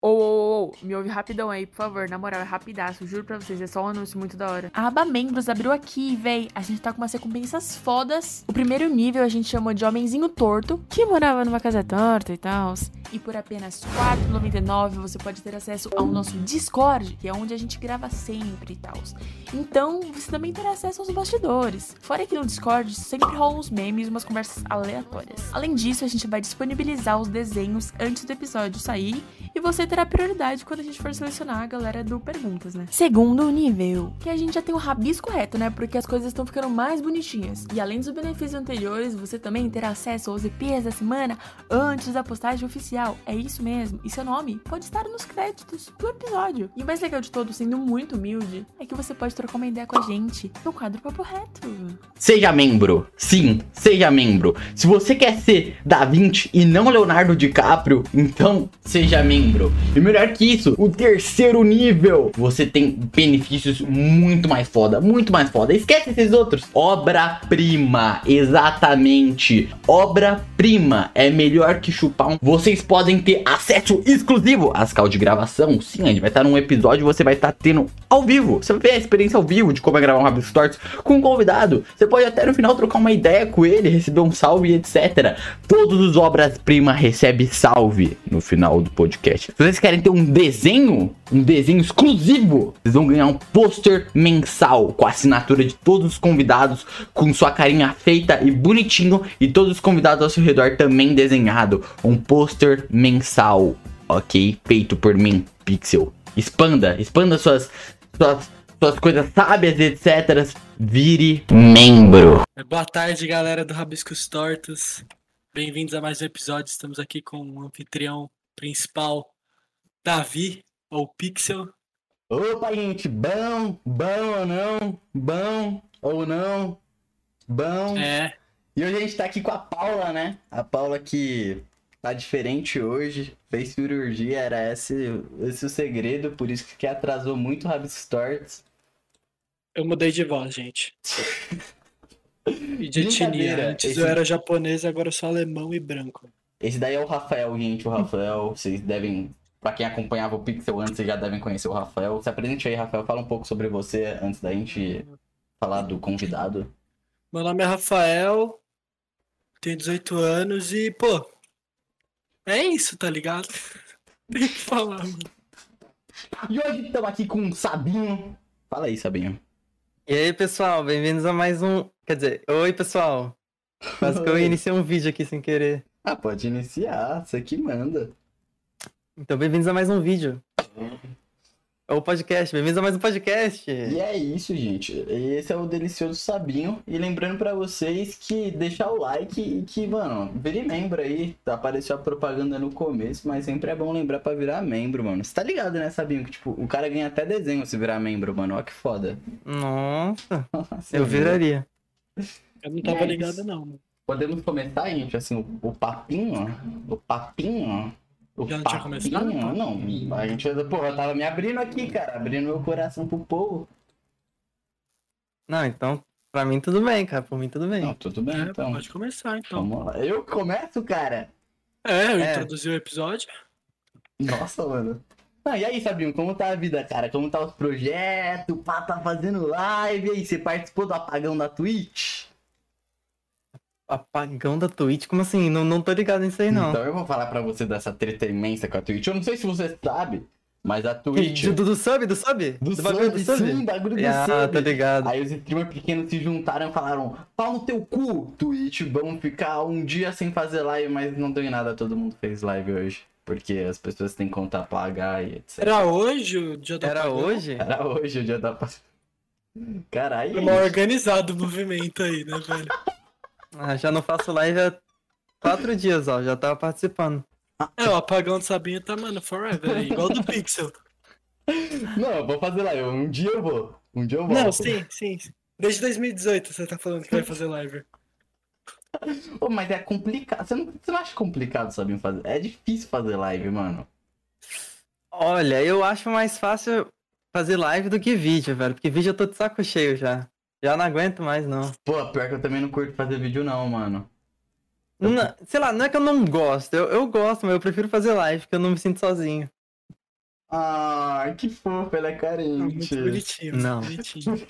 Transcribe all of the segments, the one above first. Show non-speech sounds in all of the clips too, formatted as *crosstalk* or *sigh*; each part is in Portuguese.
Ô, me ouve rapidão aí, por favor. Na moral, é rapidaço. Juro pra vocês, é só um anúncio muito da hora. A aba membros abriu aqui, véi. A gente tá com umas recompensas fodas. O primeiro nível a gente chamou de Homenzinho Torto, que morava numa casa torta e tal. E por apenas R$4,99 você pode ter acesso ao nosso Discord, que é onde a gente grava sempre e tal. Então, você também terá acesso aos bastidores. Fora que no Discord sempre rolam uns memes e umas conversas aleatórias. Além disso, a gente vai disponibilizar os desenhos antes do episódio sair e você terá prioridade quando a gente for selecionar a galera do Perguntas, né? Segundo nível, que a gente já tem o rabisco reto, né? Porque as coisas estão ficando mais bonitinhas. E além dos benefícios anteriores, você também terá acesso aos EPs da semana antes da postagem oficial. É isso mesmo. E seu nome pode estar nos créditos do episódio. E o mais legal de todo, sendo muito humilde, é que você pode trocar uma ideia com a gente no quadro Papo Reto. Seja membro. Sim, seja membro. Se você quer ser Da Vinci e não Leonardo DiCaprio, então seja membro. E melhor que isso, o terceiro nível, você tem benefícios muito mais foda, muito mais foda. Esquece esses outros. Obra-prima, exatamente. Obra-prima é melhor que chupar um. Vocês podem ter acesso exclusivo às calls de gravação. Sim, a gente vai estar num episódio, você vai estar tendo ao vivo. Você vai ver a experiência ao vivo de como é gravar um Rabisco Tortos com um convidado. Você pode até no final trocar uma ideia com ele, receber um salve, etc. Todos os obras-prima recebem salve no final do podcast. Se vocês querem ter um desenho, um desenho exclusivo, vocês vão ganhar um pôster mensal com a assinatura de todos os convidados, com sua carinha feita e bonitinho, e todos os convidados ao seu redor também desenhado. Um pôster mensal, ok? Feito por mim, Pixel. Expanda, expanda suas, suas, suas coisas sábias, etc. Vire membro. Boa tarde, galera do Rabiscos Tortos. Bem-vindos a mais um episódio. Estamos aqui com o anfitrião principal, Davi, ou Pixel. Opa, gente, bom, bom ou não? Bom ou não? Bom. É, E hoje a gente tá aqui com a Paula, né? A Paula que tá diferente hoje, fez cirurgia, era esse, esse o segredo, por isso que atrasou muito o Rabiscos Tortos. eu mudei de voz, gente. *laughs* E de etnia. Antes esse- eu era japonês, agora eu sou alemão e branco. Esse daí é o Rafael, gente, o Rafael, vocês devem, pra quem acompanhava o Pixel antes, vocês já devem conhecer o Rafael. Se apresente aí, Rafael, fala um pouco sobre você antes da gente falar do convidado. Meu nome é Rafael, tenho 18 anos e, pô, é isso, tá ligado? *laughs* Tem o que falar, mano. E hoje estamos aqui com o Sabinho. Fala aí, Sabinho. E aí, pessoal, bem-vindos a mais um. Quer dizer, oi, pessoal. Quase que eu iniciei um vídeo aqui sem querer. Ah, pode iniciar, você que manda. Então, bem-vindos a mais um vídeo. Ou podcast, bem-vindos a mais um podcast. E é isso, gente. Esse é o delicioso Sabinho. E lembrando pra vocês que deixar o like e que, mano, vire membro aí. Apareceu a propaganda no começo, mas sempre é bom lembrar pra virar membro, mano. Você tá ligado, né, Sabinho? Que, tipo, o cara ganha até desenho se virar membro, mano. Ó que foda. Nossa, *laughs* Nossa, eu mano. viraria. Eu não tava é ligado, não. mano. Podemos começar, gente, assim, o, o papinho, ó. O papinho, ó. O Já não tinha começado? papinho, não. A gente, porra, eu tava me abrindo aqui, cara. Abrindo meu coração pro povo. Não, então, pra mim tudo bem, cara. Por mim tudo bem. Não, tudo bem, É, então. pode começar, então. Vamos lá. Eu começo, cara. É, eu É. introduzi o episódio. Nossa, mano. Ah, e aí, Sabinho, como tá a vida, cara? Como tá os projetos? Pá, tá fazendo live? E aí, você participou do apagão da Twitch? Apagão da Twitch? Como assim? Não, não tô ligado nisso aí, não. Então eu vou falar pra você dessa treta imensa com a Twitch. Eu não sei se você sabe, mas a Twitch... Do, do sub? Do sub? Do bagulho sub, sim, bagulho do Ah, sub. tô ligado. Aí os streamers pequenos se juntaram e falaram: pau no teu cu, Twitch, vamos ficar um dia sem fazer live, mas não deu em nada, todo mundo fez live hoje. Porque as pessoas têm conta a pagar e etc. Era hoje o dia do Era apagão? hoje? Era hoje o dia da. Caralho. Foi mal organizado o movimento aí, né, velho? *laughs* Ah, já não faço live há quatro dias, ó. Já tava participando. É, o apagão do Sabinho tá, mano, forever aí, igual do Pixel. *laughs* Não, eu vou fazer live. Um dia eu vou. Um dia eu volto. Não, sim, sim. Desde 2018 você tá falando que vai fazer live. Ô, mas é complicado. Você não, você não acha complicado, sabe, fazer? É difícil fazer live, mano. Olha, eu acho mais fácil fazer live do que vídeo, velho. Porque vídeo eu tô de saco cheio já. Já não aguento mais, não. Pô, pior que eu também não curto fazer vídeo, não, mano. Eu- Não- sei lá, não é que eu não gosto. Eu, eu gosto, mas eu prefiro fazer live, porque eu não me sinto sozinho. Ai, que fofo, ela é carente. Muito bonitinho. Não. Bonitinho.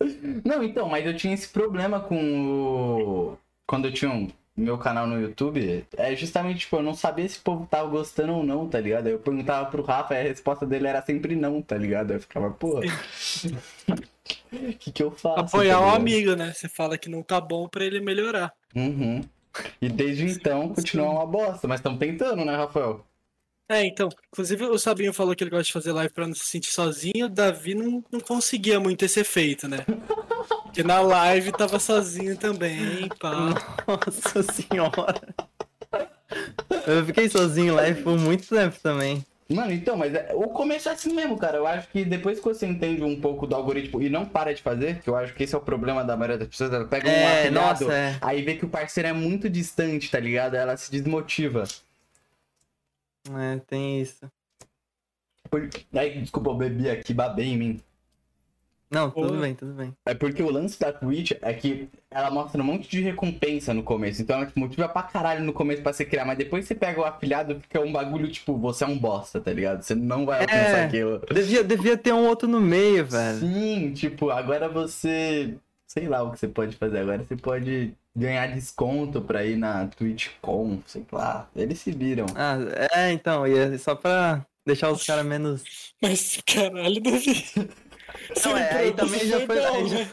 *laughs* Não, então, mas eu tinha esse problema com o. Quando eu tinha um meu canal no YouTube, é justamente, tipo, eu não sabia se o povo tava gostando ou não, tá ligado? Aí eu perguntava pro Rafa e a resposta dele era sempre não, tá ligado? Aí eu ficava, pô. *laughs* O que, que eu faço? Apoiar tá um amigo, né? Você fala que não tá bom pra ele melhorar. Uhum. E desde então continua uma bosta, mas estamos tentando, né, Rafael? É, então, inclusive o Sabinho falou que ele gosta de fazer live pra não se sentir sozinho, o Davi não, não conseguia muito esse efeito, né? *laughs* Porque na live tava sozinho também, pá. Nossa senhora. Eu fiquei sozinho lá por muito tempo também. Mano, então, mas é- o começo é assim mesmo, cara. Eu acho que depois que você entende um pouco do algoritmo e não para de fazer, que eu acho que esse é o problema da maioria das pessoas, ela pega um É, afiliado, nossa, é. aí vê que o parceiro é muito distante, tá ligado? Ela se desmotiva. É, tem isso. Por- Aí, desculpa, eu bebi aqui, babei em mim. Não, tudo Pô. bem, tudo bem. É porque o lance da Twitch é que ela mostra um monte de recompensa no começo. Então ela te motiva pra caralho no começo pra você criar. Mas depois você pega o afiliado, fica um bagulho tipo, você é um bosta, tá ligado? Você não vai alcançar É. aquilo. Devia, devia ter um outro no meio, velho. Sim, tipo, agora você. Sei lá o que você pode fazer. Agora você pode ganhar desconto pra ir na TwitchCon, sei lá. Eles se viram. Ah, é, então, e é só pra deixar os caras menos. Mas, caralho, Davi. Não, é, aí também já foi. bom, já-?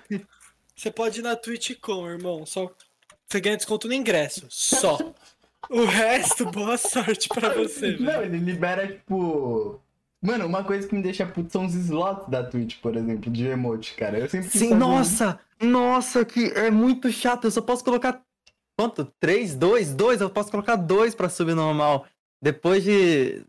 Você pode ir na TwitchCon, irmão. Só você ganha desconto no ingresso. Só. O resto, boa sorte pra você, Não, velho. ele libera, tipo. Mano, uma coisa que me deixa puto são os slots da Twitch, por exemplo, de emote, cara. Eu sempre quis Sim, nossa! Nossa, que é muito chato. Eu só posso colocar. Quanto? Três? Dois? Dois? Eu posso colocar dois pra subir normal. Depois de.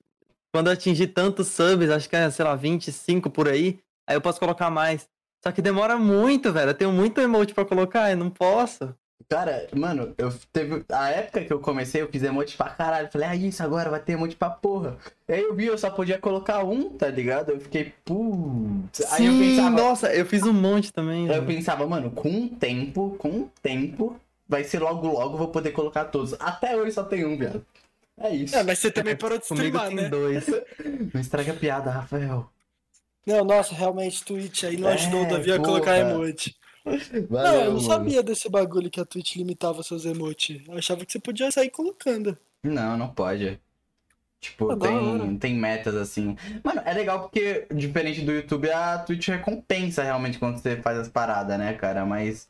Quando eu atingir tantos subs, acho que é, sei lá, 25 por aí. Aí eu posso colocar mais. Só que demora muito, velho. Eu tenho muito emote pra colocar, eu não posso. Cara, mano, eu teve. A época que eu comecei, eu fiz emote pra caralho. Falei, ah, isso agora vai ter emote pra porra. Aí eu vi, eu só podia colocar um, tá ligado? Eu fiquei, putz. Aí eu pensava. nossa, eu fiz um monte também. Aí eu pensava, mano, com o tempo, com o tempo, vai ser logo logo, eu vou poder colocar todos. Até hoje só tem um, viado. É isso. É, mas você também *laughs* parou de Comigo streamar, tem né? dois. *laughs* Não estraga a piada, Rafael. Não, nossa, realmente, Twitch aí não É, ajudou o Davi a colocar emote. Valeu, não, eu não mano. sabia desse bagulho que a Twitch limitava seus emotes. Eu achava que você podia sair colocando. Não, não pode. Tipo, Ah, tem, tem metas assim. Mano, é legal porque, diferente do YouTube, a Twitch recompensa realmente quando você faz as paradas, né, cara? Mas,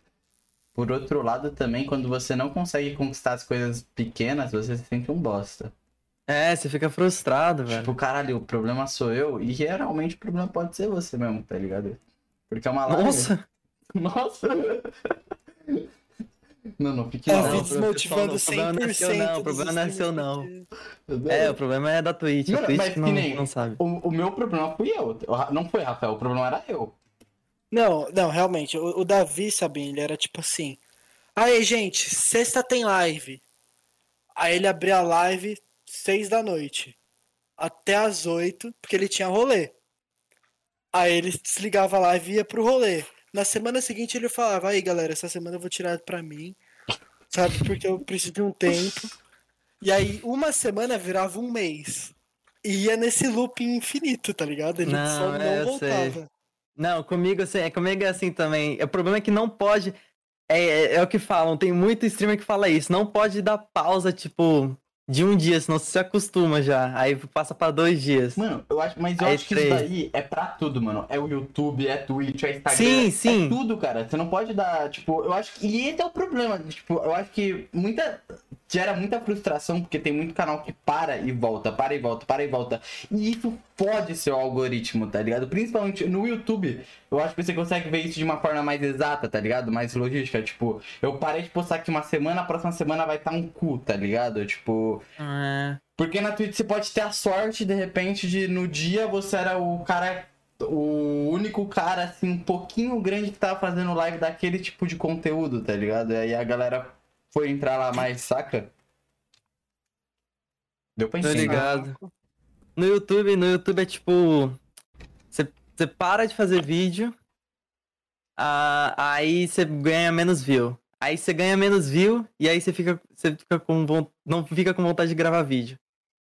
por outro lado, também, quando você não consegue conquistar as coisas pequenas, você se sente um bosta. É, você fica frustrado, velho. Tipo, caralho, o problema sou eu. E geralmente o problema pode ser você mesmo, tá ligado? Porque é uma live. Nossa! *laughs* Nossa! Não, não fique mal. não, desmotivando o problema não é seu, 100% não, o problema não é seu, não. porque- É, o problema é da Twitch. Mano, a Twitch mas que não, nem- não sabe. O, o meu problema fui eu. Não foi, Rafael. O problema era eu. Não, não, realmente, o, o Davi, Sabine, ele era tipo assim. Aí, gente, sexta tem live. Aí ele abria a live seis da noite. Até às oito, porque ele tinha rolê. Aí ele desligava live e ia pro rolê. Na semana seguinte ele falava, aí galera, essa semana eu vou tirar pra mim. Sabe, porque eu preciso de um tempo. E aí uma semana virava um mês. E ia nesse looping infinito, tá ligado? Ele Não, só é, não eu voltava. sei. Não, comigo assim, é, comigo é assim também. O problema é que não pode. É, é, é o que falam, tem muito streamer que fala isso. Não pode dar pausa, tipo, de um dia, senão você se acostuma já. Aí passa pra dois dias. Mano, eu acho, mas eu Aí acho que isso três. daí é pra tudo, mano. É o YouTube, é Twitch, é Instagram. Sim, é sim. tudo, cara. Você não pode dar, tipo, eu acho que. E esse é o problema. Tipo, eu acho que muita. Gera muita frustração, porque tem muito canal que para e volta, para e volta, para e volta. E isso pode ser o algoritmo, tá ligado? Principalmente no YouTube. Eu acho que você consegue ver isso de uma forma mais exata, tá ligado? Mais logística. Tipo, eu parei de postar aqui uma semana, a próxima semana vai estar um cu, tá ligado? Tipo. É. Porque na Twitch você pode ter a sorte, de repente, de no dia você era o cara. O único cara, assim, um pouquinho grande que tava fazendo live daquele tipo de conteúdo, tá ligado? E aí a galera foi entrar lá mais, saca? Deu pra Tô entender. ligado. No YouTube, no YouTube é tipo. Você para de fazer vídeo. ah, aí você ganha menos view. Aí você ganha menos view e aí você fica, você fica com não fica com vontade de gravar vídeo.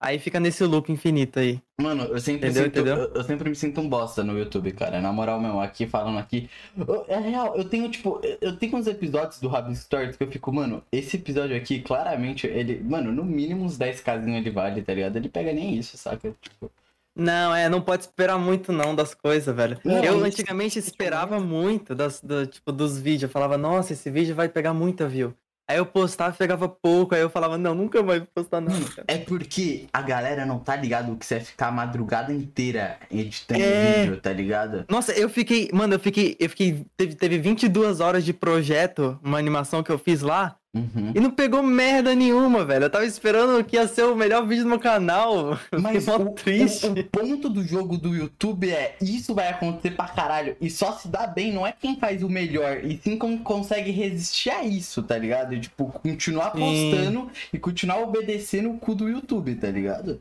Aí fica nesse loop infinito aí. Mano, eu sempre, Entendeu, sinto, entendeu? Eu, eu sempre me sinto um bosta no YouTube, cara. Na moral mesmo, aqui falando aqui. Eu- É real, eu tenho, tipo, eu- tenho uns episódios do Rabin Stories que eu fico, mano, esse episódio aqui, claramente, ele. Mano, no mínimo uns 10 casinhos ele vale, tá ligado? Ele pega nem isso, saca? Tipo, Não, é, não pode esperar muito não das coisas, velho. Não, eu antigamente esperava muito das, do, tipo, dos vídeos. Eu falava, nossa, esse vídeo vai pegar muita view. Aí eu postava pegava pouco, aí eu falava, não, nunca vai postar não, cara. É porque a galera não tá ligado que você vai ficar a madrugada inteira editando É. vídeo, tá ligado? Nossa, eu fiquei, mano, eu fiquei, eu fiquei, teve, teve 22 horas de projeto, uma animação que eu fiz lá, Uhum. e não pegou merda nenhuma, velho. Eu tava esperando que ia ser o melhor vídeo do meu canal. *laughs* Mas fiquei o, mó triste. o- o ponto do jogo do YouTube é isso vai acontecer pra caralho. E só se dá bem, não é quem faz o melhor, e sim como consegue resistir a isso, tá ligado? E, tipo, continuar postando e continuar obedecendo o cu do YouTube, tá ligado?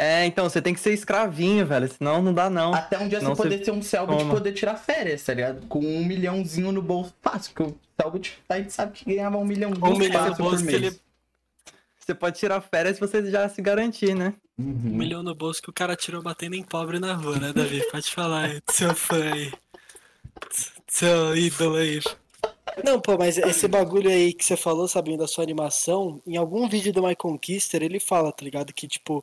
É, então, você tem que ser escravinho, velho, senão não dá não. Até um dia Não, você você poder ser um Selbit e poder tirar férias, tá ligado? Com um milhãozinho no bolso fácil, que o Selbit a gente sabe que ganhava um milhãozinho Um milhão no fácil por mês. ele- Você pode tirar férias se você já se garantir, né? Um Uhum. milhão no bolso que o cara tirou batendo em pobre na rua, né, Davi? Pode falar aí, seu fã aí. Seu ídolo aí. Não, pô, mas esse bagulho aí que você falou, sabendo da sua animação, em algum vídeo do My Conquister ele fala, tá ligado? Que, tipo,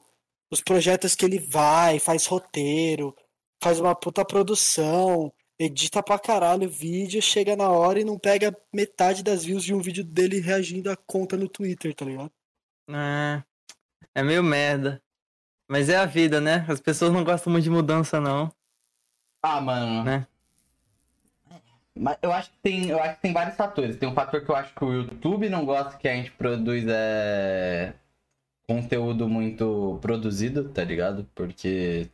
os projetos que ele vai, faz roteiro, faz uma puta produção, edita pra caralho o vídeo, chega na hora e não pega metade das views de um vídeo dele reagindo a conta no Twitter, tá ligado? É, é meio merda. Mas é a vida, né? As pessoas não gostam muito de mudança, não. Ah, mano. Né? Mas eu acho que tem, eu acho que tem vários fatores. Tem um fator que eu acho que o YouTube não gosta que a gente produz é conteúdo muito produzido, tá ligado? Porque,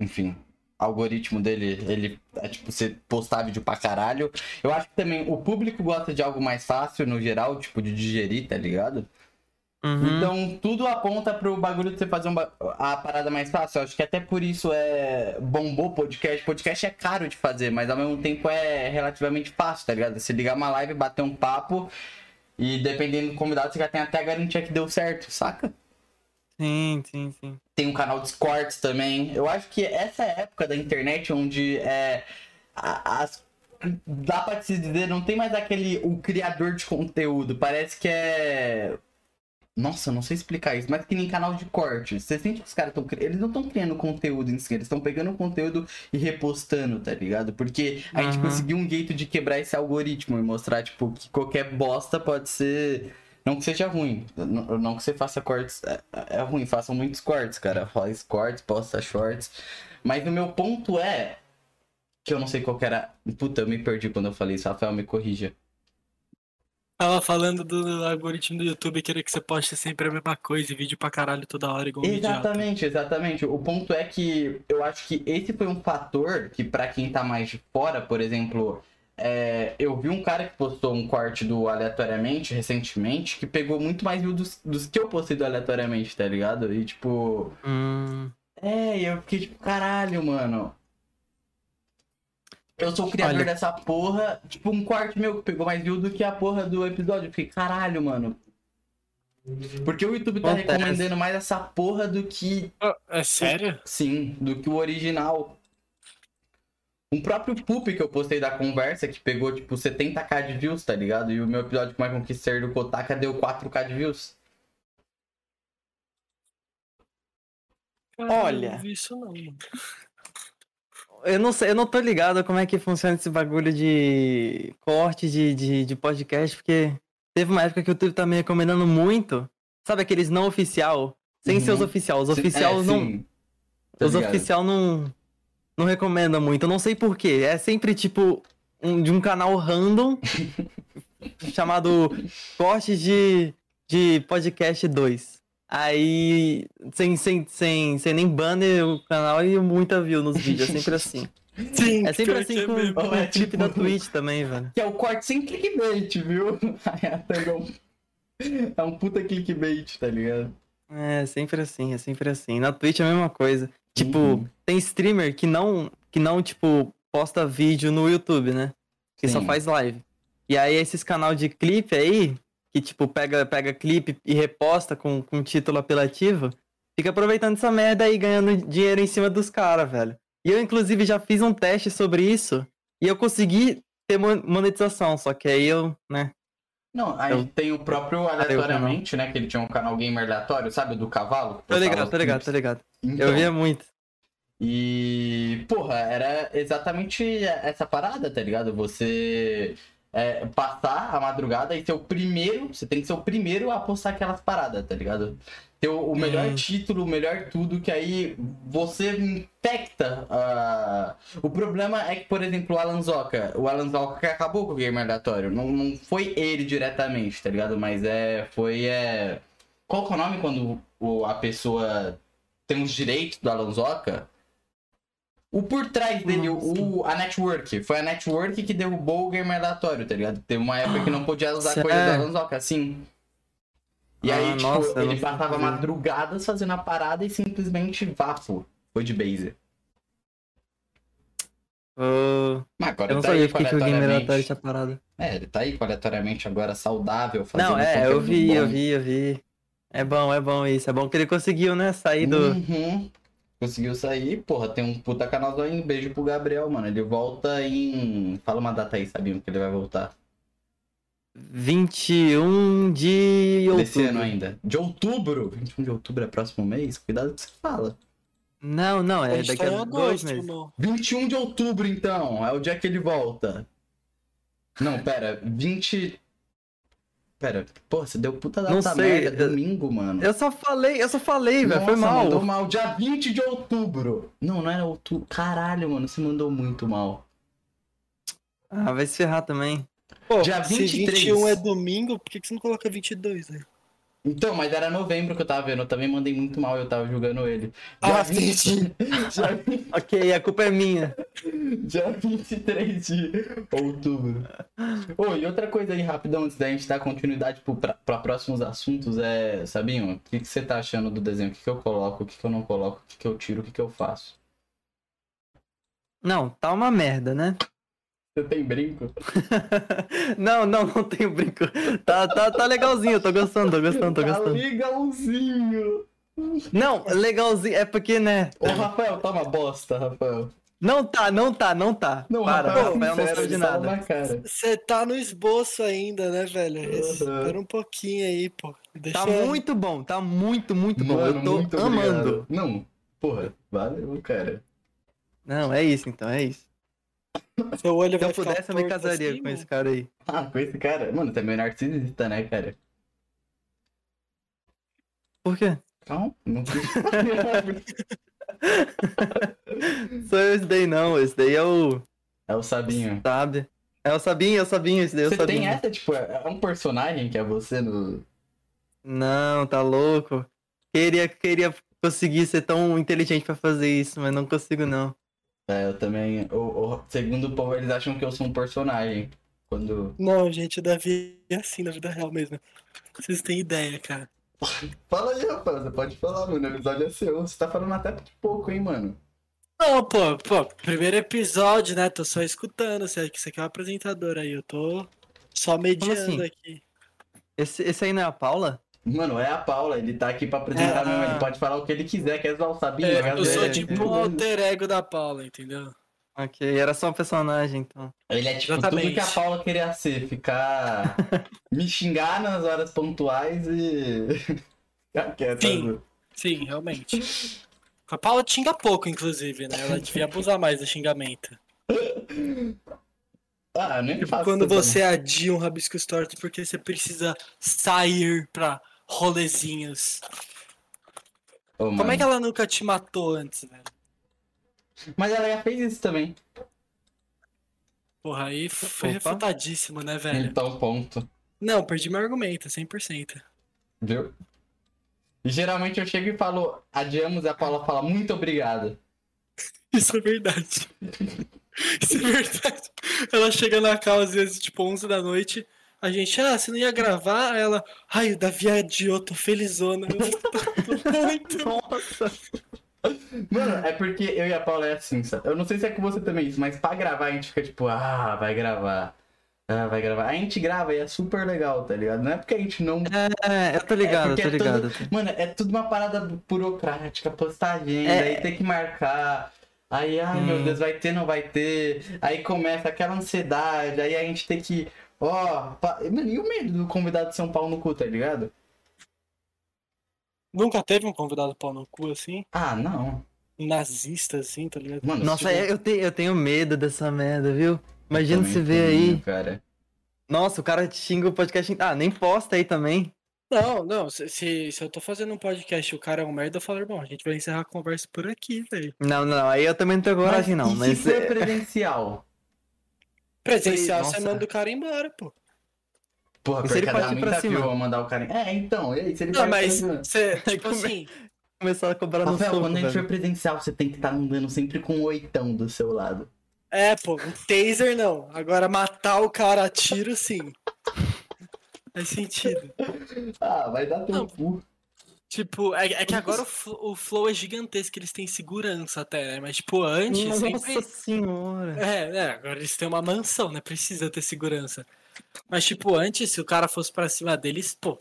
enfim, algoritmo dele, ele é tipo você postar vídeo pra caralho. Eu acho que também o público gosta de algo mais fácil no geral, tipo de digerir, tá ligado? Uhum. Então tudo aponta pro bagulho de você fazer um a parada mais fácil. Eu acho que até por isso é bombou podcast. Podcast é caro de fazer, mas ao mesmo tempo é relativamente fácil, tá ligado? Você ligar uma live, bater um papo e dependendo do convidado, você já tem até a garantia que deu certo, saca? Sim, sim, sim. Tem um canal de cortes também. Eu acho que essa é época da internet onde é. As, dá pra se dizer, não tem mais aquele. O criador de conteúdo. Parece que é. Nossa, eu não sei explicar isso, mas que nem canal de corte. Você sente que os caras estão. Eles não estão criando conteúdo em si, eles estão pegando o conteúdo e repostando, tá ligado? Porque a gente Uhum. conseguiu um jeito de quebrar esse algoritmo e mostrar, tipo, que qualquer bosta pode ser. Não que seja ruim, não, não que você faça cortes. É, é ruim, façam muitos cortes, cara. Faz cortes, posta shorts. Mas o meu ponto é. Que eu não sei qual que era. Puta, eu me perdi quando eu falei isso. Rafael, me corrija. Tava falando do algoritmo do YouTube, querer que você poste sempre a mesma coisa e vídeo pra caralho toda hora, igual um idiota. Exatamente, exatamente. O ponto é que eu acho que esse foi um fator que, pra quem tá mais de fora, por exemplo, é, eu vi um cara que postou um corte do aleatoriamente recentemente que pegou muito mais view dos, dos que eu postei do aleatoriamente, tá ligado? E tipo. Hum, É, eu fiquei tipo, caralho, mano. Eu sou o criador Olha. dessa porra. Tipo, um corte meu que pegou mais view do que a porra do episódio. Eu fiquei, caralho, mano. Porque o YouTube tá Acontece. recomendando mais essa porra do que Ah, É sério? Sim, do que o original. Um próprio poop que eu postei da conversa, que pegou tipo 70k de views, tá ligado? E o meu episódio com o Michael Kisser do Kotaka deu 4k de views. Cara, Olha. Eu não vi isso não, mano. eu não sei, eu não tô ligado como é que funciona esse bagulho de corte de, de, de podcast, porque teve uma época que o YouTube tá me recomendando muito. Sabe aqueles não oficial? Sem Uhum. ser os oficial. Os Sim, oficial é, não. sim. Tá Os ligado? oficial não. Não recomenda muito. Eu não sei porquê. É sempre tipo um- de um canal random *laughs* chamado Corte de, de Podcast 2. Aí, sem, sem, sem, sem nem banner o canal e muita view nos vídeos. É sempre assim. *laughs* Sim, É sempre assim é com, É o clipe tipo- da Twitch também, velho. Que é o corte sem clickbait, viu? *laughs* É um... é um puta clickbait, tá ligado? É, sempre assim, é sempre assim. Na Twitch é a mesma coisa. Tipo, Uhum. tem streamer que não, que não, tipo, posta vídeo no YouTube, né? Que só Sim. faz live. E aí esses canal de clipe aí, que tipo, pega, pega clipe e reposta com, com título apelativo, fica aproveitando essa merda aí, ganhando dinheiro em cima dos caras, velho. E eu, inclusive, já fiz um teste sobre isso e eu consegui ter mon- monetização, só que aí eu, né? Não, aí Eu- tem o próprio aleatoriamente, né? Que ele tinha um canal gamer aleatório, sabe? Do cavalo. postava ligado, tô ligado, tô ligado. Então, Eu via muito. E, porra, era exatamente essa parada, tá ligado? Você é, passar a madrugada e ser o primeiro, você tem que ser o primeiro a postar aquelas paradas, tá ligado? Ter o, melhor Hum. título, o melhor tudo, que aí você infecta. ah, O problema é que, por exemplo, o Alan Zoca, o Alan que acabou com o Gamer Aleatório, não, não foi ele diretamente, tá ligado? Mas é, foi, é... Qual que é o nome quando o- a pessoa tem os direitos do Alan Zoca? O por trás dele, o, a network. Foi a network que derrubou o gamer aleatório, tá ligado? Teve uma época que não podia usar Sério? coisa do Alanzoca, assim. E aí, Ah, tipo, nossa, eu ele passava sabia. madrugadas fazendo a parada e simplesmente vafo. Foi de base. Ô, Mas agora eu não tá sabia aí porque que o Game. Aleatório tinha parado. É, ele tá aí aleatoriamente agora saudável, fazendo Não, é, eu vi, eu bom. vi, eu vi. É bom, é bom isso. É bom que ele conseguiu, né, sair do... Uhum. Conseguiu sair, porra, tem um puta canal em beijo pro Gabriel, mano. Ele volta em. Fala uma data aí, sabiam que ele vai voltar. 21 de Desse ano outubro. ainda. De outubro? 21 de outubro é próximo mês? Cuidado com o que você fala. Não, não, é daqui tá a dois agosto, meses. não. 21 de outubro, então. É o dia que ele volta. Não, pera. 20. Pera. Pô, você deu puta data Não sei, merda. eu- Domingo, mano. Eu só falei, eu só falei, velho. Foi mal. mandou mal. Dia 20 de outubro. Não, não era outubro. Caralho, mano. Você mandou muito mal. Ah, vai se ferrar também. Pô, Dia se 23. 21 é domingo, por que, que você não coloca 22, né? Então, mas era novembro que eu tava vendo. Eu também mandei muito mal. Eu tava julgando ele. Ah, Dia 20... *laughs* Dia *laughs* Ok, a culpa é minha. Dia 23 de outubro. E outra coisa aí, rapidão, antes da gente dar continuidade pro, pra, pra próximos assuntos, é. Sabinho, o que, que você tá achando do desenho? O que, que eu coloco, o que, que eu não coloco, o que, que eu tiro, o que, que eu faço? Não, tá uma merda, né? Você tem brinco? *laughs* não, não, não tenho brinco. Tá, tá, tá legalzinho, eu tô gostando, tô gostando, tô Tá gostando. legalzinho! Não, legalzinho, é porque, né? Ô, Rafael, toma bosta, Rafael. Não tá, não tá, não tá. Não, Para, Rafael, Rafael não sabe de nada. Você tá no esboço ainda, né, velho? Uhum. Espera um pouquinho aí, pô. Deixa Tá muito bom, tá muito, muito bom. Mano, eu tô amando. obrigado. Não, porra, valeu, cara. Não, é isso então, é isso. Seu olho Se eu pudesse, eu me casaria assim, com mano. esse cara aí. Ah, com esse cara. Mano, você é meio narcisista, né, cara? Por quê? Calma, não fiz. *laughs* Sou eu esse daí não, esse daí é o. É o Sabinho. Sabe? É o Sabinho, é o Sabinho, esse daí é o Você Sabinho. tem essa, tipo, é um personagem que é você no. Não, tá louco. Queria, queria conseguir ser tão inteligente pra fazer isso, mas não consigo não. É, eu também. O, o- segundo o povo, eles acham que eu sou um personagem. Quando. Não, gente, o Davi é assim na vida real mesmo. Vocês têm ideia, cara. *laughs* Fala aí, rapaz, você pode falar, mano. O episódio é seu. Você tá falando até de pouco, hein, mano. Não, pô, pô, primeiro episódio, né? Tô só escutando. Você você aqui é o apresentador aí. Eu tô só mediando assim? aqui. Esse, esse aí não é a Paula? Mano, é a Paula, ele tá aqui pra apresentar É. mesmo. Ele pode falar o que ele quiser, quer usar o Sabinho. É, eu sou tipo o alter ego da Paula, entendeu? Ok, era só um personagem então. Ele é tipo Exatamente. tudo que a Paula queria ser, ficar. *laughs* me xingar nas horas pontuais e. *laughs* ficar quieta. Sim. né? Sim, realmente. A Paula xinga pouco, inclusive, né? Ela devia abusar mais do xingamento. *laughs* Ah, nem Tipo, faço quando você adia um rabisco torto porque você precisa sair pra rolezinhos. Ô, Como é que ela nunca te matou antes, velho? Mas ela já fez isso também. Porra, aí foi Opa. refutadíssimo, né, velho? Então, ponto. Não, perdi meu argumento, 100%. Viu? E geralmente eu chego e falo, adiamos, e a Paula fala, muito obrigado. *laughs* Isso é verdade. *laughs* Isso é verdade. Ela chega na casa às vezes, tipo, 11 da noite. A gente, ah, você não ia gravar? Aí ela, ai, o Davi adiou, tô felizona. Eu tô muito. *laughs* Nossa! Mano, é porque eu e a Paula é assim, sabe? Eu não sei se é com você também isso, mas pra gravar a gente fica tipo, ah, vai gravar. Ah, vai gravar. A gente grava e é super legal, tá ligado? Não é porque a gente não. É, eu tô ligado, porque tô é ligado. Mano, é tudo uma parada burocrática, postar agenda, É. aí tem que marcar. Aí, ai meu Hum. Deus, vai ter, não vai ter. Aí começa aquela ansiedade, aí a gente tem que. Ó, pa- mano, e o medo do convidado de São Paulo no cu, tá ligado? Nunca teve um convidado pau no cu assim? Ah, não. Nazista assim, tá ligado? Mano, Nossa, é, eu, te, eu tenho medo dessa merda, viu? Imagina se ver aí. Cara. Nossa, o cara te xinga o podcast. Ah, nem posta aí também. Não, não, se, se, se eu tô fazendo um podcast e o cara é um merda, eu falo, irmão, a gente vai encerrar a conversa por aqui, velho. Não, não, aí eu também não tenho coragem, não. Mas se for é- presencial? Presencial, Nossa. você manda o cara embora, pô. Porra, E se ele partir pra muita cima? a mandar o cara. É, então, e aí, se ele Não, mas pra você, *laughs* tipo assim, começar a cobrar no Rafael, soco, quando a gente for presencial, você tem que estar andando sempre com um oitão do seu lado. é, pô, um taser não. Agora matar o cara a tiro, sim. Faz sentido. Ah, vai dar Não. tempo. Tipo, é, é que agora o, fl- o flow é gigantesco, eles têm segurança até, né? Mas, tipo, antes Nossa sempre... senhora. É, é, agora eles têm uma mansão, né? Precisa ter segurança. Mas, tipo, antes, se o cara fosse pra cima deles, pô,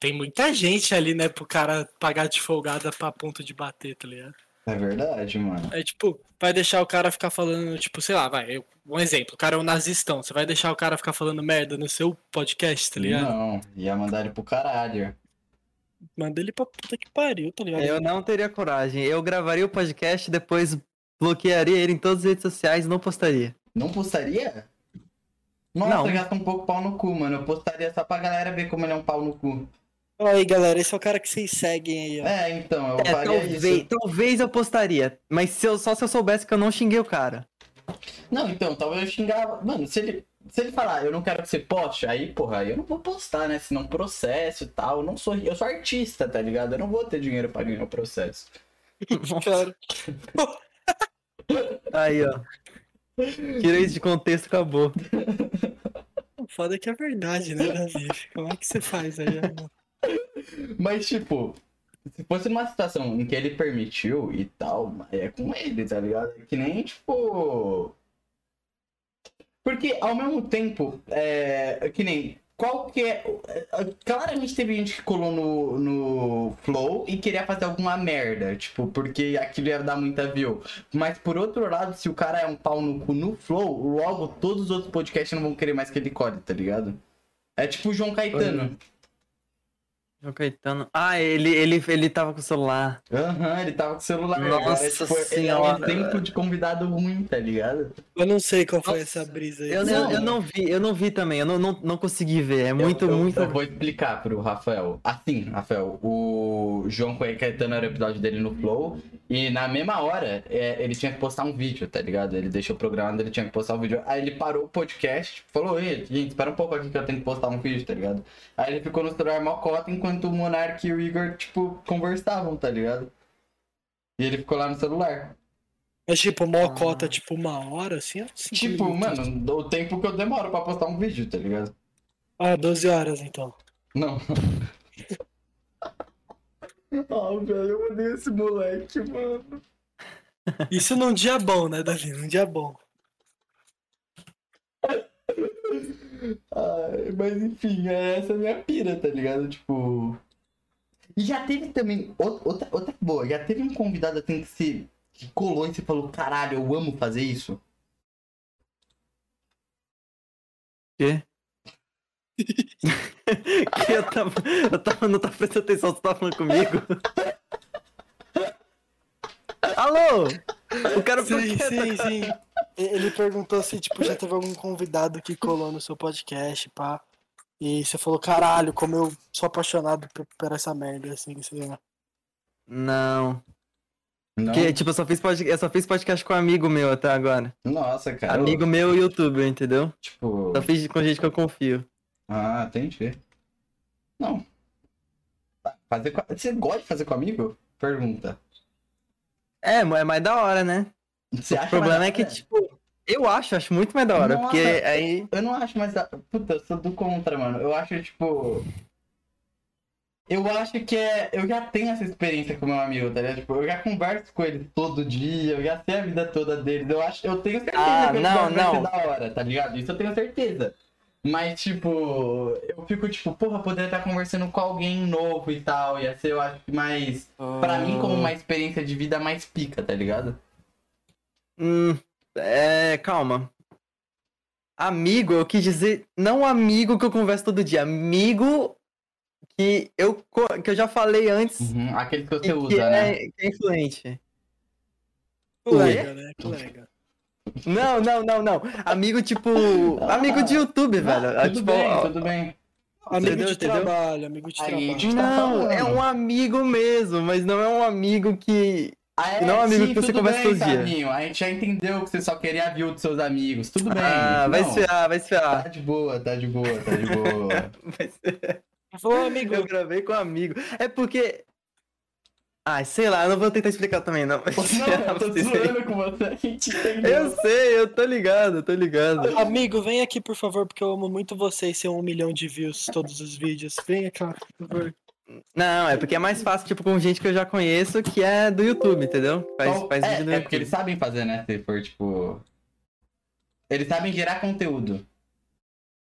tem muita gente ali, né, pro cara pagar de folgada pra ponto de bater, tá ligado? É verdade, mano. É tipo, vai deixar o cara ficar falando, tipo, sei lá, vai, eu- um exemplo, o cara é um nazistão, você vai deixar o cara ficar falando merda no seu podcast, tá ligado? Não, ia mandar ele pro caralho. Manda ele pra puta que pariu, tá ligado? Eu não teria coragem. Eu gravaria o podcast, depois bloquearia ele em todas as redes sociais e não postaria. Não postaria? Nossa, Não. gasta um pouco pau no cu, mano. Eu postaria só pra galera ver como ele é um pau no cu. Olha aí, galera, esse é o cara que vocês seguem aí, ó. É, então, eu É, faria talvez, isso. talvez eu postaria. Mas se eu, só se eu soubesse que eu não xinguei o cara. Não, então, talvez eu xingava. Mano, se ele, se ele falar, eu não quero que você poste, aí, porra, aí eu não vou postar, né? Senão processo e tal. Eu não sou. Eu sou artista, tá ligado? Eu não vou ter dinheiro pra ganhar o processo. *laughs* Cara, *laughs* Aí, ó. Tirei isso de contexto, acabou. o foda é que é verdade, né, Davi? Como é que você faz aí? ó? Mas, tipo, se fosse numa situação em que ele permitiu e tal, é com ele, tá ligado? É Que nem, tipo. Porque, ao mesmo tempo, é. Que nem. Qual que é. Claramente teve gente que colou no, no Flow e queria fazer alguma merda, tipo, porque aquilo ia dar muita view. Mas por outro lado, se o cara é um pau no cu no Flow, logo todos os outros podcasts não vão querer mais que ele colhe, tá ligado? É tipo o João Caetano. João Caetano. Ah, ele, ele, ele tava com o celular. Aham, ele tava com o celular. Nossa é, tipo, ele é um senhora. exemplo de convidado ruim, tá ligado? Eu não sei qual foi Nossa, essa brisa aí. Eu, eu, eu não vi, eu não vi também, eu não, não, não consegui ver. É muito, eu, eu, muito. Eu vou explicar pro Rafael. Assim, Rafael, o João Caetano era o episódio dele no Flow. E na mesma hora, é, ele tinha que postar um vídeo, tá ligado? Ele deixou programado, ele tinha que postar um vídeo. Aí ele parou o podcast, falou, ei, gente, espera um pouco aqui que eu tenho que postar um vídeo, tá ligado? Aí ele ficou no celular mocota enquanto o Monark e o Igor, tipo, conversavam, tá ligado? E ele ficou lá no celular. Mas tipo, mocota, Ah. tipo, uma hora, assim? cinco Tipo, minutos. mano, o tempo que eu demoro pra postar um vídeo, tá ligado? Ah, 12 horas, então. Não. *laughs* Ah, velho, eu odeio esse moleque, mano. Isso num dia bom, né, Davi? Num dia bom. *laughs* Ai, mas enfim, é essa a minha pira, tá ligado? Tipo. E já teve também. ou- Outra, outra boa, já teve um convidado assim que se. que colou e você falou, caralho, eu amo fazer isso. Quê? *laughs* que eu tava, eu tava, não tava prestando atenção, você tava falando comigo? *laughs* Alô? O cara Sim, sim, sim. Ele perguntou se, tipo, já teve algum convidado que colou no seu podcast, pá. E você falou, caralho, como eu sou apaixonado por, por essa merda, assim, sei lá. Não. Não. Que, tipo, eu só, fiz podcast, eu só fiz podcast com um amigo meu até agora. Nossa, cara. Amigo meu e youtuber, entendeu? Tipo. Só fiz com gente que eu confio. Ah, entendi. Não. Fazer com... Você gosta de fazer com amigo? Pergunta. É, é mais da hora, né? Você o problema é que, tipo, eu acho, acho muito mais da hora. Nossa. Porque aí. Eu não acho mais da. Puta, eu sou do contra, mano. Eu acho, tipo. Eu acho que é. Eu já tenho essa experiência com meu amigo, tá ligado? Tipo, eu já converso com ele todo dia, eu já sei a vida toda deles. Eu acho, eu tenho certeza Ah, que não, episódio vai ser não. da hora, tá ligado? Isso eu tenho certeza. Mas, tipo, eu fico, tipo, porra, poderia estar conversando com alguém novo e tal. Ia ser, eu acho que mais. Pra mim, como uma experiência de vida mais pica, tá ligado? Hum, é, calma. Amigo, eu quis dizer, não amigo que eu converso todo dia, amigo que eu, que eu já falei antes Uhum, Aquele que você que, usa, né? é, que é influente. Colega, né? Colega. Não, não, não, não. Amigo tipo. *laughs* amigo de YouTube, velho. Ah, tudo tipo, bem, ó, tudo bem. Amigo Entendeu, de entendeu? trabalho, amigo de Aí, trabalho. tá Não, falando. é um amigo mesmo, mas não é um amigo que. Ah, é, Não é um amigo sim, que você conversa bem, todo dia. A gente já entendeu que você só queria view dos seus amigos. Tudo bem. Ah, vai não. vai se ferrar. Tá de boa, tá de boa, tá de boa. *laughs* Falou, amigo. Eu gravei com um amigo. É porque. Ai, sei lá, eu não vou tentar explicar também, não. Não, eu tô *laughs* vocês zoando com você, a gente entendeu. Eu sei, eu tô ligado, eu tô ligado. Amigo, vem aqui, por favor, porque eu amo muito você e ser um milhão de views todos os vídeos. Vem cá, por favor. Não, é porque é mais fácil, tipo, com gente que eu já conheço, que é do YouTube, entendeu? Faz, Então, faz é, vídeo no é porque eles sabem fazer, né? Se for, tipo... Eles sabem gerar conteúdo.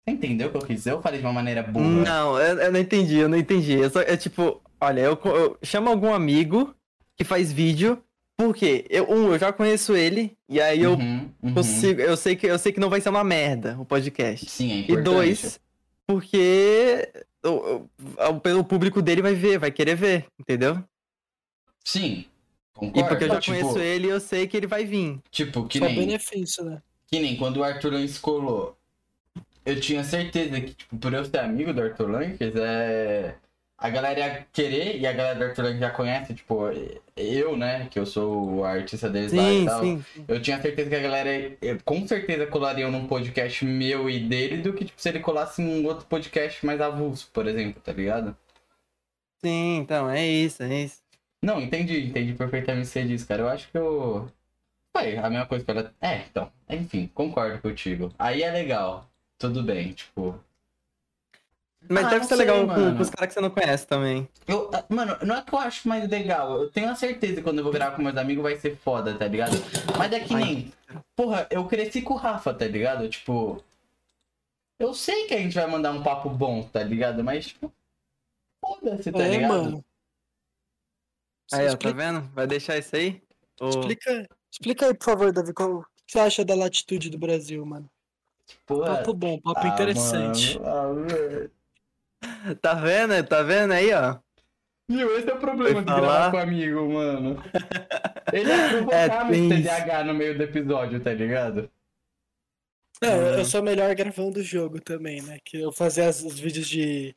Você entendeu o que eu quis dizer? Eu falei de uma maneira burra. Não, eu, eu não entendi, eu não entendi. Eu só, é tipo, olha, eu, eu chamo algum amigo que faz vídeo, porque eu, um, eu já conheço ele, e aí eu Uhum, uhum. consigo, eu sei que eu sei que não vai ser uma merda o podcast. Sim, é E importante. dois, porque o, o, o público dele vai ver, vai querer ver, entendeu? Sim. E Concordo. porque eu já tipo, conheço ele, eu sei que ele vai vir. Tipo, que Só nem... benefício, né? Que nem quando o Arthur Lanches colou. Eu tinha certeza que, tipo, por eu ser amigo do Arthur Lanches, é. A galera ia querer, e a galera do Arthur já conhece, tipo, eu, né? Que eu sou o artista deles lá e Sim, tal. sim. Eu tinha certeza que a galera com certeza colariam num podcast meu e dele do que, tipo, se ele colasse num outro podcast mais avulso, por exemplo, tá ligado? Sim, então, é isso, é isso. Não, entendi, entendi perfeitamente o que você disse, cara. Eu acho que eu. Foi a mesma coisa que ela. É, então. Enfim, concordo contigo. Aí é legal. Tudo bem, tipo. Mas Ah, deve ser sei, legal com, mano. com os caras que você não conhece também. Eu, ah, mano, não é que eu acho mais legal. Eu tenho a certeza que quando eu vou gravar com meus amigos vai ser foda, tá ligado? Mas é que nem. Porra, eu cresci com o Rafa, tá ligado? Tipo. Eu sei que a gente vai mandar um papo bom, tá ligado? Mas, tipo. Foda-se, tá é, ligado? mano. Aí, ó, tá vendo? Vai deixar isso aí? Ô, explica, explica aí, por favor, Davi, qual, o que você acha da latitude do Brasil, mano? Porra. Papo bom, papo Ah, interessante. mano, ah, velho. Tá vendo? Tá vendo aí, ó? Viu, esse é o problema de gravar com amigo, mano. Ele É, *laughs* meu tem isso. TDAH no meio do episódio, tá ligado? Não, eu- Uhum. eu sou melhor gravando o jogo também, né? Que eu fazia as- os vídeos de.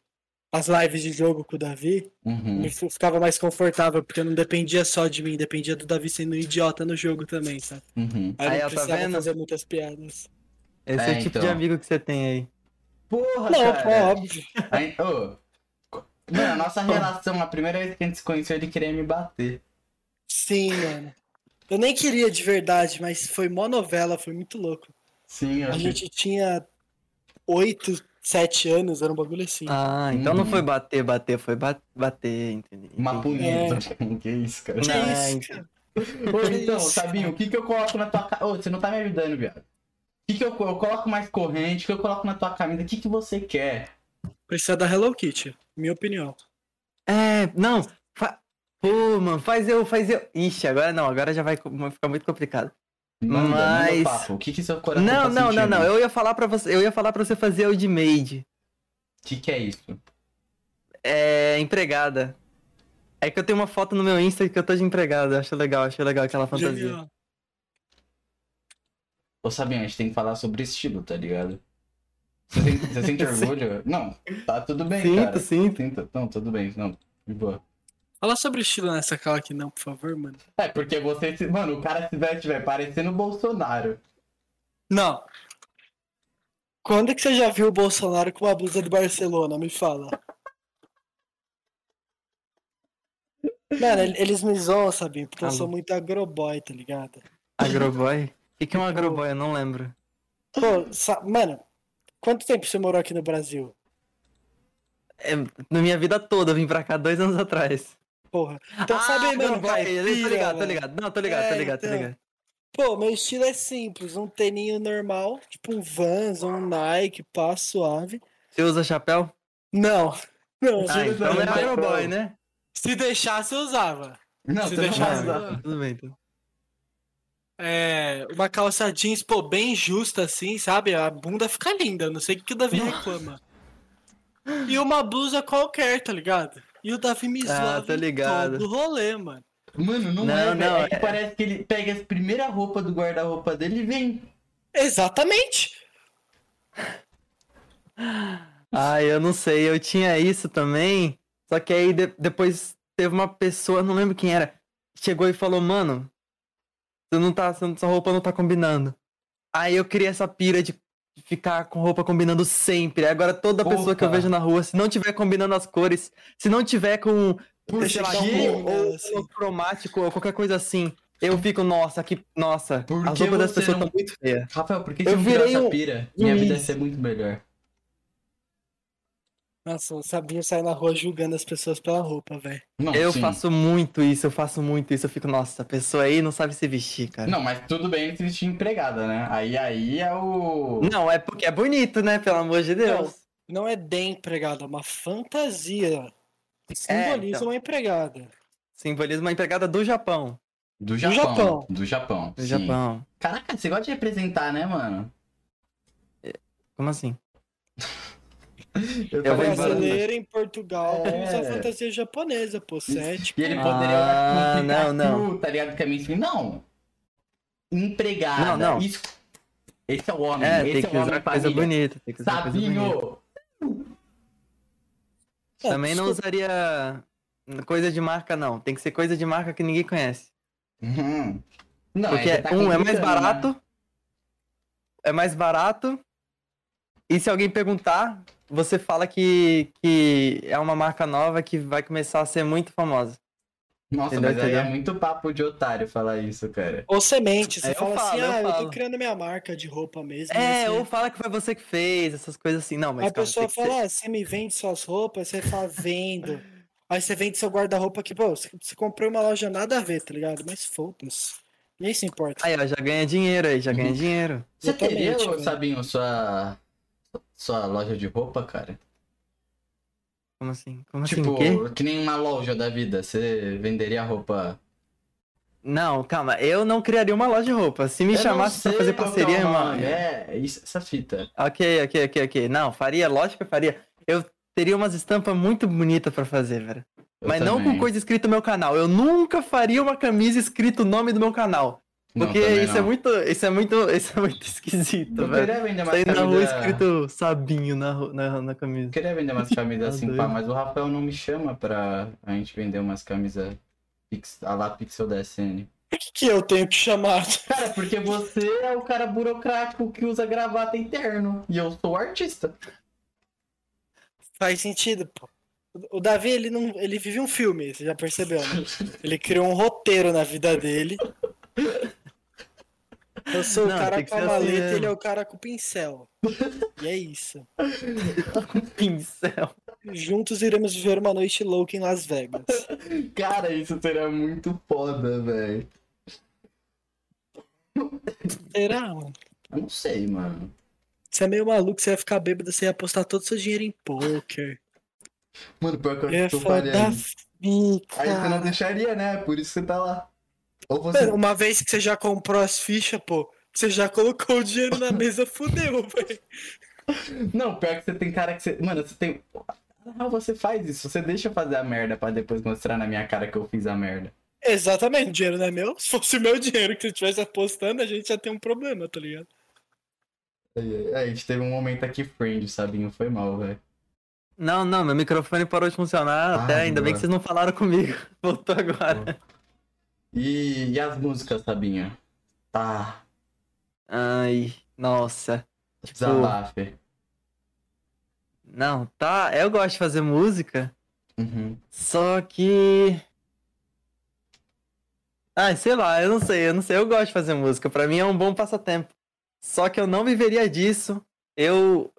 As lives de jogo com o Davi, Uhum. me f- ficava mais confortável, porque não dependia só de mim, dependia do Davi sendo um idiota no jogo também, sabe? Uhum. Aí, Aí, eu não tá precisava vendo? fazer muitas piadas. Esse é, É, o tipo então. de amigo que você tem aí. Porra, Não, cara. óbvio. Aí, ô, Mano, a nossa relação, a primeira vez que a gente se conheceu, ele queria me bater. Sim, mano. Eu nem queria de verdade, mas foi mó novela, foi muito louco. Sim, eu A achei- gente tinha oito, sete anos, era um bagulho assim. Ah, então não Uhum. foi bater, bater, foi ba- bater, entendeu? Uma punheta. *laughs* Que isso, cara. Que Não, isso, então- cara? Ô, então, isso, Sabinho, o que que eu coloco na tua camisa? Ô, você não tá me ajudando, viado. O que que eu, eu coloco mais corrente? O que eu coloco na tua camisa? O que que você quer? Precisa da Hello Kitty, minha opinião. É, não. Fa... Pô, mano, faz eu, faz eu. Ixi, agora não, agora já vai ficar muito complicado. Manda, manda Mas- o papo. O que que seu coração Não, tá não, não, sentindo? não. Eu ia falar para você, eu ia falar para você fazer o de maid. O que que é isso? É, empregada. É que eu tenho uma foto no meu Insta que eu tô de empregada. Acho legal, acho legal aquela fantasia. Genial. Ô, Sabinho, a gente tem que falar sobre estilo, tá ligado? Você, tem- você sente *laughs* orgulho? Não, tá tudo bem, Sinto, cara. sinto. Sinto. Não, tudo bem, não. De boa. Fala sobre estilo nessa cala aqui não, por favor, mano. É, porque você... se- Mano, o cara se veste, velho, parecendo o Bolsonaro. Não. Quando é que você já viu o Bolsonaro com uma blusa do Barcelona? Me fala. Mano, ele- eles me zoam, sabe? Porque eu Alô? sou muito agroboy, tá ligado? Agroboy? O que, que é um agroboy? Eu não lembro. Pô, sa- mano, quanto tempo você morou aqui no Brasil? É, na minha vida toda, eu vim pra cá dois anos atrás. Porra. Então, sabe, Ah, mano, não, vai, tô caipira, ligado, tô mano? ligado. Não, tô ligado, tô É, ligado, tô então. ligado. Pô, meu estilo é simples. Um teninho normal, tipo um Vans ou um Nike, pá, suave. Você usa chapéu? Não. Não, Ah, então é Aeroboy, né? se deixasse, eu usava. Não, Se você não tudo bem, tudo É, uma calça jeans, pô, bem justa assim, sabe? A bunda fica linda, não sei o que o Davi reclama. E uma blusa qualquer, tá ligado? E o Davi me Ah, em ligado. todo rolê, mano. Mano, não, Não, é, velho. não, É que é- parece que ele pega as primeiras roupas do guarda-roupa dele e vem. Exatamente. Ah, eu não sei, eu tinha isso também. Só que aí de- depois teve uma pessoa, não lembro quem era, chegou e falou, mano, você não tá, sua roupa não tá combinando. Aí eu criei essa pira de ficar com roupa combinando sempre. Agora toda pessoa que eu vejo na rua, se não tiver combinando as cores, se não tiver com, Por sei lá, ou Assim. cromático ou qualquer coisa assim, eu fico, nossa, que, nossa, Por as roupas das pessoas não- estão muito feias. Rafael, por que você Eu não virei essa um pira? Minha vida ia ser muito melhor. Nossa, eu sabia sair na rua julgando as pessoas pela roupa, velho. Não, Eu sim. faço muito isso, eu faço muito isso. Eu fico, nossa, a pessoa aí não sabe se vestir, cara. Não, mas tudo bem se vestir empregada, né? Aí aí é o. Não, é porque é bonito, né? Pelo amor de Deus. Não é de empregada, é uma fantasia. Simboliza então. uma empregada. Simboliza uma empregada do Japão. Do Japão. Japão. Do Japão. Do sim. Japão. Caraca, você gosta de representar, né, mano? Como assim? *laughs* Eu Eu vou Brasileira em Portugal É. usa fantasia japonesa, pô. Cético. E ele Ah, poderia com não, não. Pikachu, tá ligado? Que é. Não. Empregada. Não, não. Isso... Esse é o homem. É, Esse tem é que homem usar coisa bonita. Tem que usar coisa bonita. Sabinho. É, Também não desculpa. usaria coisa de marca, não. Tem que ser coisa de marca que ninguém conhece. Uhum. Não, Porque você tá um é mais né? barato. É mais barato. E se alguém perguntar, você fala que, que é uma marca nova que vai começar a ser muito famosa. Nossa, Entendeu, mas aí é muito papo de otário falar isso, cara. Ou semente, você É, eu fala falo, assim, eu ah, eu tô falo. criando minha marca de roupa mesmo. É, você- ou fala que foi você que fez, essas coisas assim. Não, mas Aí a calma, pessoa que fala, ah, você me vende suas roupas, você fala, vendo. *laughs* Aí você vende seu guarda-roupa aqui, pô, você você comprou uma loja nada a ver, tá ligado? Mas foda-se. Nem se importa. Aí, ó, já ganha dinheiro aí, já ganha Uhum. dinheiro. Você teria, Exatamente, ô, velho. Sabinho, sua... sua loja de roupa, cara? Como assim? Como assim? Tipo, o quê? que nem uma loja da vida. Você venderia roupa. Não, calma, eu não criaria uma loja de roupa. Se me Eu não chamasse pra fazer é parceria, irmão. nome, É, isso, essa fita. Ok, ok, ok, ok. Não, faria, lógico que eu faria. Eu teria umas estampas muito bonitas pra fazer, velho. Eu Mas não também. com coisa escrita no meu canal. Eu nunca faria uma camisa escrito o nome do meu canal. Não, Porque também isso não. é muito. Isso é muito. Isso é muito esquisito, Eu velho. queria vender umas Sair na rua escrito Sabinho na, na, na camisa. Eu queria vender umas *laughs* camisas assim, doido. pá, mas o Rafael não me chama pra a gente vender umas camisas a lá Pixel da SN. Por que, que eu tenho que chamar? *laughs* Cara, porque você é o cara burocrático que usa gravata interno. E eu sou o artista. Faz sentido, pô. O Davi, ele não. Ele vive um filme, você já percebeu, né? *laughs* Ele criou um roteiro na vida dele. Eu sou Não, o cara com a assim maleta e mesmo. ele é o cara com o pincel. E é isso. *laughs* Pincel. Juntos iremos viver uma noite louca em Las Vegas. Cara, isso seria muito foda, velho. Será, mano? Eu não sei, mano. Você é meio maluco, você ia ficar bêbado, você ia apostar todo o seu dinheiro em poker. Mano, pior que eu É tô foda falhando. Aí você não deixaria, né? Por isso você tá lá. Ou você. Mano, Uma vez que você já comprou as fichas, pô, você já colocou o dinheiro na mesa, *laughs* fudeu, velho. Não, pior que você tem cara que você. Mano, você tem. Ah, você faz isso. Você deixa eu fazer a merda pra depois mostrar na minha cara que eu fiz a merda. Exatamente, o dinheiro não é meu. Se fosse o meu dinheiro que você estivesse apostando, a gente ia ter um problema, tá ligado? A gente teve um momento aqui friend, Sabinho. Foi mal, velho. Não, não, meu microfone parou de funcionar Ah, até, ainda bem boa. que vocês não falaram comigo. *laughs* Voltou agora. E, e as músicas, Sabinho? Tá. Ai, nossa. Desabafe. Não, tá. Eu gosto de fazer música, Uhum. só que. Ai, sei lá, eu não sei, eu não sei. Eu gosto de fazer música. Pra mim é um bom passatempo. Só que eu não viveria disso. Eu.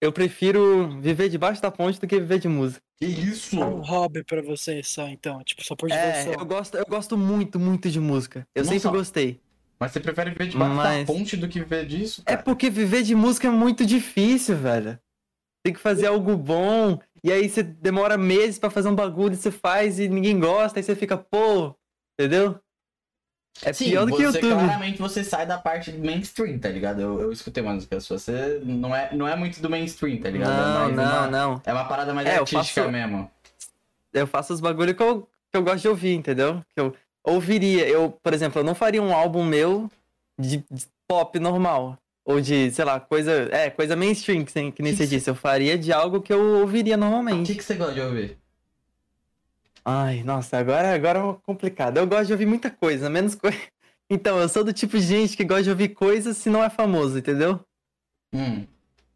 Eu prefiro viver debaixo da ponte do que viver de música. Que isso? É um hobby pra você só, então. Tipo, só por É, diversão. eu gosto, eu gosto muito, muito de música. Eu Nossa. sempre gostei. Mas você prefere viver debaixo Mas- da ponte do que viver disso? É cara? porque viver de música é muito difícil, velho. Tem que fazer algo bom, e aí você demora meses pra fazer um bagulho, você faz e ninguém gosta, aí você fica, pô, entendeu? É Sim, pior do que o você, YouTube. claramente você sai da parte do mainstream, tá ligado? Eu, eu escutei umas pessoas, você não é, não é muito do mainstream, tá ligado? é Não, mais não, uma- não. É uma parada mais É, eu artística faço- mesmo. Eu faço os bagulho que eu, que eu gosto de ouvir, entendeu? Que eu ouviria. Eu, por exemplo, eu não faria um álbum meu de, de pop normal. Ou de, sei lá, coisa. É, coisa mainstream, que, nem- que nem Que você disse. Eu faria de algo que eu ouviria O normalmente. que, que você gosta de ouvir? Ai, nossa, agora, agora é complicado. Eu gosto de ouvir muita coisa, menos coisa. *laughs* Então, eu sou do tipo de gente que gosta de ouvir coisas se não é famoso, entendeu? Hum.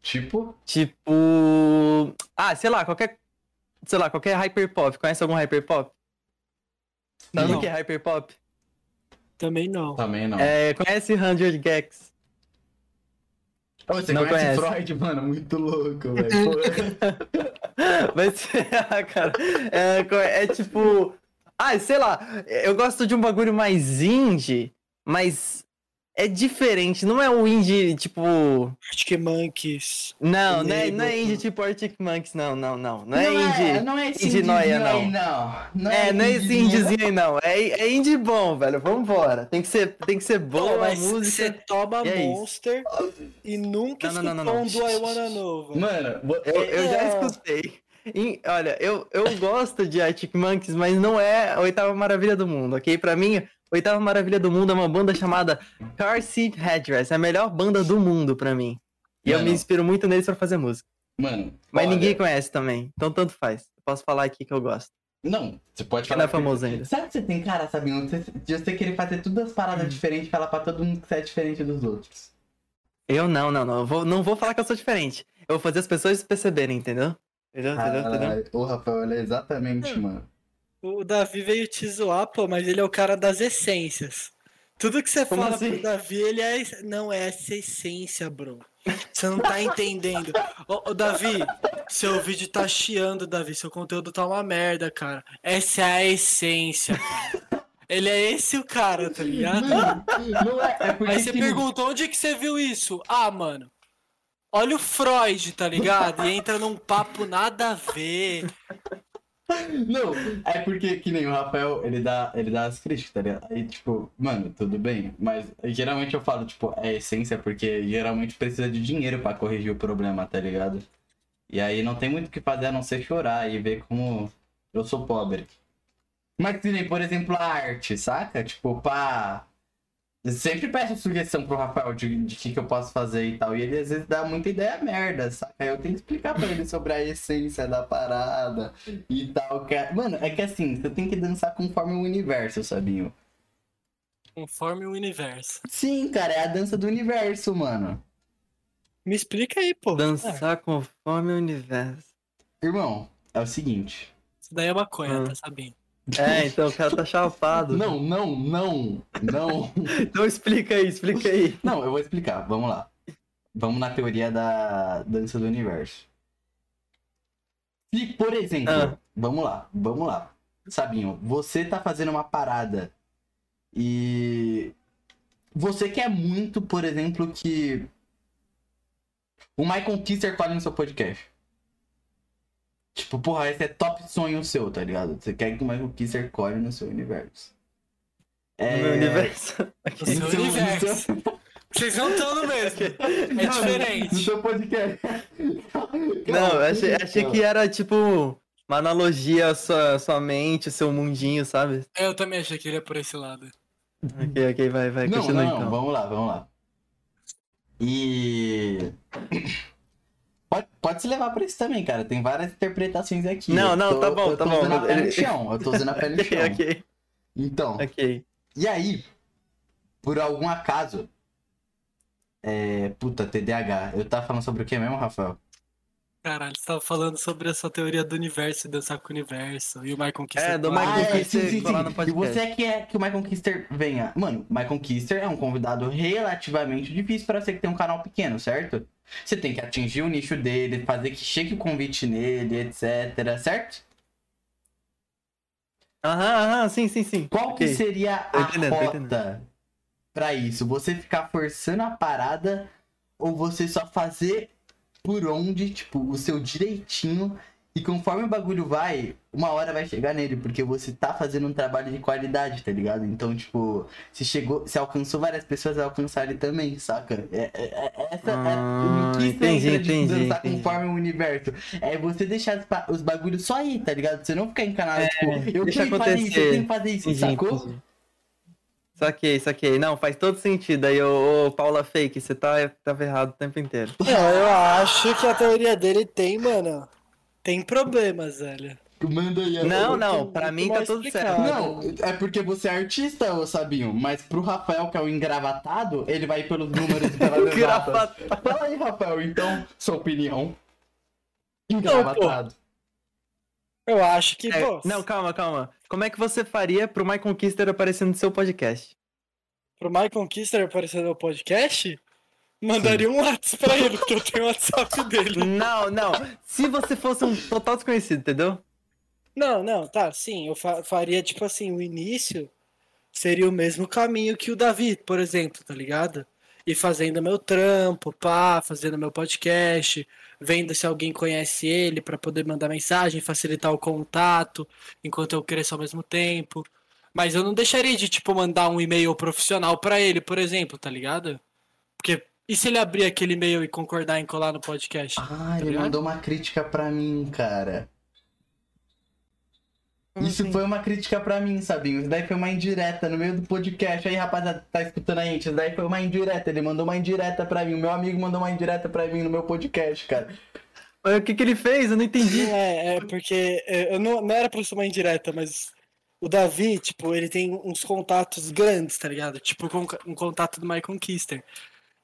Tipo? Tipo. Ah, sei lá, qualquer. Sei lá, qualquer hyperpop. Conhece algum hyperpop? Sabe Não. o que é hyperpop? Também não. Também não. É, conhece 100 Gex? Ô, você não conhece, conhece. Freud, mano? Muito louco, velho. Pô. *laughs* Mas, *laughs* ah, cara, é, é tipo. Ah, sei lá, eu gosto de um bagulho mais indie, mas é diferente. Não é um indie tipo. Arctic Monkeys. Não, não é, não é indie tipo Arctic Monkeys, não, não, não. Não é não indie. É, não é esse indie noia, aí, não. não. Não É, não é esse indiezinho. aí, não. É, é indie bom, velho. Vambora. Tem que ser, tem que ser boa Não, a música. você toma e é isso. Monster e nunca Não, não, não, escutou não, um não. do I Wanna Know. Mano, Eu, eu já É. escutei. Em- olha, eu, eu gosto de Arctic Monkeys, mas não é a oitava maravilha do mundo, ok? Pra mim, oitava maravilha do mundo é uma banda chamada Car Seat Headrest. É a melhor banda do mundo pra mim. E eu Mano. me inspiro muito neles pra fazer música. Mano. Mas olha, ninguém conhece também, então tanto faz. Eu posso falar aqui que eu gosto. Não, você pode Que falar. não é famoso ainda. Sabe que você tem cara, Sabinho? Você, de você querer fazer todas as paradas diferentes e falar pra todo mundo que você é diferente dos outros. Eu não, não, não. Eu vou, não vou falar que eu sou diferente. Eu vou fazer as pessoas perceberem, entendeu? Entendeu? Entendeu? Entendeu? O Rafael, ele é exatamente, mano. O Davi veio te zoar, pô, mas ele é o cara das essências. Tudo que você Como fala assim? pro Davi, ele é. Não, é essa essência, bro. Você não tá entendendo. Ô, ô, Davi, seu vídeo tá chiando, Davi. Seu conteúdo tá uma merda, cara. Essa é a essência, cara. Ele é esse o cara, tá ligado? Não é, é porque Aí você que- pergunta, onde que você viu isso? Ah, mano. Olha o Freud, tá ligado? E entra num papo nada a ver. Não, é porque que nem o Rafael, ele dá, ele dá as críticas, tá ligado? Aí, tipo, mano, tudo bem, mas geralmente eu falo, tipo, é essência, porque geralmente precisa de dinheiro pra corrigir o problema, tá ligado? E aí não tem muito o que fazer a não ser chorar e ver como eu sou pobre. Mas que nem, por exemplo, a arte, saca? Tipo, pá. Eu sempre peço sugestão pro Rafael de, de que, que eu posso fazer e tal. E ele às vezes dá muita ideia merda, saca? Eu tenho que explicar pra ele sobre a essência da parada e tal. Que é- Mano, é que assim, você tem que dançar conforme o universo, sabinho? Conforme o universo. Sim, cara, é a dança do universo, mano. Me explica aí, pô. É, Dançar conforme o universo. Irmão, é o seguinte. isso daí é maconha, Ah. tá sabendo? É, então o cara tá chapado. Não, não, não, não. *laughs* Então explica aí, explica aí. Não, eu vou explicar, vamos lá. Vamos na teoria da dança do universo. Se, por exemplo, Ah. vamos lá, vamos lá. Sabinho, você tá fazendo uma parada e você quer muito, por exemplo, que o Michael Kisser fale no seu podcast. Tipo, porra, esse é top sonho seu, tá ligado? Você quer que o Michael Kisser colhe no seu universo. No meu universo. *laughs* No seu no seu- no universo. seu- Vocês não estão no mesmo. É no diferente. seu podcast. *laughs* Não, eu achei, achei que era tipo uma analogia à sua, sua mente, seu mundinho, sabe? Eu também achei que ele ia por esse lado. Ok, ok, vai, vai, Não, continua não, então. vamos lá, vamos lá. E. Pode, pode se levar pra isso também, cara. Tem várias interpretações aqui. Não, Eu não, tô- tá bom, eu tá tô bom. usando a pé no chão. Eu tô usando a pé no *laughs* chão. Ok, ok, Então, ok. e aí, por algum acaso. É. Puta, TDAH. Eu tava falando sobre o que mesmo, Rafael? Caralho, você tava falando sobre a sua teoria do universo e dançar com o universo. E o Michael Kister. É, do Michael Ah, é, Kister sim, sim, sim. E você quer que o Michael Kister venha. Mano, o Michael Kister é um convidado relativamente difícil para você que tem um canal pequeno, certo? Você tem que atingir o nicho dele, fazer que chegue o convite nele, etc, certo? Aham, aham, sim, sim, sim. Qual que Ok. seria a rota pra isso? Você ficar forçando a parada ou você só fazer por onde, tipo, o seu direitinho e conforme o bagulho vai, uma hora vai chegar nele, porque você tá fazendo um trabalho de qualidade, tá ligado? Então, tipo, se chegou, se alcançou várias pessoas, vai alcançar ele também, saca? É, é- é- essa Ah, é o que entendi, entra entendi, dançar entendi. conforme o universo. É você deixar os, ba- os bagulhos só aí, tá ligado? Você não ficar encanado, tipo, eu É, tenho que fazer isso, eu tenho que fazer isso, Entendi, sacou? entendi. Saquei, saquei. Não, faz todo sentido. Aí, ô, ô, Paula Fake, você tá, tava errado o tempo inteiro. *laughs* Não, eu acho que a teoria dele tem, mano. Tem problemas, velho. Manda aí. a- Não, não, pra mim tá tudo certo. Não, é porque você é artista, ô Sabinho, mas pro Rafael, que é o engravatado, ele vai pelos números e pelas. *laughs* Engravatado. Fala aí, Rafael, então, sua opinião. Engravatado. Eu acho que, É, pô. não, calma, calma. Como é que você faria pro Michael Kister aparecer no seu podcast? Pro Michael Kister aparecer no podcast, mandaria um WhatsApp pra ele, porque eu tenho o WhatsApp dele. *laughs* Não, não. Se você fosse um total desconhecido, entendeu? Não, não, tá, sim, eu fa- faria, tipo assim, o início seria o mesmo caminho que o Davi, por exemplo, tá ligado? E fazendo meu trampo, pá, fazendo meu podcast, vendo se alguém conhece ele pra poder mandar mensagem, facilitar o contato, enquanto eu cresço ao mesmo tempo. Mas eu não deixaria de, tipo, mandar um e-mail profissional pra ele, por exemplo, tá ligado? Porque, e se ele abrir aquele e-mail e concordar em colar no podcast? Ah, ele ligado? mandou uma crítica pra mim, cara. Isso assim? foi uma crítica pra mim, Sabinho. Isso daí foi uma indireta no meio do podcast. Aí, rapaziada, tá escutando a gente? Isso daí foi uma indireta. Ele mandou uma indireta pra mim. O meu amigo mandou uma indireta pra mim no meu podcast, cara. O que, que ele fez? Eu não entendi. É, é porque é, eu não, não era pra ser uma indireta, mas o Davi, tipo, ele tem uns contatos grandes, tá ligado? Tipo, com- um contato do Michael Kister.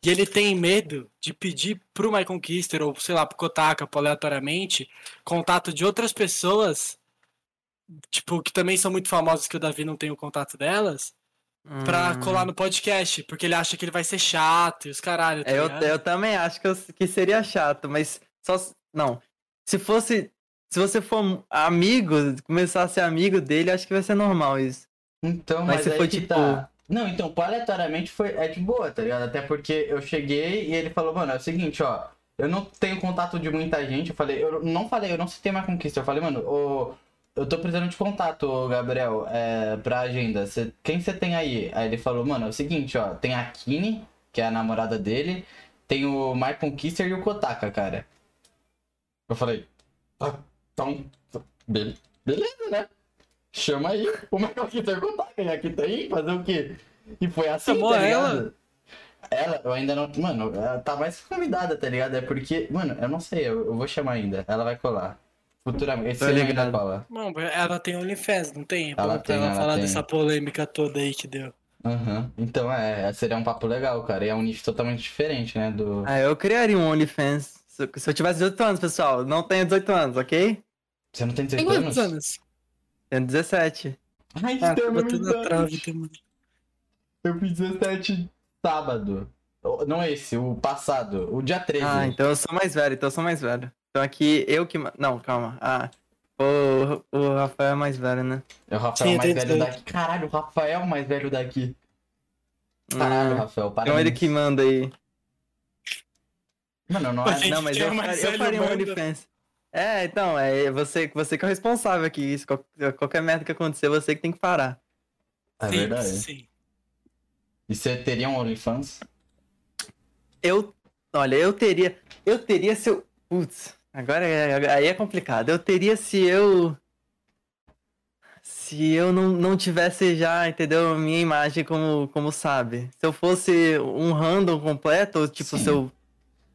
E ele tem medo de pedir pro Michael Kister, ou sei lá, pro Kotaka, pro aleatoriamente, contato de outras pessoas, tipo, que também são muito famosas que o Davi não tem o contato delas, pra Hum. colar no podcast, porque ele acha que ele vai ser chato e os caralho, tá É, eu, eu também acho que, eu- que seria chato, mas só. Não. Se fosse. Se você for amigo, começar a ser amigo dele, acho que vai ser normal isso. Então, Mas mas, se aí for, que tipo- tá. Não, então, aleatoriamente foi, é de boa, tá ligado? Até porque eu cheguei e ele falou, mano, é o seguinte, ó. Eu não tenho contato de muita gente. Eu falei, eu não falei, eu não citei uma conquista. Eu falei, mano, ô, eu tô precisando de contato, Gabriel, é, pra agenda. Cê- quem você tem aí? Aí ele falou, mano, é o seguinte, ó. Tem a Kine, que é a namorada dele. Tem o Michael Kister e o Kotaka, cara. Eu falei, ah, então, be- beleza, né? Chama aí o Michael Kister e o Kotaka. E aqui tem, fazer o quê? E foi assim, Chamou tá ela? Ela, eu ainda não. Mano, ela tá mais convidada, tá ligado? É porque, mano, eu não sei, eu, eu vou chamar ainda. Ela vai colar. Futuramente. Esse Tô ano ainda cola. Não, ela tem OnlyFans, não tem? É Ela pra tem, ela ela falar tem. dessa polêmica toda aí que deu. Aham. Então é, seria um papo legal, cara. E é um nicho totalmente diferente, né? Do. Ah, eu criaria um OnlyFans. Se eu, se eu tivesse 18 anos, pessoal. Não tenho 18 anos, ok? Você não tem Tem 18 quantos anos? anos? Tenho 17. Ai, Ah, tem tô mesma batendo trave também. Eu fiz 17 sábado. Não esse, o passado. O dia 13. Ah, então eu sou mais velho, então eu sou mais velho. Então aqui eu que. Não, calma. Ah. O, o Rafael é mais velho, né? É o Rafael Sim, mais velho 18. daqui. Caralho, o Rafael mais velho daqui. Caralho, Ah, Rafael, parabéns. então ele que manda aí. Mano, não é. Não, mas quer eu, mais faria- eu faria um. OnlyFans. É, então, é você, você que é o responsável aqui. Isso, qual- qualquer merda que acontecer, você que tem que parar. É sim, verdade. sim. E você teria um OnlyFans? Eu. Olha, eu teria. Eu teria se eu. Putz, agora é, aí é complicado. Eu teria se eu. Se eu não, não tivesse já, entendeu? Minha imagem como, como sabe. Se eu fosse um random completo, tipo, Sim. se eu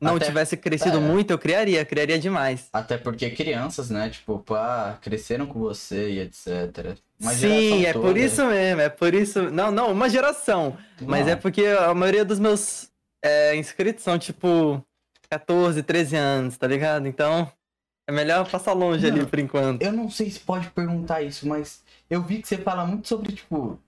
não Até- tivesse crescido é. muito, eu criaria, criaria demais. Até porque crianças, né? Tipo, pá, cresceram com você e etc. Uma Sim, é toda. por isso mesmo, é por isso. Não, não, uma geração. Mas Não. é porque a maioria dos meus é, inscritos são, tipo, 14, 13 anos, tá ligado? Então, é melhor passar longe Não. ali por enquanto. Eu não sei se pode perguntar isso, mas eu vi que você fala muito sobre, tipo.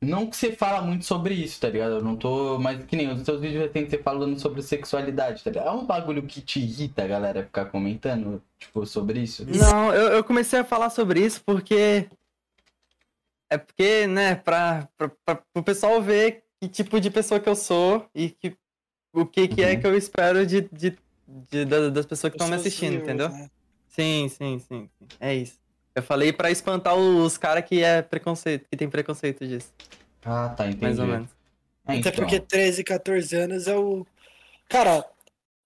Não que você fala muito sobre isso, tá ligado? Eu não tô. Mas que nem os seus vídeos recentes você falando sobre sexualidade, tá ligado? É um bagulho que te irrita a galera ficar comentando, tipo, sobre isso. Não, eu, eu comecei a falar sobre isso porque. É porque, né, pra, pra, pra, pro pessoal ver que tipo de pessoa que eu sou e que, o que, que é Uhum. que eu espero de, de, de- da- das pessoas que estão me assistindo, entendeu? né? Sim, sim, sim, sim. É isso. Eu falei pra espantar os caras que é preconceito, que tem preconceito disso. Ah, tá, entendi. Mais ou menos. É, Até então. porque 13, 14 anos é o. Cara,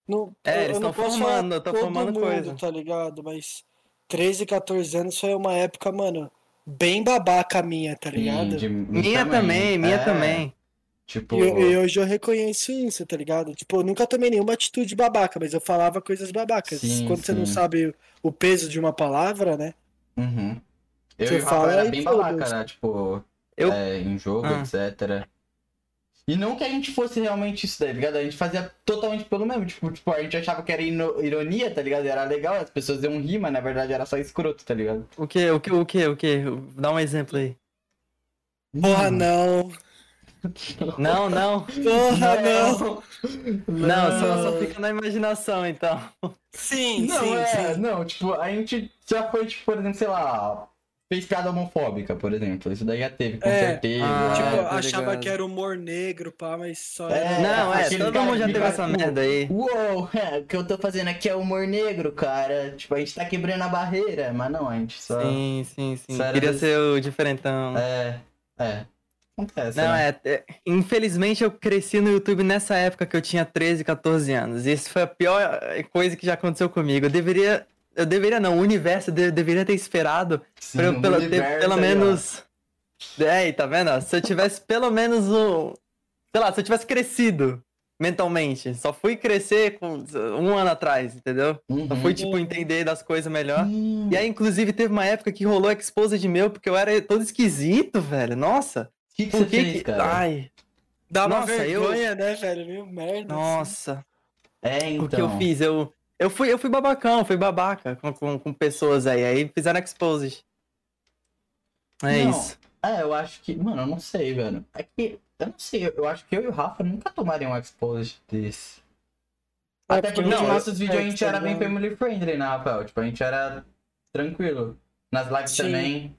não, É, eu- eles eu não tão posso formando, falar tão todo formando mundo, coisa. tá ligado? Mas 13, 14 anos foi uma época, mano, bem babaca minha, tá Sim, ligado? de- Minha também, minha É, também. Tipo. E, eu- hoje eu reconheço isso, tá ligado? Tipo, eu nunca tomei nenhuma atitude babaca, mas eu falava coisas babacas. Sim, Quando você não sim. sabe o peso de uma palavra, né? Uhum. Eu Você e o fala era bem babaca, né? Tipo, Eu- é, em jogo, Ah. etc. E não que a gente fosse realmente isso, tá ligado? A gente fazia totalmente pelo mesmo. Tipo, tipo a gente achava que era ino- ironia, tá ligado? E era legal, as pessoas iam rir, mas na verdade era só escroto, tá ligado? O que, o que, o que, o que? Dá um exemplo aí. Porra, não. *laughs* Não, não. Porra, não. Não, só, só fica na imaginação, então. Sim, Não, sim, é, sim. não, tipo, a gente já foi, tipo, por exemplo, sei lá, fez piada homofóbica, por exemplo. Isso daí já teve, com É, certeza. ah, Tipo, É, achava ligado. que era humor negro, pá, mas só É. Não, é, todo cara mundo já teve essa tipo, merda aí. Uou, é, o que eu tô fazendo aqui é humor negro, cara. Tipo, a gente tá quebrando a barreira, mas não, a gente só. Sim, sim, sim. Só Queria dos- ser o diferentão. É, é. Acontece. Não, né? é, é- Infelizmente eu cresci no YouTube nessa época que eu tinha 13, 14 anos. E isso foi a pior eh, coisa que já aconteceu comigo. Eu deveria. Eu deveria não, o universo de- deveria ter esperado Sim, pra eu pela- ter pelo aí, ó. menos. É, aí, tá vendo? Se eu tivesse pelo menos um. Sei lá, se eu tivesse crescido mentalmente. Só fui crescer com um ano atrás, entendeu? Só Uhum. fui, tipo, entender das coisas melhor. Hum, E aí, inclusive, teve uma época que rolou exposed meu, porque eu era todo esquisito, velho. Nossa. O que, que você que fez, que. cara? Ai, Dá uma Nossa, eu- vergonha, né, velho? Meio merda. assim. nossa. É, então. O que eu fiz? Eu, eu, fui, eu fui babacão, fui babaca com, com, com pessoas aí. Aí fizeram exposed. É Não. isso. É, eu acho que. Mano, eu não sei, velho. É que. Eu não sei, eu- eu acho que eu e o Rafa nunca tomariam um exposed desse. É, Até porque nos eu- nossos vídeos a é, gente tá era bem family friendly, né, Rafael? Tipo, a gente era tranquilo. Nas lives Sim. também.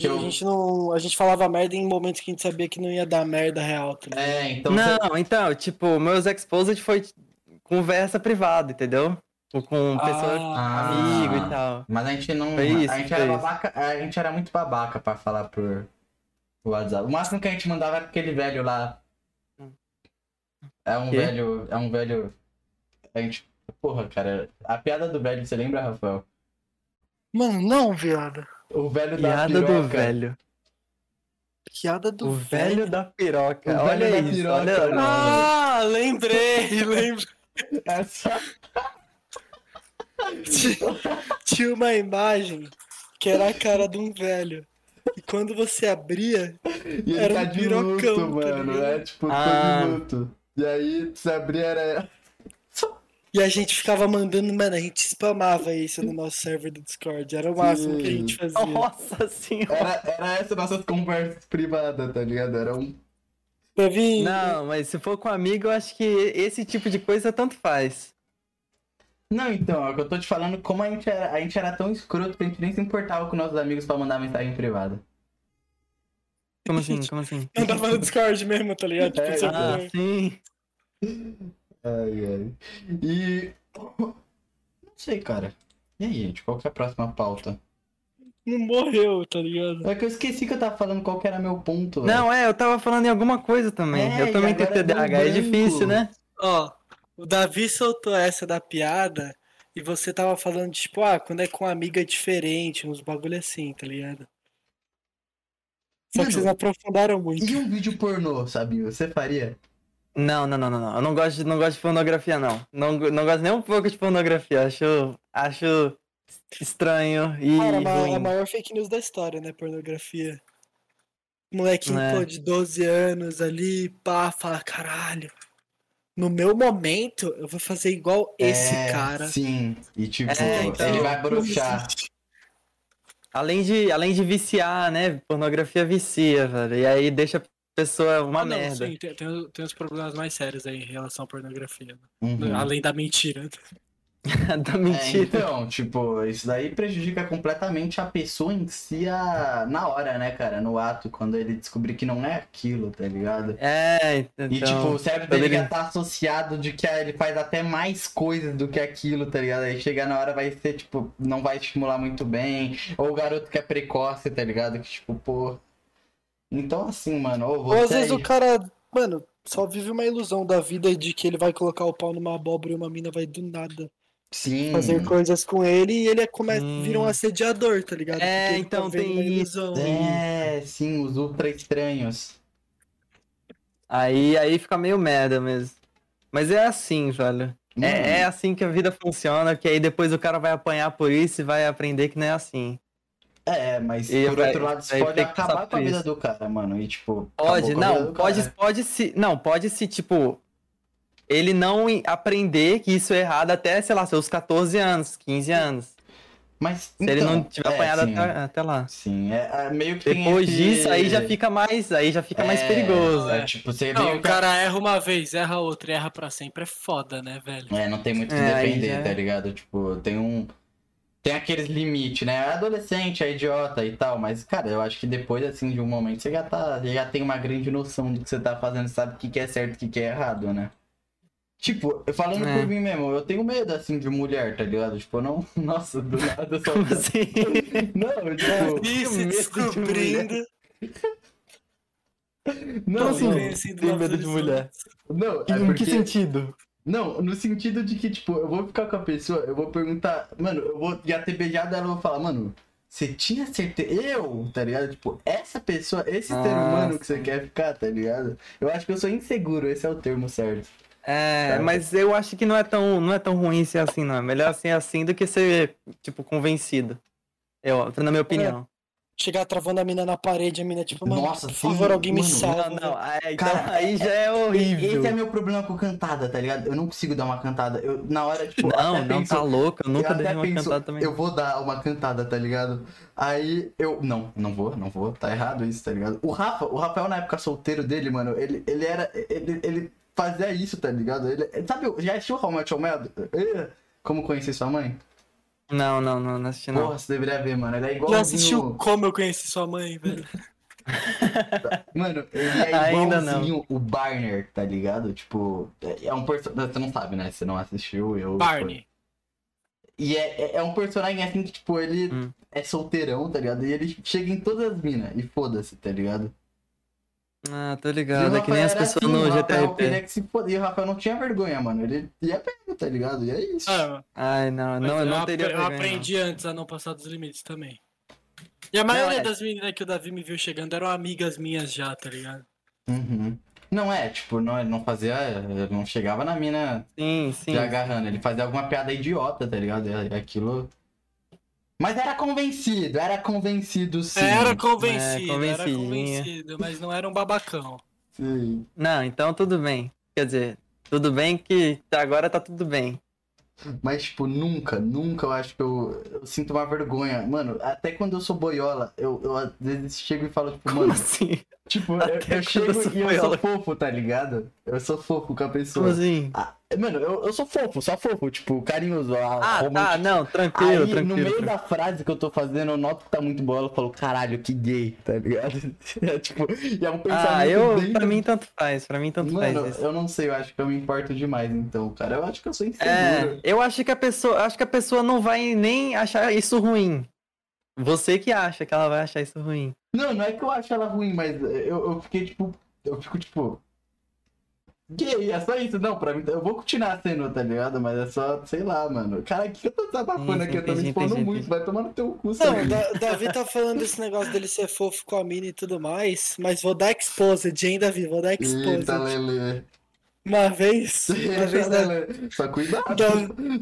E a gente não. A gente falava merda em momentos que a gente sabia que não ia dar merda real, ligado? É, então. você- não, então, tipo, meus exposed foi conversa privada, entendeu? Com, com pessoas, Ah. amigo e tal. Mas a gente não. Foi isso, a gente era isso. babaca. A gente era muito babaca pra falar por por WhatsApp. O máximo que a gente mandava era aquele velho lá. É um Quê? velho. É um velho. A gente. Porra, cara. A piada do velho, você lembra, Rafael? Mano, não, viado. O velho da Piada do piroca. velho. Piada do O velho da piroca. O velho olha da isso, piroca, olha. mano. Ah, lembrei, *laughs* lembrei. Essa... *laughs* Tinha uma imagem que era a cara de um velho. E quando você abria, E ele Era tá um de pirocão, luto, tá mano. ligado? É tipo, Ah. todo de luto. E aí, se abrir era. E a gente ficava mandando, mano, a gente spamava isso no nosso server do Discord. Era o máximo que a gente fazia. Nossa senhora. Era, era essa nossas conversas privadas, tá ligado? Era um. Pra vir. Não, mas se for com amigo, eu acho que esse tipo de coisa tanto faz. Não, então, é o que eu tô te falando, como a gente era, a gente era tão escroto que a gente nem se importava com nossos amigos pra mandar mensagem privada. Como assim? Como assim? Mandava no Discord mesmo, tá ligado? Tipo, É, você- Ah, sim. Ai, ai. E. Não sei, cara. E aí, gente, qual que é a próxima pauta? não morreu, tá ligado? É que eu esqueci que eu tava falando qual que era meu ponto. velho. Não, é, eu tava falando em alguma coisa também. É, eu também tenho TDAH, é difícil, né? Ó, o Davi soltou essa da piada e você tava falando, tipo, ah, quando é com amiga é diferente, uns bagulho assim, tá ligado? Só Mano, que vocês aprofundaram muito. E um vídeo pornô, sabia? Você faria? Não, não, não, não, não. Eu não gosto, de- não gosto de pornografia, não. Não, não gosto nem um pouco de pornografia. Acho, acho estranho e Cara, a ma- ruim. a maior fake news da história, né? Pornografia. Molequinho, É. pô, de 12 anos ali, pá, fala, caralho. no meu momento, eu vou fazer igual esse É, cara. Sim. E tipo, É, então- ele vai bruxar. Além de, além de viciar, né? Pornografia vicia, velho. E aí deixa a pessoa uma Ah, não, merda. sim, tem, tem, tem uns problemas mais sérios aí em relação à pornografia. né? Uhum. Além da mentira. *laughs* da É, mentira. então, tipo, isso daí prejudica completamente a pessoa em si a... na hora, né, cara? No ato, quando ele descobrir que não é aquilo, tá ligado? É, então. E tipo, o cérebro dele ele- já tá associado de que ele faz até mais coisas do que aquilo, tá ligado? Aí chegar na hora vai ser, tipo, não vai estimular muito bem. Ou o garoto que é precoce, tá ligado? Que tipo, pô. Então assim, mano, ou Ou você. às vezes o cara, mano, só vive uma ilusão da vida de que ele vai colocar o pau numa abóbora e uma mina vai do nada Sim. fazer coisas com ele e ele é come... Hum. vira um assediador, tá ligado? É, Porque ele então tá tem isso. É, sim, os ultra estranhos. Aí, aí fica meio merda mesmo. Mas é assim, velho. Hum. É, é assim que a vida funciona, que aí depois o cara vai apanhar por isso e vai aprender que não é assim. É, mas E por vai- outro lado, isso pode acabar com a vida isso. do cara, mano. E tipo. Pode, não, pode, pode se. Não, pode se, tipo. Ele não aprender que isso é errado até, sei lá, seus 14 anos, 15 anos. Mas. Se ele então, não tiver é, apanhado sim, até, até lá. Sim, é, é meio que. tem Depois esse- disso, aí já fica mais. Aí já fica mais É, perigoso. É, tipo, você Não, o que cara erra uma vez, erra outra, erra pra sempre. É foda, né, velho? É, não tem muito o que É, aí defender, já- tá ligado? Tipo, tem um. Tem aqueles limites, né? É adolescente, é idiota e tal, mas, cara, eu acho que depois, assim, de um momento, você já tá. Já tem uma grande noção do que você tá fazendo, sabe o que, que é certo e o que, que é errado, né? Tipo, falando É. por mim mesmo, eu tenho medo, assim, de mulher, tá ligado? Tipo, eu não. *laughs* Nossa, do nada eu só. Como assim? *laughs* Não, tipo. E se medo de descobrindo. *laughs* Não, assim, não, tem na medo de mulher? não, é em porque... que sentido? Não, no sentido de que, tipo, eu vou ficar com a pessoa, eu vou perguntar, mano, eu vou já ter beijado ela, eu vou falar, mano, você tinha certeza? Eu, tá ligado? Tipo, essa pessoa, esse ser Ah, humano que você quer ficar, tá ligado? Eu acho que eu sou inseguro, esse é o termo certo. É, Sabe? mas eu acho que não é tão, não é tão ruim ser assim, não. É melhor ser assim do que ser, tipo, convencido. Eu, na minha opinião. Chegar travando a mina na parede, a mina, tipo, mano, Nossa, por sim, favor, alguém me mano, salva. Não, não, aí, então, Cara, aí já é horrível. Esse é meu problema com cantada, tá ligado? Eu não consigo dar uma cantada. Eu, na hora, tipo, Não, não penso, tá louco, eu nunca eu dei uma penso, cantada também. Eu vou dar uma cantada, tá ligado? Aí eu. Não, não vou, não vou. Tá errado isso, tá ligado? O Rafa, o Rafael na época solteiro dele, mano, ele, ele era. Ele, ele fazia isso, tá ligado? Ele, sabe, já assistiu How Much? Eh, Como conhecer sua mãe? Não, não, não, não assisti não. Porra, você deveria ver, mano. Ele é igual. Já assistiu Como Eu Conheci Sua Mãe, velho? *laughs* Mano, ele é Ainda igualzinho o Barner, tá ligado? Tipo, é é um personagem. Você não sabe, né? Você não assistiu, eu. Barney. E é, é, é um personagem assim que, tipo, ele Hum. é solteirão, tá ligado? E ele chega em todas as minas e foda-se, tá ligado? Ah, tô ligado, é que nem as pessoas assim, no GTRP. que se. E o Rafael não tinha vergonha, mano. Ele ia pego, tá ligado? E é isso. Ah, Ai, não, não, eu eu, não teria eu vergonha, não. aprendi antes a não passar dos limites também. E a maioria é. das meninas que o Davi me viu chegando eram amigas minhas já, tá ligado? Uhum. Não é, tipo, não, ele não fazia. Ele não chegava na mina Sim, sim. agarrando. Ele fazia alguma piada idiota, tá ligado? E aquilo. Mas era convencido, era convencido sim. Era convencido, É, era convencido, mas não era um babacão. Sim. Não, então tudo bem. Quer dizer, tudo bem que agora tá tudo bem. Mas, tipo, nunca, nunca eu acho que eu, eu sinto uma vergonha. Mano, até quando eu sou boiola, eu, eu às vezes chego e falo, tipo, Como mano, assim? tipo, eu, Até eu quando chego eu e eu boiola. sou fofo, tá ligado? Eu sou fofo com a pessoa. Como assim? Ah, mano, eu, eu sou fofo, só fofo, tipo, carinhoso. a- Ah, tá, não, tranquilo, Aí, tranquilo. no meio da frase que eu tô fazendo, eu noto que tá muito bola, eu falo, caralho, que gay, tá ligado? *laughs* É, tipo, e é um pensamento Ah, eu, dentro... pra mim tanto faz, pra mim tanto Mano, faz isso. eu não sei, eu acho que eu me importo demais, então, cara. Eu acho que eu sou inseguro. É, eu acho que a pessoa, acho que a pessoa não vai nem achar isso ruim. Você que acha que ela vai achar isso ruim. Não, não é que eu acho ela ruim, mas eu, eu fiquei tipo. Eu fico tipo. Gay, é só isso. Não, pra mim, eu vou continuar sendo, tá ligado? Mas é só, sei lá, mano. Cara, o que eu tô desabafando aqui? Eu tô me expondo muito. entendi. Vai tomar no teu cu, Não, sabe? o Da- Davi tá falando desse negócio dele ser fofo com a mina e tudo mais, mas vou dar exposed, hein, Davi? Vou dar exposed. Eita, Lele. Uma vez, *laughs* uma vez da-. Só cuidado. Da-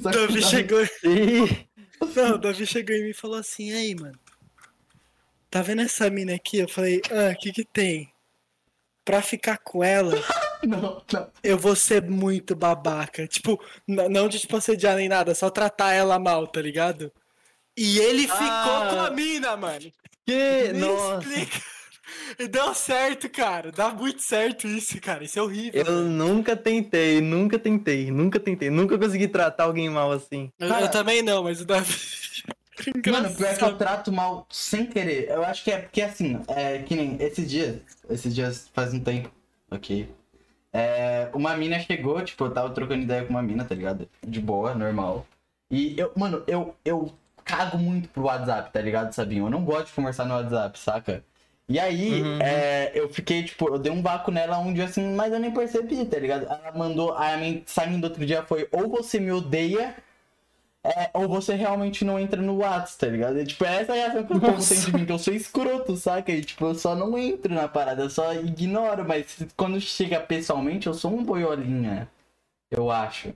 Só Davi cuidado. chegou. Não, o Davi chegou em mim e falou assim, aí, mano. Tá vendo essa mina aqui? Eu falei, ah, o que que tem? Pra ficar com ela, *laughs* Não, não. eu vou ser muito babaca. Tipo, não de tipo assediar nem nada, só tratar ela mal, tá ligado? E ele ficou Ah. com a mina, mano. Que? Me Nossa. explica. E deu certo, cara. Dá muito certo isso, cara. Isso é horrível. Eu velho. nunca tentei, nunca tentei, nunca tentei, nunca consegui tratar alguém mal assim. Eu, Cara- eu também não, mas o Davi. *laughs* Mano, pior que eu trato mal sem querer. Eu acho que é porque assim, é que nem esses dias. Esses dias faz um tempo. Ok. É, uma mina chegou, tipo, eu tava trocando ideia com uma mina, tá ligado? De boa, normal. E eu, mano, eu, eu cago muito pro WhatsApp, tá ligado, Sabinho? Eu não gosto de conversar no WhatsApp, saca? E aí, Uhum. é, eu fiquei, tipo, eu dei um vácuo nela um dia assim, mas eu nem percebi, tá ligado? Ela mandou, a mensagem do outro dia foi, ou você me odeia, é, ou você realmente não entra no WhatsApp, tá ligado? E, tipo, essa é a reação que o povo tem de mim, que eu sou escroto, saca? E, tipo, eu só não entro na parada, eu só ignoro, mas quando chega pessoalmente, eu sou um boiolinha, eu acho.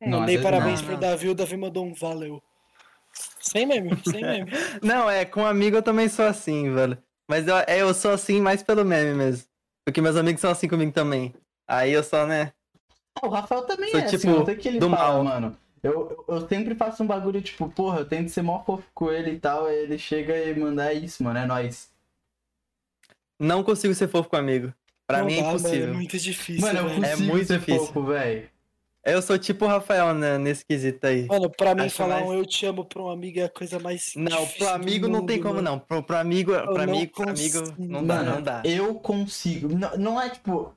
Não, às Mandei vezes parabéns não. pro Davi, o Davi mandou um valeu. Sem meme, sem meme. *laughs* Não, é, com amigo eu também sou assim, velho. Mas eu, é, eu sou assim mais pelo meme mesmo. Porque meus amigos são assim comigo também. Aí eu só, né? O Rafael também Sou é, tipo assim, não sei o que ele do fala, mal. mano. Eu, eu, eu sempre faço um bagulho, tipo, porra, eu tento ser mó fofo com ele e tal, aí ele chega e manda "É isso, mano, é nóis. Não consigo ser fofo com amigo. Pra Não mim é dá, mano, impossível. é muito difícil. Mano, eu consigo É muito ser difícil. fofo, velho. Eu sou tipo o Rafael né, nesse quesito aí. Mano, pra mim Acho falar mais- um eu te amo pra um amigo é a coisa mais. Não, pro do amigo não tem mundo, como mano. não. Pro, pro amigo, pra não amigo, pro amigo, consigo. não dá, Mano, não dá. eu consigo. Não, não é tipo.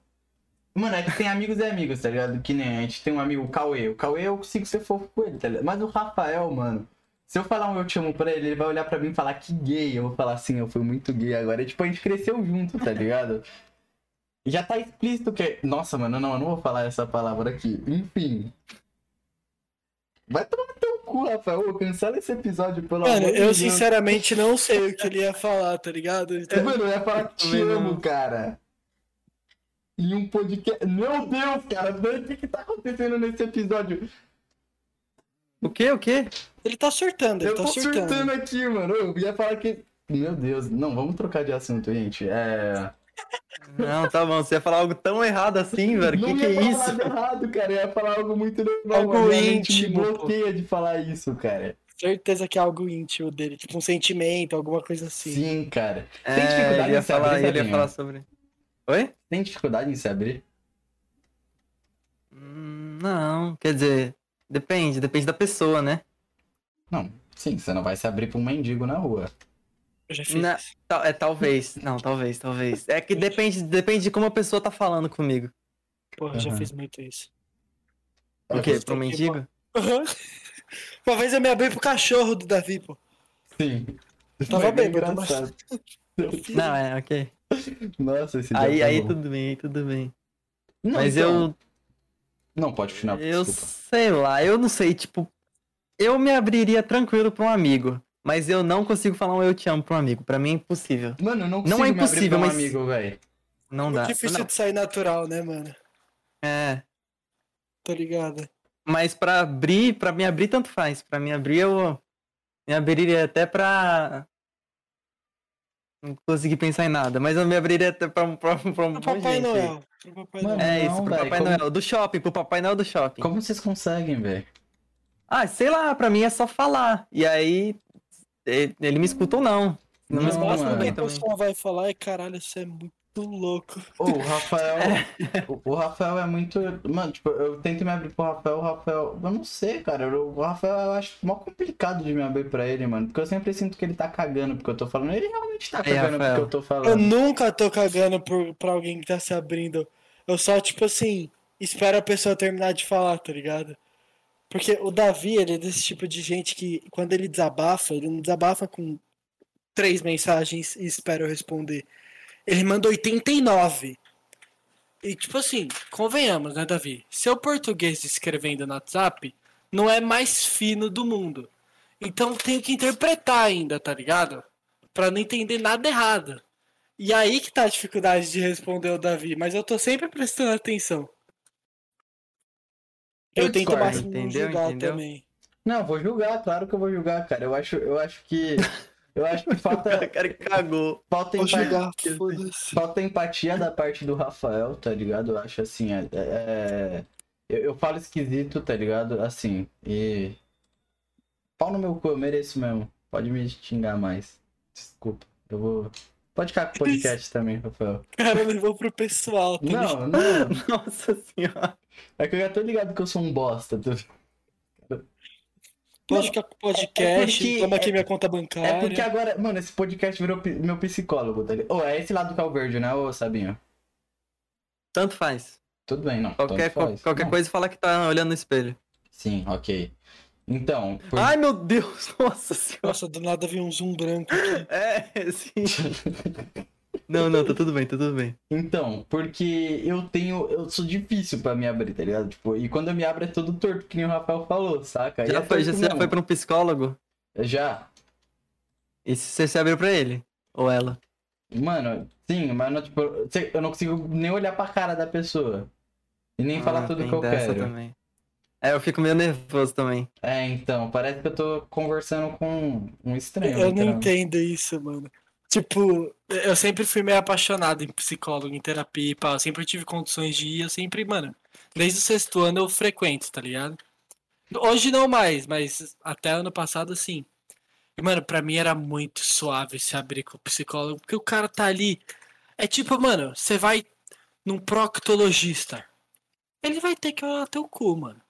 Mano, é que tem amigos e amigos, tá ligado? Que nem a gente tem um amigo, o Cauê. O Cauê eu consigo ser fofo com ele, tá ligado? Mas o Rafael, mano. Se eu falar um eu te amo pra ele, ele vai olhar pra mim e falar que gay. Eu vou falar assim, eu fui muito gay agora. E, tipo, a gente cresceu junto, tá ligado? Já tá explícito que. Nossa, mano, não, eu não vou falar essa palavra aqui. Enfim. Vai tomar teu cu, Rafael. Cancela esse episódio, pelo Mano, amor de eu Deus. sinceramente não sei o que ele ia falar, tá ligado? Então, Mano, eu ia falar que te amo, cara. Em um podcast. Meu Deus, cara, o que que tá acontecendo nesse episódio? O quê? O quê? ele tá surtando, ele eu tá tô surtando. surtando aqui, mano. Eu ia falar que. Meu Deus, não, vamos trocar de assunto, gente. É. Não, tá bom. Você ia falar algo tão errado assim, velho. não Que que ia é falar isso? nada errado, cara. Eu ia falar algo muito normal. Algo íntimo, Me bloqueia de falar isso, cara. Certeza que é algo íntimo dele, tipo um sentimento, alguma coisa assim. Sim, cara. Tem É, dificuldade ele ia falar, ele ia falar sobre. Oi? Tem dificuldade em se abrir? Hum, Não, quer dizer, depende, depende da pessoa, né? Não. Sim, você não vai se abrir pra um mendigo na rua. Eu já fiz Na- É talvez, não, talvez, talvez. É que depende, depende de como a pessoa tá falando comigo. Porra, eu já fiz muito isso. O quê? Pro mendigo? Uma vez eu me abri pro cachorro do Davi, pô. Sim. Tava Foi bem mas- engraçado. Eu. Não, é, ok. Nossa, esse Aí, dia foi aí bom. tudo bem, tudo bem. Não, Mas então- eu, Não, pode continuar, eu desculpa. sei lá, eu não sei, tipo, eu me abriria tranquilo pra um amigo, mas eu não consigo falar um eu te amo pra um amigo. Pra mim é impossível. Mano, eu não Não consigo é me abrir impossível, pra um mas- amigo, velho. Não Muito dá. difícil Não, de sair natural, né, mano? é, Tá ligado? mas pra abrir, pra me abrir tanto faz. Pra me abrir eu me abriria até pra não consegui pensar em nada, mas eu me abriria até pra, um- pra, pra um Papai. Noel. Pro Papai Mano, Noel. É Não, isso, pro véi, Papai como- Noel do shopping, pro Papai Noel do shopping. Como vocês conseguem, velho? Ah, sei lá, pra mim é só falar. E aí ele me escuta ou não. Não, me Não, escuta, Mas tudo o que a pessoa vai falar é caralho, você é muito louco. Ô, o Rafael. o, o Rafael é muito. Mano, tipo, eu tento me abrir pro Rafael, o Rafael. Eu não sei, cara. eu- O Rafael eu acho mó complicado de me abrir pra ele, mano. Porque eu sempre sinto que ele tá cagando porque eu tô falando. Ele realmente tá cagando Rafael. porque eu tô Eu falando. nunca tô cagando por, pra alguém que tá se abrindo. Eu só, tipo assim, espero a pessoa terminar de falar, tá ligado? Porque o Davi, ele é desse tipo de gente que, quando ele desabafa, ele não desabafa com três mensagens e espera eu responder. Ele manda 89. E, tipo assim, convenhamos, né, Davi? Seu português escrevendo no WhatsApp não é mais fino do mundo. Então tenho que interpretar ainda, tá ligado? Pra não entender nada errado. E aí que tá a dificuldade de responder o Davi, mas eu tô sempre prestando atenção. Eu, Eu tento entendeu? julgar Entendeu? também. Não, vou julgar, claro que eu vou julgar, cara. Eu acho, eu acho que. *laughs* Eu acho que *laughs* O falta, cara cagou. falta, Vou empa- jogar, foda-se. falta empatia da parte do Rafael, tá ligado? Eu acho assim, é, é- eu, eu falo esquisito, tá ligado? Assim, e. Pau no meu cu, eu mereço mesmo. Pode me xingar mais. Desculpa, eu vou. Pode ficar com o podcast *laughs* também, Rafael. O cara levou pro pessoal, tá ligado? Não, não. *laughs* Nossa senhora. É que eu já tô ligado que eu sou um bosta. tá? Pode ficar com podcast, porque- toma aqui é- minha conta bancária. É porque agora, mano, esse podcast virou meu psicólogo, tá ligado? Ô, é esse lado que é o verde, né, ô Sabinho? Tanto faz. Tudo bem, não. Qualquer, tanto faz. qualquer Não. coisa fala que tá olhando no espelho. Sim, ok. Então, por- Ai, meu Deus. *laughs* Nossa senhora. Nossa, do nada veio um zoom branco aqui. É, *laughs* sim. *laughs* Não, não, tá tudo bem, tá tudo bem. então, porque eu tenho. Eu sou difícil pra me abrir, tá ligado? Tipo, e quando eu me abro é todo torto, que nem o Rafael falou, saca? Já é foi, já, já foi pra um psicólogo? Já. E você se abriu pra ele? Ou ela? Mano, sim, mas não, tipo, eu não consigo nem olhar pra cara da pessoa. E nem falar Ah, tudo tem que eu dessa quero. Também. É, eu fico meio nervoso também. É, então, parece que eu tô conversando com um estranho. Eu não entendo isso, mano. Tipo, eu sempre fui meio apaixonado em psicólogo, em terapia e pá. Eu sempre tive condições de ir, eu sempre, mano. Desde o sexto ano eu frequento, tá ligado? Hoje não mais, mas até ano passado sim. E, mano, pra mim era muito suave se abrir com o psicólogo, porque o cara tá ali. É tipo, mano, você vai num proctologista. Ele vai ter que olhar teu cu, mano.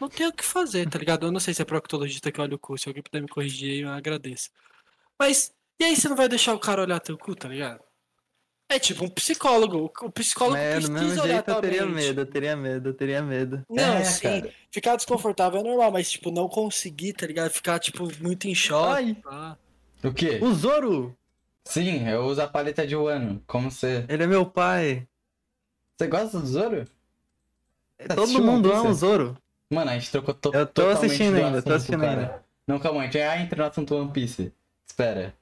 Não tem o que fazer, tá ligado? Eu não sei se é proctologista que olha o cu. Se alguém puder me corrigir eu agradeço. Mas, e aí você não vai deixar o cara olhar teu cu, tá ligado? É tipo um psicólogo. O psicólogo É, do precisa mesmo olhar jeito eu teria mente. medo, eu teria medo, eu teria medo. Não, É, sim. cara. Ficar desconfortável é normal, mas, tipo, não conseguir, tá ligado? Ficar, tipo, muito em choque. O quê? o Zoro! Sim, eu uso a paleta de Wano. Como você. Ele é meu pai. Você gosta do Zoro? Tá Todo mundo ama o? Zoro. Mano, a gente trocou to Eu tô totalmente assistindo do ainda, tô assistindo ainda. Não, calma, a gente já entra no assunto One Piece. Espera.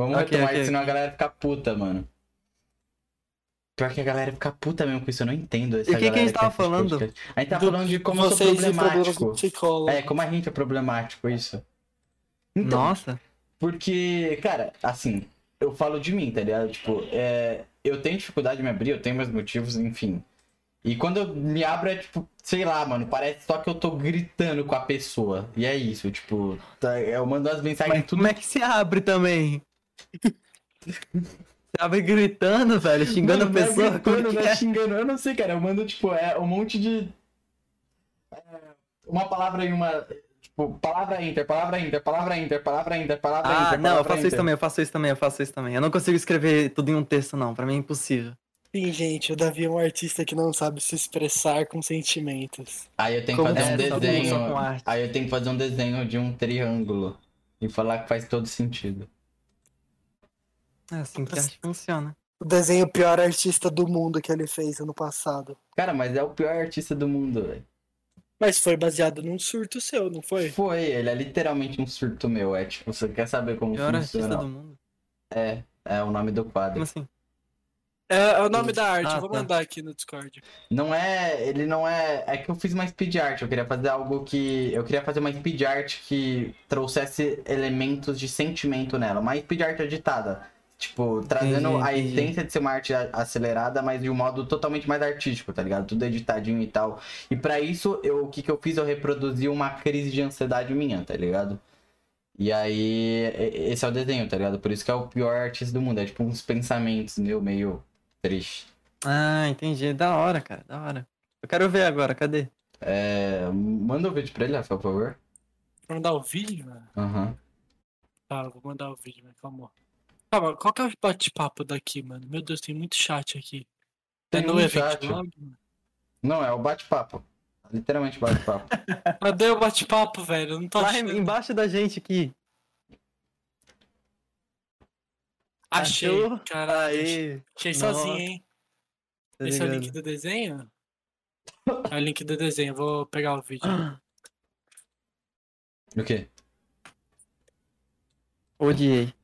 Vamos Ok, retomar ok, isso, senão ok. a galera fica puta, mano. Pior que a galera fica puta mesmo com isso, eu não entendo. essa E o que que a gente tava falando? podcast. A gente tá Do- falando de como eu sou problemático. É, como a gente é problemático, isso. Então, Nossa. Porque, cara, assim, eu falo de mim, tá ligado? Tipo, é, eu tenho dificuldade de me abrir, eu tenho meus motivos, enfim. E quando eu me abro, é tipo, sei lá, mano, parece só que eu tô gritando com a pessoa. E é isso, tipo, tá- eu mando as mensagens Mas tudo. como é que se abre também? *laughs* Abre gritando, velho, xingando Mano, a não é pessoa. gritando, como não que é é? xingando, eu não sei, cara. Eu mando, tipo, é um monte de. é, uma palavra em uma. Tipo, palavra inter, palavra inter, palavra inter, palavra inter, palavra Ah, inter. não, eu faço isso inter. também, eu faço isso também, eu faço isso também. Eu não consigo escrever tudo em um texto, não. Pra mim é impossível. Sim, gente, o Davi é um artista que não sabe se expressar com sentimentos. Aí eu tenho que fazer um é, desenho. Aí eu tenho que fazer um desenho de um triângulo. E falar que faz todo sentido. É assim que acho que funciona. O desenho pior artista do mundo que ele fez ano passado. Cara, mas é o pior artista do mundo, velho. Mas foi baseado num surto seu, não foi? Foi, ele é literalmente um surto meu. É tipo, você quer saber como Pior artista funciona? do mundo. É, é o nome do quadro. Como assim? É, é o nome da arte, Ah, eu vou tá. mandar aqui no Discord. Não é. Ele não é. É que eu fiz uma speed art. Eu queria fazer algo que. Eu queria fazer uma speed art que trouxesse elementos de sentimento nela. Uma speed art agitada. Tipo, trazendo Entendi, a entendi. essência de ser uma arte acelerada, mas de um modo totalmente mais artístico, tá ligado? Tudo editadinho e tal. E pra isso, eu, o que, que eu fiz? Eu reproduzi uma crise de ansiedade minha, tá ligado? E aí, esse é o desenho, tá ligado? Por isso que é o pior artista do mundo. É tipo uns pensamentos meu meio triste. Ah, entendi. Da hora, cara, da hora. Eu quero ver agora, cadê? É, manda o vídeo pra ele, Rafael, por favor. Vou mandar o vídeo, mano? Aham. Tá, eu vou mandar o vídeo, mas calma. Calma, qual que é o bate-papo daqui, mano? Meu Deus, tem muito chat aqui. Tem é no evento log, mano? Não, é o bate-papo. Literalmente bate-papo. *laughs* Cadê o bate-papo, velho? Eu não tô Lá achando. embaixo da gente aqui. Achei, Achou? caralho. Aê. Achei Nossa. sozinho, hein? tá Esse é o link do desenho? *laughs* É o link do desenho, vou pegar o vídeo. o quê? Odiei.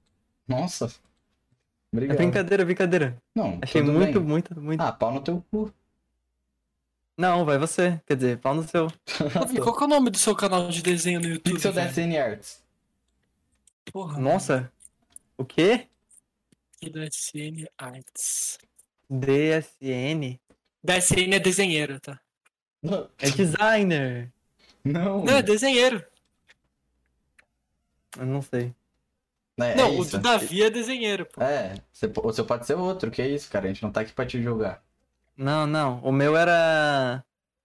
Nossa. É Obrigado. brincadeira, brincadeira. Não, Achei tudo muito, bem. muito, muito. Ah, pau no teu cu. Não, vai você. Quer dizer, pau no seu. *laughs* Ô, Qual que é o nome do seu canal de desenho no YouTube? Pixel? DSN Arts. Porra. Nossa, O quê? DSN Arts. DSN? DSN é desenheiro, tá? Não, É designer. não, Não, é desenheiro. Eu não sei. É, não, é o do Davi é desenheiro, pô. É, você, o seu pode ser outro, que é isso, cara. A gente não tá aqui pra te julgar. Não, não. O meu era.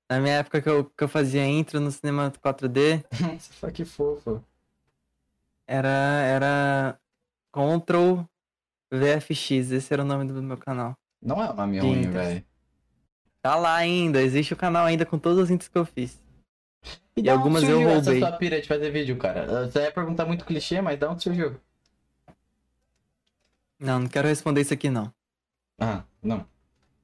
Na minha época que eu, que eu fazia intro no cinema 4D, Nossa, *laughs* que fofo. era. Era. Control VFX. Esse era o nome do meu canal. Não é um nome ruim, velho. Tá lá ainda. Existe o canal ainda com todos os intros que eu fiz. E, E algumas eu surgiu essa roubei. sua pira de fazer vídeo, cara? Você ia perguntar muito clichê, mas da onde surgiu? Não, não quero responder isso aqui, não. Ah, não.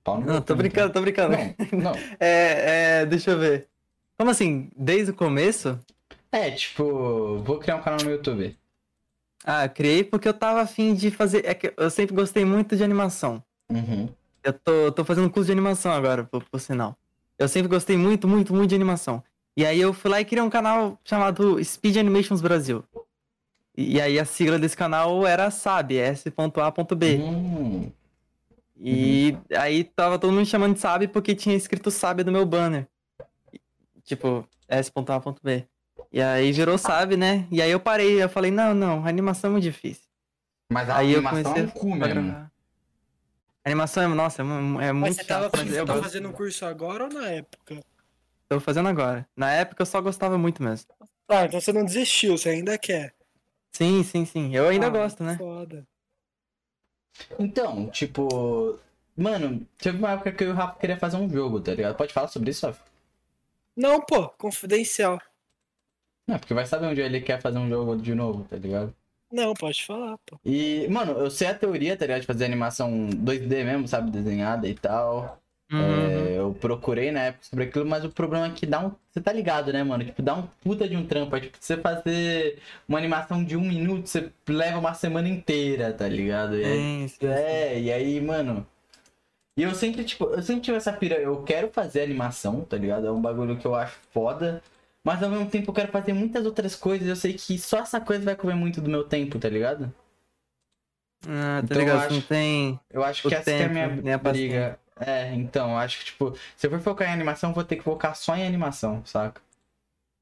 Pau no Não, tô brincando, tô brincando. Não, não. *laughs* É, é, deixa eu ver. Como assim? Desde o começo? É, tipo, vou criar um canal no YouTube. Ah, criei porque eu tava afim de fazer. É que eu sempre gostei muito de animação. Uhum. Eu tô, tô fazendo curso de animação agora, por, por sinal. Eu sempre gostei muito, muito, muito de animação. E aí eu fui lá e criei um canal chamado Speed Animations Brasil. E, aí a sigla desse canal era SAB, S.A.B. Hum, E aí tava todo mundo chamando de SAB porque tinha escrito SAB no meu banner. Tipo, S.A.B. E aí virou SAB, né? E aí eu parei, eu falei, não, não, animação é muito difícil. mas a Aí eu animação comecei é um cu a mesmo. gravar. Animação é, nossa, é, é Mas muito você tava chato, mas eu tá fazendo um curso agora ou na época? Tô fazendo agora. Na época eu só gostava muito mesmo. Ah, então você não desistiu, você ainda quer. Sim, sim, sim. Eu ainda Ah, gosto, né? Foda. Então, tipo. Mano, teve uma época que eu e o Rafa queria fazer um jogo, tá ligado? Pode falar sobre isso, Rafa? Não, pô, confidencial. Não, porque vai saber onde ele quer fazer um jogo de novo, tá ligado? Não, pode falar, pô. E, mano, eu sei a teoria, tá ligado? De fazer animação 2D mesmo, sabe? Desenhada e tal. Uhum. É, eu procurei na época sobre aquilo, mas o problema é que dá um. Você tá ligado, né, mano? Tipo, dá um puta de um trampo. É tipo, você fazer uma animação de um minuto, você leva uma semana inteira, tá ligado? E aí, Sim, sim. é, e aí, mano. E eu sempre, tipo, eu sempre tive essa pira, eu quero fazer animação, tá ligado? É um bagulho que eu acho foda. Mas ao mesmo tempo eu quero fazer muitas outras coisas. Eu sei que só essa coisa vai comer muito do meu tempo, tá ligado? Ah, tá Então, eu ligado? acho- Não tem. Eu acho que essa que é a tempo, minha briga. É, então, eu acho que, tipo, se eu for focar em animação, eu vou ter que focar só em animação, saca?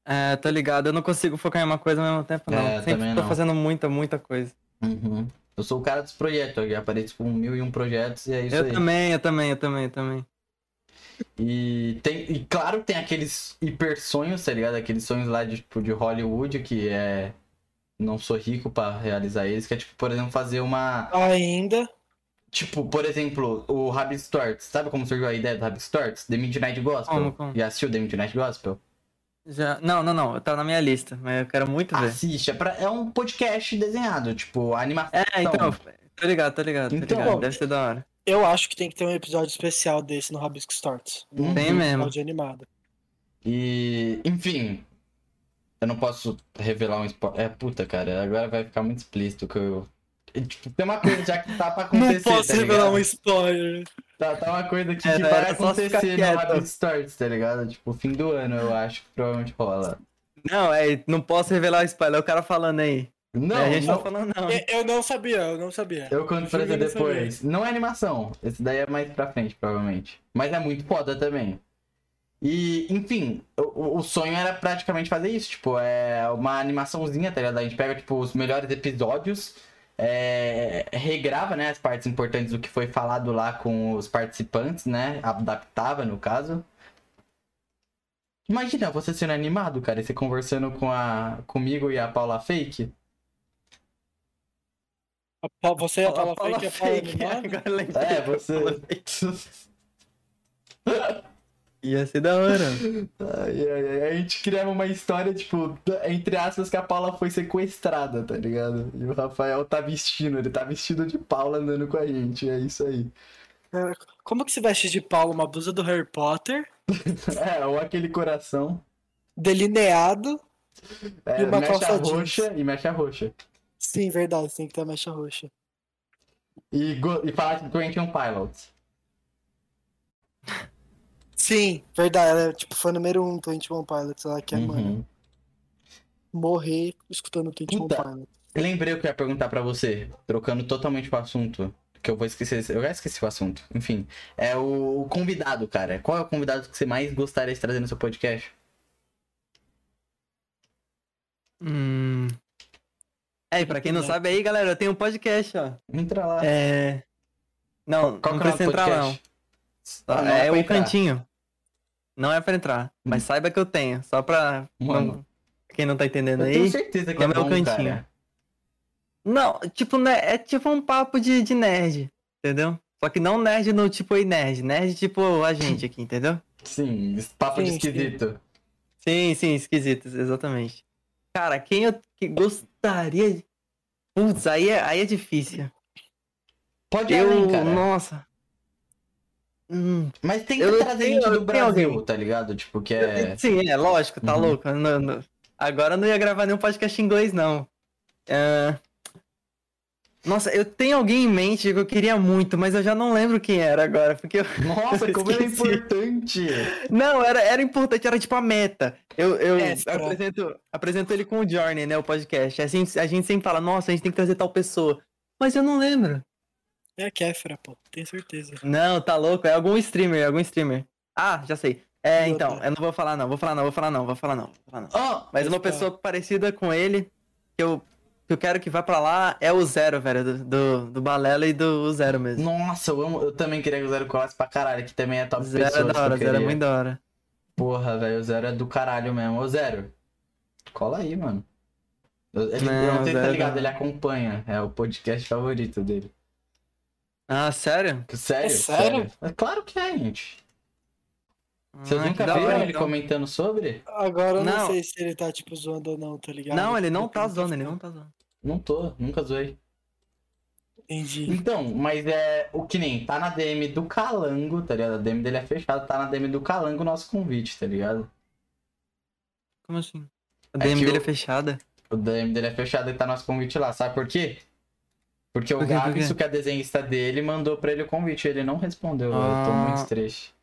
É, tô ligado. Eu não consigo focar em uma coisa ao mesmo tempo, não. É, Sempre tô não. fazendo muita, muita coisa. Uhum. Eu sou o cara dos projetos, eu apareço com mil e um projetos e é isso eu aí. também, eu também, eu também, eu também. E tem, e claro, tem aqueles hiper sonhos, tá ligado? Aqueles sonhos lá de, tipo, de Hollywood que é. Não sou rico pra realizar eles, que é tipo, por exemplo, fazer uma. Ainda. Tipo, por exemplo, o Rabbit Storts. Sabe como surgiu a ideia do Rabbit Storts? The Midnight Gospel. Como, como? Já assistiu The Midnight Gospel? Já... Não, não, não. Tá na minha lista, mas eu quero muito ver. Assiste. É, pra- é um podcast desenhado, tipo, animação. É, então. Tô ligado, tô ligado, tô Então, ligado. Deve ser da hora. Eu acho que tem que ter um episódio especial desse no Rabisco Starts. Um Tem mesmo. episódio animado. E, enfim, eu não posso revelar um spoiler. É, puta, cara, agora vai ficar muito explícito que eu. Tipo, tem uma coisa já que tá pra Não acontecer. posso tá revelar ligado? um spoiler. Tá, tá uma coisa que, É, que era vai só ficar acontecer no. Rabbit Stories, tá ligado? Tipo, fim do ano, eu acho que provavelmente rola. Não, é, não posso revelar o spoiler, é o cara falando aí. Não, É, a gente não. tá falando não. Eu, eu não sabia, eu não sabia. Eu conto pra você não sabia. depois. Não é animação. Esse daí é mais pra frente, provavelmente. Mas é muito foda também. E, enfim, o, o sonho era praticamente fazer isso. Tipo, é uma animaçãozinha, tá ligado? A gente pega, tipo, os melhores episódios, é, regrava, né, as partes importantes do que foi falado lá com os participantes, né? Adaptava, no caso. Imagina você sendo animado, cara, e você conversando com a, comigo e a Paula Fake. A Pa- Você é a Paula Paula Fake, a Paula Fake, animada? agora eu lembrei. É, você. *laughs* Ia ser da hora. Ai, ai, ai. A gente criava uma história, tipo, entre aspas, que a Paula foi sequestrada, tá ligado? E o Rafael tá vestindo, ele tá vestido de Paula andando com a gente, é isso aí. É, Como que se veste de Paulo? Uma blusa do Harry Potter, *laughs* É, ou aquele coração, delineado. é, E uma mecha calça jeans. roxa e mecha roxa. Sim, verdade, tem que ter a mecha roxa. E, go- e falar de 21 Pilots. Sim, verdade, ela é tipo fã número 1 um, 21 Pilots, ela quer, mano, Uhum. morrer escutando 21 Puta. Pilots. lembrei o que eu ia perguntar pra você, trocando totalmente o assunto. Que eu vou esquecer. Eu já esqueci o assunto. Enfim. É o, o convidado, cara. Qual é o convidado que você mais gostaria de trazer no seu podcast? Hum. É, e pra quem não sabe aí, galera, eu tenho um podcast, ó. Entra lá. É. Não, Qual não que é o precisa entrar, não. É pra o entrar. cantinho. Não é pra entrar. Mas saiba que eu tenho. Só pra. Mano. não- Quem não tá entendendo Eu aí. tenho certeza que é meu bom, cantinho. cara. Não, tipo, né, é tipo um papo de, de nerd, entendeu? Só que não nerd no tipo aí nerd. Nerd tipo a gente aqui, entendeu? Sim, papo de Sim, sim. esquisito. Sim, sim, esquisitos, exatamente. Cara, quem eu que gostaria de. Putz, aí é, aí é difícil. Pode ir Eu. além, cara. Nossa. Hum, Mas tem que Eu trazer tenho- gente do Brasil, alguém. tá ligado? Tipo, que é. *laughs* Sim, é lógico, tá Uhum. louco. Não- não- Agora eu não ia gravar nenhum podcast em inglês, não. É, Nossa, eu tenho alguém em mente que eu queria muito, mas eu já não lembro quem era agora, porque eu... *laughs* Nossa, como é Esqueci. importante! Não, era, era importante, era tipo a meta. Eu, eu apresento, apresento ele com o Journey, né, o podcast. A gente, a gente sempre fala, nossa, a gente tem que trazer tal pessoa. Mas eu não lembro. É a Kéfera, pô. Tenho certeza. Não, tá louco, é algum streamer, algum streamer. Ah, já sei. É, então, eu não vou falar não, vou falar não, vou falar não, vou falar não, vou falar não. Ó, Mas uma Extra. pessoa parecida com ele, que eu, que eu quero que vá pra lá, é o Zero, velho, do, do, do Balela e do Zero mesmo. nossa, eu amo. Eu também queria que o Zero colasse pra caralho, que também é top Zero é pessoas da hora, Zero é muito da hora. Porra, velho, o Zero é do caralho mesmo. Ô, Zero, cola aí, mano. Ele, Não, eu não sei se tá Zero ligado, não. ele acompanha. É o podcast favorito dele. Ah, sério? Sério? É sério? É claro que é, gente. Vocês Ah, nunca viram ele então. comentando sobre? Agora eu não, Não. sei se ele tá, tipo, zoando ou não, tá ligado? Não, ele não tá zoando, ele não tá zoando. Não tô, nunca zoei. Entendi. Então, mas é o que nem tá na DM do Calango, tá ligado? A DM dele é fechada, tá na DM do Calango o nosso convite, tá ligado? Como assim? A É DM que dele o- é fechada? O DM dele é fechado e tá nosso convite lá, sabe por quê? Porque o Por que é desenhista dele, mandou pra ele o convite, ele não respondeu, eu tô Ah. muito triste.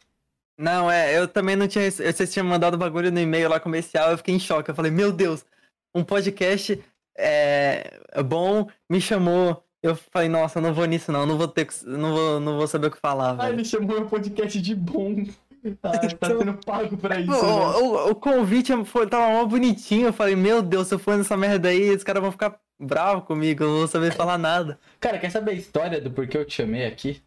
Não, é, eu também não tinha. Vocês tinham mandado o bagulho no e-mail lá comercial, eu fiquei em choque. Eu falei, meu Deus, um podcast é, é bom, me chamou. Eu falei, nossa, eu não vou nisso, não, não vou ter. Não vou, não vou saber o que falar, Ah, ele chamou meu podcast de bom. *laughs* Ah, tá sendo pago pra isso, O, né? o- o convite foi, tava mó bonitinho. Eu falei, meu Deus, se eu for nessa merda aí, os caras vão ficar bravos comigo, eu não vou saber falar nada. Cara, quer saber a história do porquê eu te chamei aqui?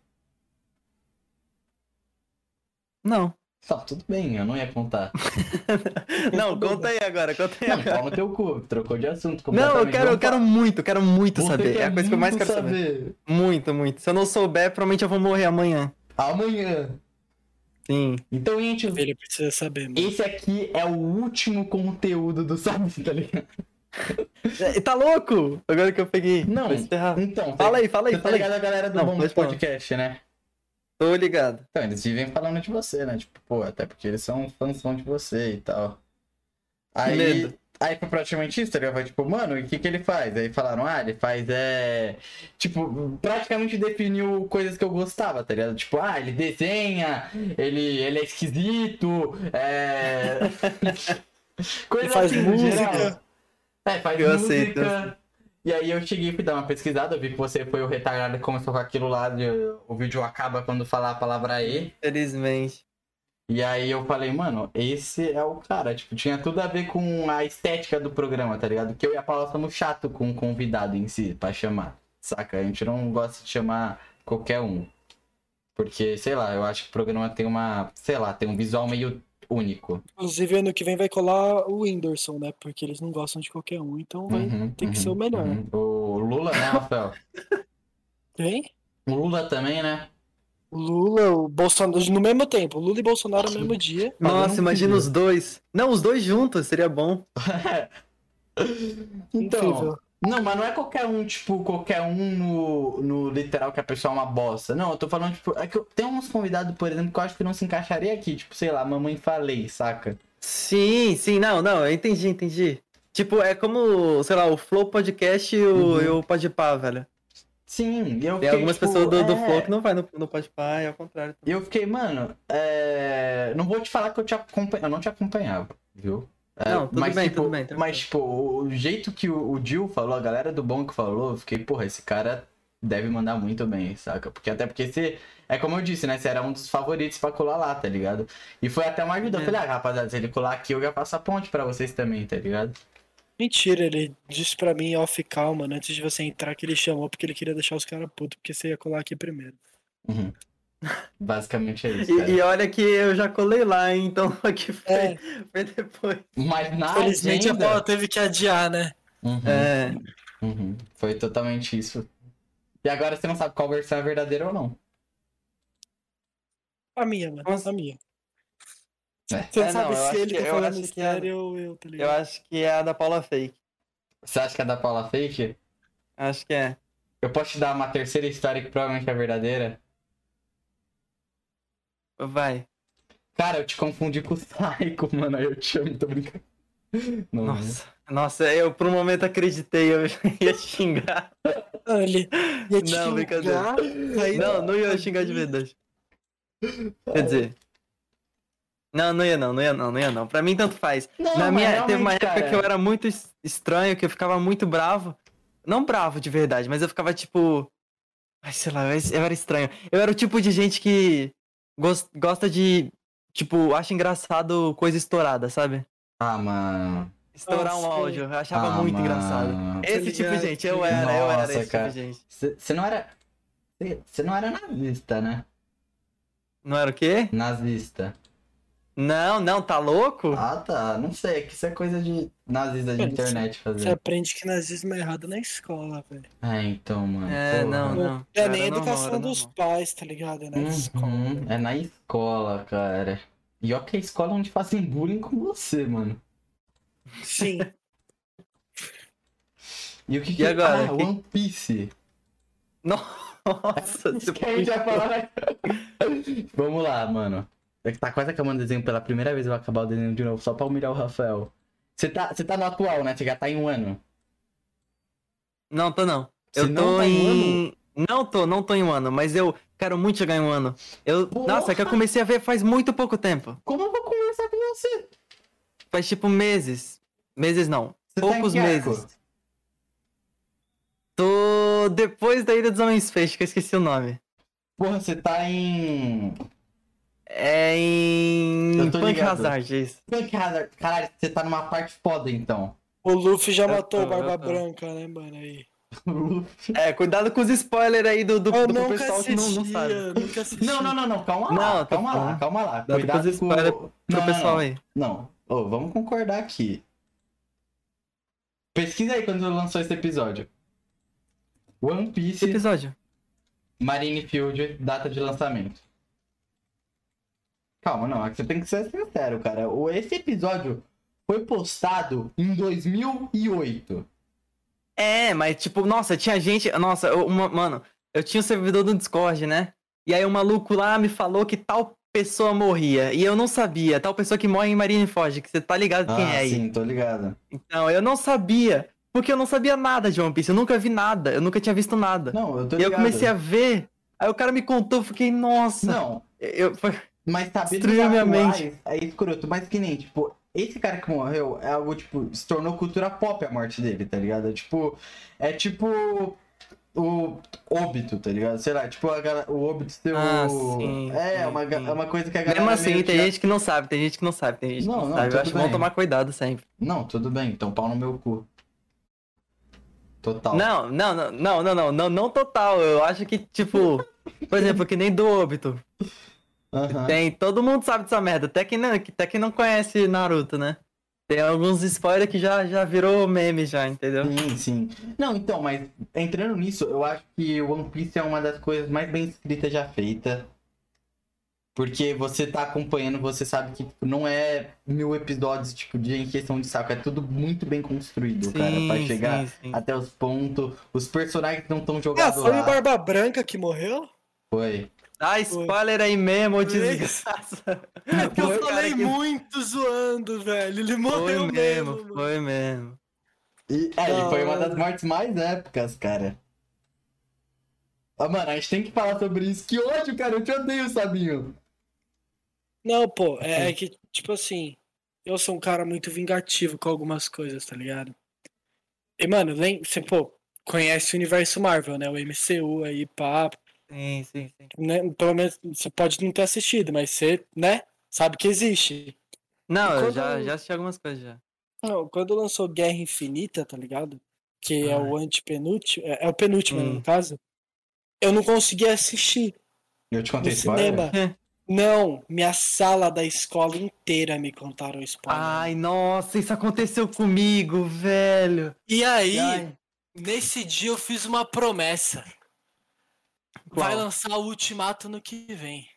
Não. Tá, tudo bem, eu não ia contar. *laughs* Não, conta aí agora, conta aí Não, agora. no teu cu, trocou de assunto. Não, eu quero, eu quero muito, eu quero muito Você saber. É a coisa que eu mais quero saber. Muito, muito. Se eu não souber, provavelmente eu vou morrer amanhã. Amanhã. Sim. Então, gente, Ele precisa saber, mano. esse aqui é o último conteúdo do Sabe, tá ligado? Tá louco? Agora que eu peguei. Não, então, Fala aí, fala aí, você tá aí. ligado a galera do Não, Bom falar. Podcast, né? Tô ligado. Então, eles vivem falando de você, né? Tipo, pô, até porque eles são fãs de você e tal. Aí, medo. aí foi praticamente isso, tá ligado? Foi tipo, mano, o que que ele faz? Aí falaram, ah, ele faz é. Tipo, praticamente definiu coisas que eu gostava, tá ligado? Tipo, ah, ele desenha, ele, ele é esquisito, é. *laughs* Coisa Ele faz assim, música. É, faz Eu música. aceito. E aí eu cheguei fui dar uma pesquisada, eu vi que você foi o retardado que começou com aquilo lá, de, o vídeo acaba quando falar a palavra E. Felizmente. E aí eu falei, mano, esse é o cara. Tipo, tinha tudo a ver com a estética do programa, tá ligado? Que eu e a Paula somos chato com o convidado em si, pra chamar. Saca? A gente não gosta de chamar qualquer um. Porque, sei lá, eu acho que o programa tem uma, sei lá, tem um visual meio único. Inclusive, ano que vem vai colar o Whindersson, né? Porque eles não gostam de qualquer um, então vai Uhum, ter que uhum, ser o melhor. uhum. O Lula, né, Rafael? Quem? O Lula também, né? O Lula, o Bolsonaro, no mesmo tempo. O Lula e Bolsonaro no mesmo dia. Nossa, imagina queria. os dois. Não, os dois juntos, seria bom. *laughs* Então, Incrível. Não, mas não é qualquer um, tipo, qualquer um no, no literal que a pessoa é uma bosta. Não, eu tô falando, tipo, é que eu, tem uns convidados, por exemplo, que eu acho que não se encaixaria aqui. Tipo, sei lá, mamãe falei, saca? Sim, sim, não, não, eu entendi, entendi. Tipo, é como, sei lá, o Flow Podcast e o, Uhum. e o Podpah, velho. Sim, eu Tem fiquei, algumas tipo, pessoas do, do é, Flow que não vai no, no Podpah e ao contrário. E eu fiquei, mano, é... não vou te falar que eu te acompanho. Eu não te acompanhava, viu? É, Não, tudo mas, bem, tipo, tudo bem, tranquilo. Mas, tipo, o jeito que o, o Jill falou, a galera do banco falou, eu fiquei, porra, esse cara deve mandar muito bem, saca? Porque até porque você. É como eu disse, né? Você era um dos favoritos pra colar lá, tá ligado? E foi até uma ajuda. Eu É. falei, ah, rapaziada, se ele colar aqui, eu já passo a ponte pra vocês também, tá ligado? Mentira, ele disse pra mim off call, mano, antes de você entrar, que ele chamou porque ele queria deixar os caras putos, porque você ia colar aqui primeiro. Uhum. *laughs* Basicamente é isso. E, e olha que eu já colei lá, hein, então *laughs* aqui foi, É. foi depois. Mas na Felizmente a agenda... bola teve que adiar, né? Uhum, É, uhum. Foi totalmente isso. E agora você não sabe qual versão é verdadeira ou não. A minha, mano. Nossa. A minha. É. Você É, sabe não, eu se ele que- tá eu falando sério ou eu, tá eu ligado? acho que é a da Paula Fake. Você acha que é da Paula Fake? Acho que é. Eu posso te dar uma terceira história que provavelmente é verdadeira? Vai. Cara, eu te confundi com o Psycho, *laughs* mano. Aí eu te amo, tô brincando. Não, Nossa. Nossa, eu por um momento acreditei, eu *laughs* ia xingar. Ele ia te Não, brincadeira. xingar, aí- Não, não ia xingar de verdade. Quer dizer. Não, não ia não, não ia não, não ia não. Pra mim tanto faz. Não, Na minha, teve uma época cara, que eu era muito es- estranho, que eu ficava muito bravo. Não bravo de verdade, mas eu ficava tipo. Ai, sei lá, eu era estranho. Eu era o tipo de gente que gosta de. Tipo, acha engraçado coisa estourada, sabe? Ah, mano. Estourar um sei. áudio, eu achava Ah, muito mano. engraçado. Esse tipo de gente, eu era, eu era Nossa, esse cara. tipo de gente. Você não era. Você não era nazista, né? Não era o quê? Nazista. Não, não, tá louco? Ah, tá. Não sei. É que isso é coisa de nazista de Mano, internet Você fazer. aprende que nazismo é errado na escola, velho. É, então, mano. É, porra. não, não. É nem a educação dos pais, tá ligado? É na escola. Uhum, É na escola, cara. E ó que é a escola onde fazem bullying com você, mano. Sim. E o que que E agora? Ah, Que- One Piece. *laughs* Nossa, Isso que a gente vai falar, né? Vamos lá, mano. É que tá quase acabando o desenho pela primeira vez, eu vou acabar o desenho de novo, só pra humilhar o Rafael. Você tá, você tá no atual, né? Você já tá em um ano. Não, tô não. Você Eu não tô tá em em. Não tô, não tô em um ano, mas eu quero muito chegar em um ano. Eu... Porra! Nossa, é que eu comecei a ver faz muito pouco tempo. Como eu vou conversar com você? Faz tipo meses. Meses não. Você tá Poucos arco? meses. Tô depois da Ilha dos Homens Feixes, que eu esqueci o nome. Porra, você tá em. É em. Eu tô Punk ligado. Hazard, isso. Caralho, caralho, você tá numa parte foda então. O Luffy já Eu matou tô, o Barba. Branca, né, mano? Aí. *laughs* É, cuidado com os spoilers aí do, do, Eu do nunca pessoal que não, não assistia, sabe. nunca assisti. Não, não, não, não, calma lá. Não, tô calma lá, falando. calma lá. Cuidado Cuidado com os spoilers Não, Pro não, pessoal não. aí. Não, Ô, vamos concordar aqui. Pesquisa aí quando lançou esse episódio. One Esse Piece, episódio. Marineford, data de lançamento. Calma, não, é que você tem que ser sincero, cara. Esse episódio foi postado em 2008. É, mas tipo, nossa, tinha gente. Nossa, eu- uma- mano, eu tinha um servidor do Discord, né? E aí o maluco lá me falou que tal pessoa morria. E eu não sabia. Tal pessoa que morre em Marineford, que você tá ligado quem ah, é aí. sim, tô ligado. Então, eu não sabia. Porque eu não sabia nada de One Piece. Eu nunca vi nada. Eu nunca tinha visto nada. Não, eu tô e eu ligado. comecei a ver. Aí o cara me contou, eu fiquei, nossa. Não, Eu, foi- Mas saber minha atuais é escroto, mas que nem, tipo, esse cara que morreu é algo, tipo, se tornou cultura pop a morte dele, tá ligado? É tipo, é tipo o óbito, tá ligado? Sei lá, tipo, a o óbito ser Ah, sim, é, sim, uma, sim. é uma coisa que a galera Mesmo assim, tem que- gente que não sabe, tem gente que não sabe, tem gente Não, que não, não, sabe. Eu acho bem. tomar cuidado sempre. Não, tudo bem, então pau no meu cu. Total. Não, não, não, não, não, não, não, não total. Eu acho que, tipo, *laughs* por exemplo, que nem do óbito. Tem, todo mundo sabe dessa merda, até quem não, até quem não conhece Naruto, né? Tem alguns spoilers que já, já virou meme já, entendeu? Sim, sim. Não, então, mas entrando nisso, eu acho que o One Piece é uma das coisas mais bem escritas já feita. Porque você tá acompanhando, você sabe que tipo, não é mil episódios tipo, de encheção de saco, é tudo muito bem construído, cara, pra chegar sim, sim. até os pontos. Os personagens não estão Ah, jogados foi lá. o Barba Branca que morreu? Foi. Ah, spoiler aí mesmo, ô desgraça. É que eu Foi, falei cara, que- muito zoando, velho. Ele Foi morreu mesmo, mesmo. mano. foi mesmo. E, é, e foi uma das mortes mais épicas, cara. Ah, mano, a gente tem que falar sobre isso. Que ódio, cara, eu te odeio, Sabinho. Não, pô, é, é que, tipo assim, eu sou um cara muito vingativo com algumas coisas, tá ligado? E, mano, você, pô, conhece o universo Marvel, né? O MCU aí, pá. Sim, sim, sim. Né? Pelo menos você pode não ter assistido, mas você, né? Sabe que existe. Não, E eu quando- já, já assisti algumas coisas já. Não, quando lançou Guerra Infinita, tá ligado? Que é Ai. o antepenúltimo, é, é o penúltimo, né, Hum. no caso. Eu não consegui assistir Eu te no contei spoiler? cinema. Não, minha sala da escola inteira me contaram spoiler. Ai, nossa, isso aconteceu comigo, velho. E aí, Ai. nesse dia eu fiz uma promessa. Vai lançar o Ultimato no que vem.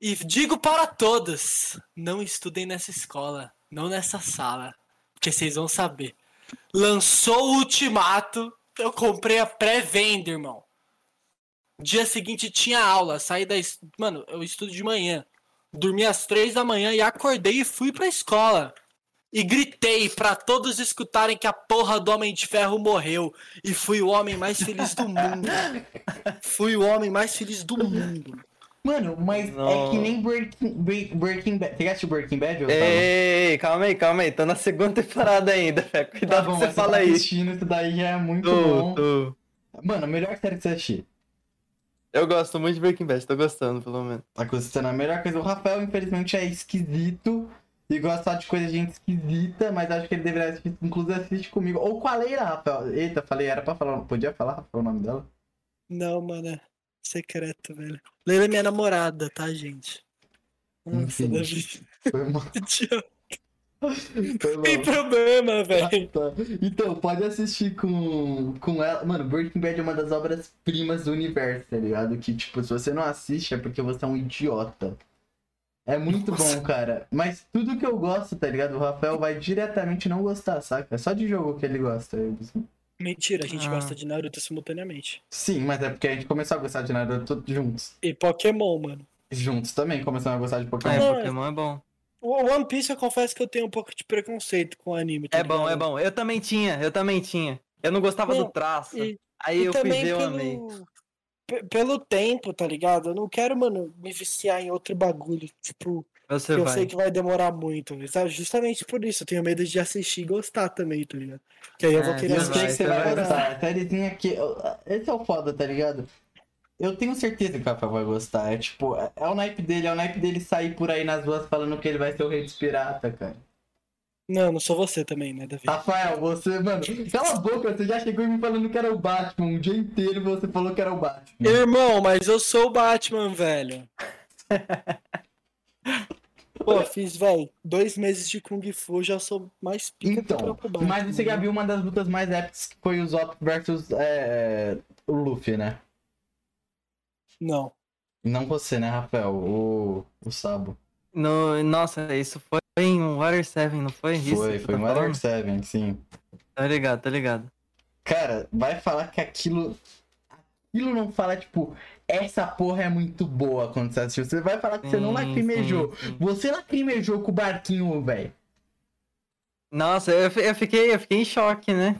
E digo para todos, não estudem nessa escola, não nessa sala, porque vocês vão saber. Lançou o Ultimato, eu comprei a pré-venda, irmão. Dia seguinte tinha aula, saí da. Mano, eu estudo de manhã. Dormi às três da manhã e acordei e fui pra escola. E gritei pra todos escutarem que a porra do Homem de Ferro morreu. E fui o homem mais feliz do mundo. fui o homem mais feliz do mundo. Mano, mas é Não. que nem Breaking, Bre- Breaking Bad. Você assistiu Breaking Bad? Otávio? Ei, calma aí, calma aí. Tô na segunda temporada ainda, velho. Tá Cuidado bom, que você fala tá aí. assistindo, isso daí já é muito Tô, bom. tô. Mano, a melhor série que você assistir. Eu gosto muito de Breaking Bad, tô gostando, pelo menos. Tá gostando a melhor coisa. O Rafael, infelizmente, é esquisito. E gosta só de coisa de gente esquisita, mas acho que ele deveria assistir, inclusive assiste comigo. Ou com a Leila, Rafael. Eita, falei, era pra falar. Podia falar, Rafael, o nome dela? Não, mano, é secreto, velho. Leila é minha namorada, tá, gente? Nossa, Enfim. Foi mal. *laughs* Foi mal. Tem problema, velho. Tá. Então, pode assistir com, com ela. Mano, Breaking Bad é uma das obras-primas do universo, tá ligado? Que, tipo, se você não assiste é porque você é um idiota. É muito bom, cara. Mas tudo que eu gosto, tá ligado? O Rafael vai diretamente não gostar, saca? É só de jogo que ele gosta. eu- Mentira, a gente Ah. gosta de Naruto simultaneamente. Sim, mas é porque a gente começou a gostar de Naruto juntos. E Pokémon, mano. Juntos também começamos a gostar de Ah, Pokémon. é, Pokémon é bom. O One Piece eu confesso que eu tenho um pouco de preconceito com o anime. tá É bom, é bom. Eu também tinha, eu também tinha. Eu não gostava Não, do traço. E, Aí e eu fui também ver, eu amei. Pelo tempo, tá ligado? Eu não quero, mano, me viciar em outro bagulho. Tipo, Você que eu vai. sei que vai demorar muito. Sabe? Justamente por isso, eu tenho medo de assistir e gostar também, tá ligado? Que aí eu vou É, querer Eu sei vai, que você assistir. vai vai gostar. A sériezinha que. Esse é o foda, tá ligado? Eu tenho certeza que o Rafael vai gostar. É tipo, é é o naipe dele, é o naipe dele sair por aí nas ruas falando que ele vai ser o rei dos piratas, cara. Não, não sou você também, né, Davi? Rafael, você, mano, cala a boca, você já chegou me falando que era o Batman. Um dia inteiro você falou que era o Batman. Irmão, mas eu sou o Batman, velho. *laughs* Pô, fiz, velho, dois meses de Kung Fu, já sou mais pica que o Então, Batman. mas você já viu uma das lutas mais épicas que foi o Zop versus é, o Luffy, né? Não. Não você, né, Rafael? O, o Sabo. No, nossa, isso foi em Water 7, não foi? Isso Foi, foi tá Water falando? 7, sim. Tá ligado, tá ligado. Cara, vai falar que aquilo. Aquilo não fala, tipo, essa porra é muito boa quando você assistiu. Você vai falar que você não Sim, lacrimejou. sim, sim. Você lacrimejou com o barquinho, velho. Nossa, eu, eu fiquei, eu fiquei em choque, né?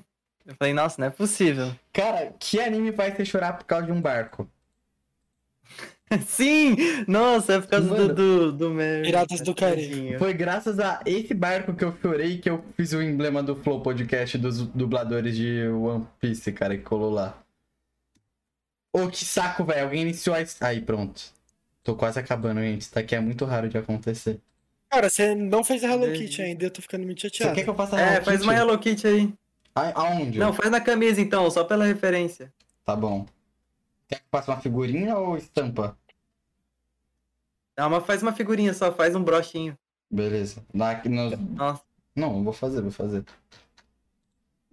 Eu falei, nossa, não é possível. Cara, que anime faz você chorar por causa de um barco? *laughs* *laughs* Sim! Nossa, é por causa Mano. do, do, do Mary. Piratas do Caribe. Tadinho. Foi graças a esse barco que eu chorei que eu fiz o emblema do Flow Podcast dos dubladores de One Piece, cara, que colou lá. Ô, que saco, velho. Alguém iniciou a. Aí, pronto. Tô quase acabando, gente. Isso daqui é muito raro de acontecer. Cara, você não fez a Hello Desde- Kitty ainda, eu tô ficando muito Você chateado. quer que eu faça É, Hello faz Kitty? uma Hello Kitty aí. A- Aonde? Não, faz na camisa então, só pela referência. Tá bom. Quer que eu faça uma figurinha ou estampa? Não, mas faz uma figurinha só, faz um brochinho. Beleza. Na, nos... Nossa. Não, vou fazer, vou fazer.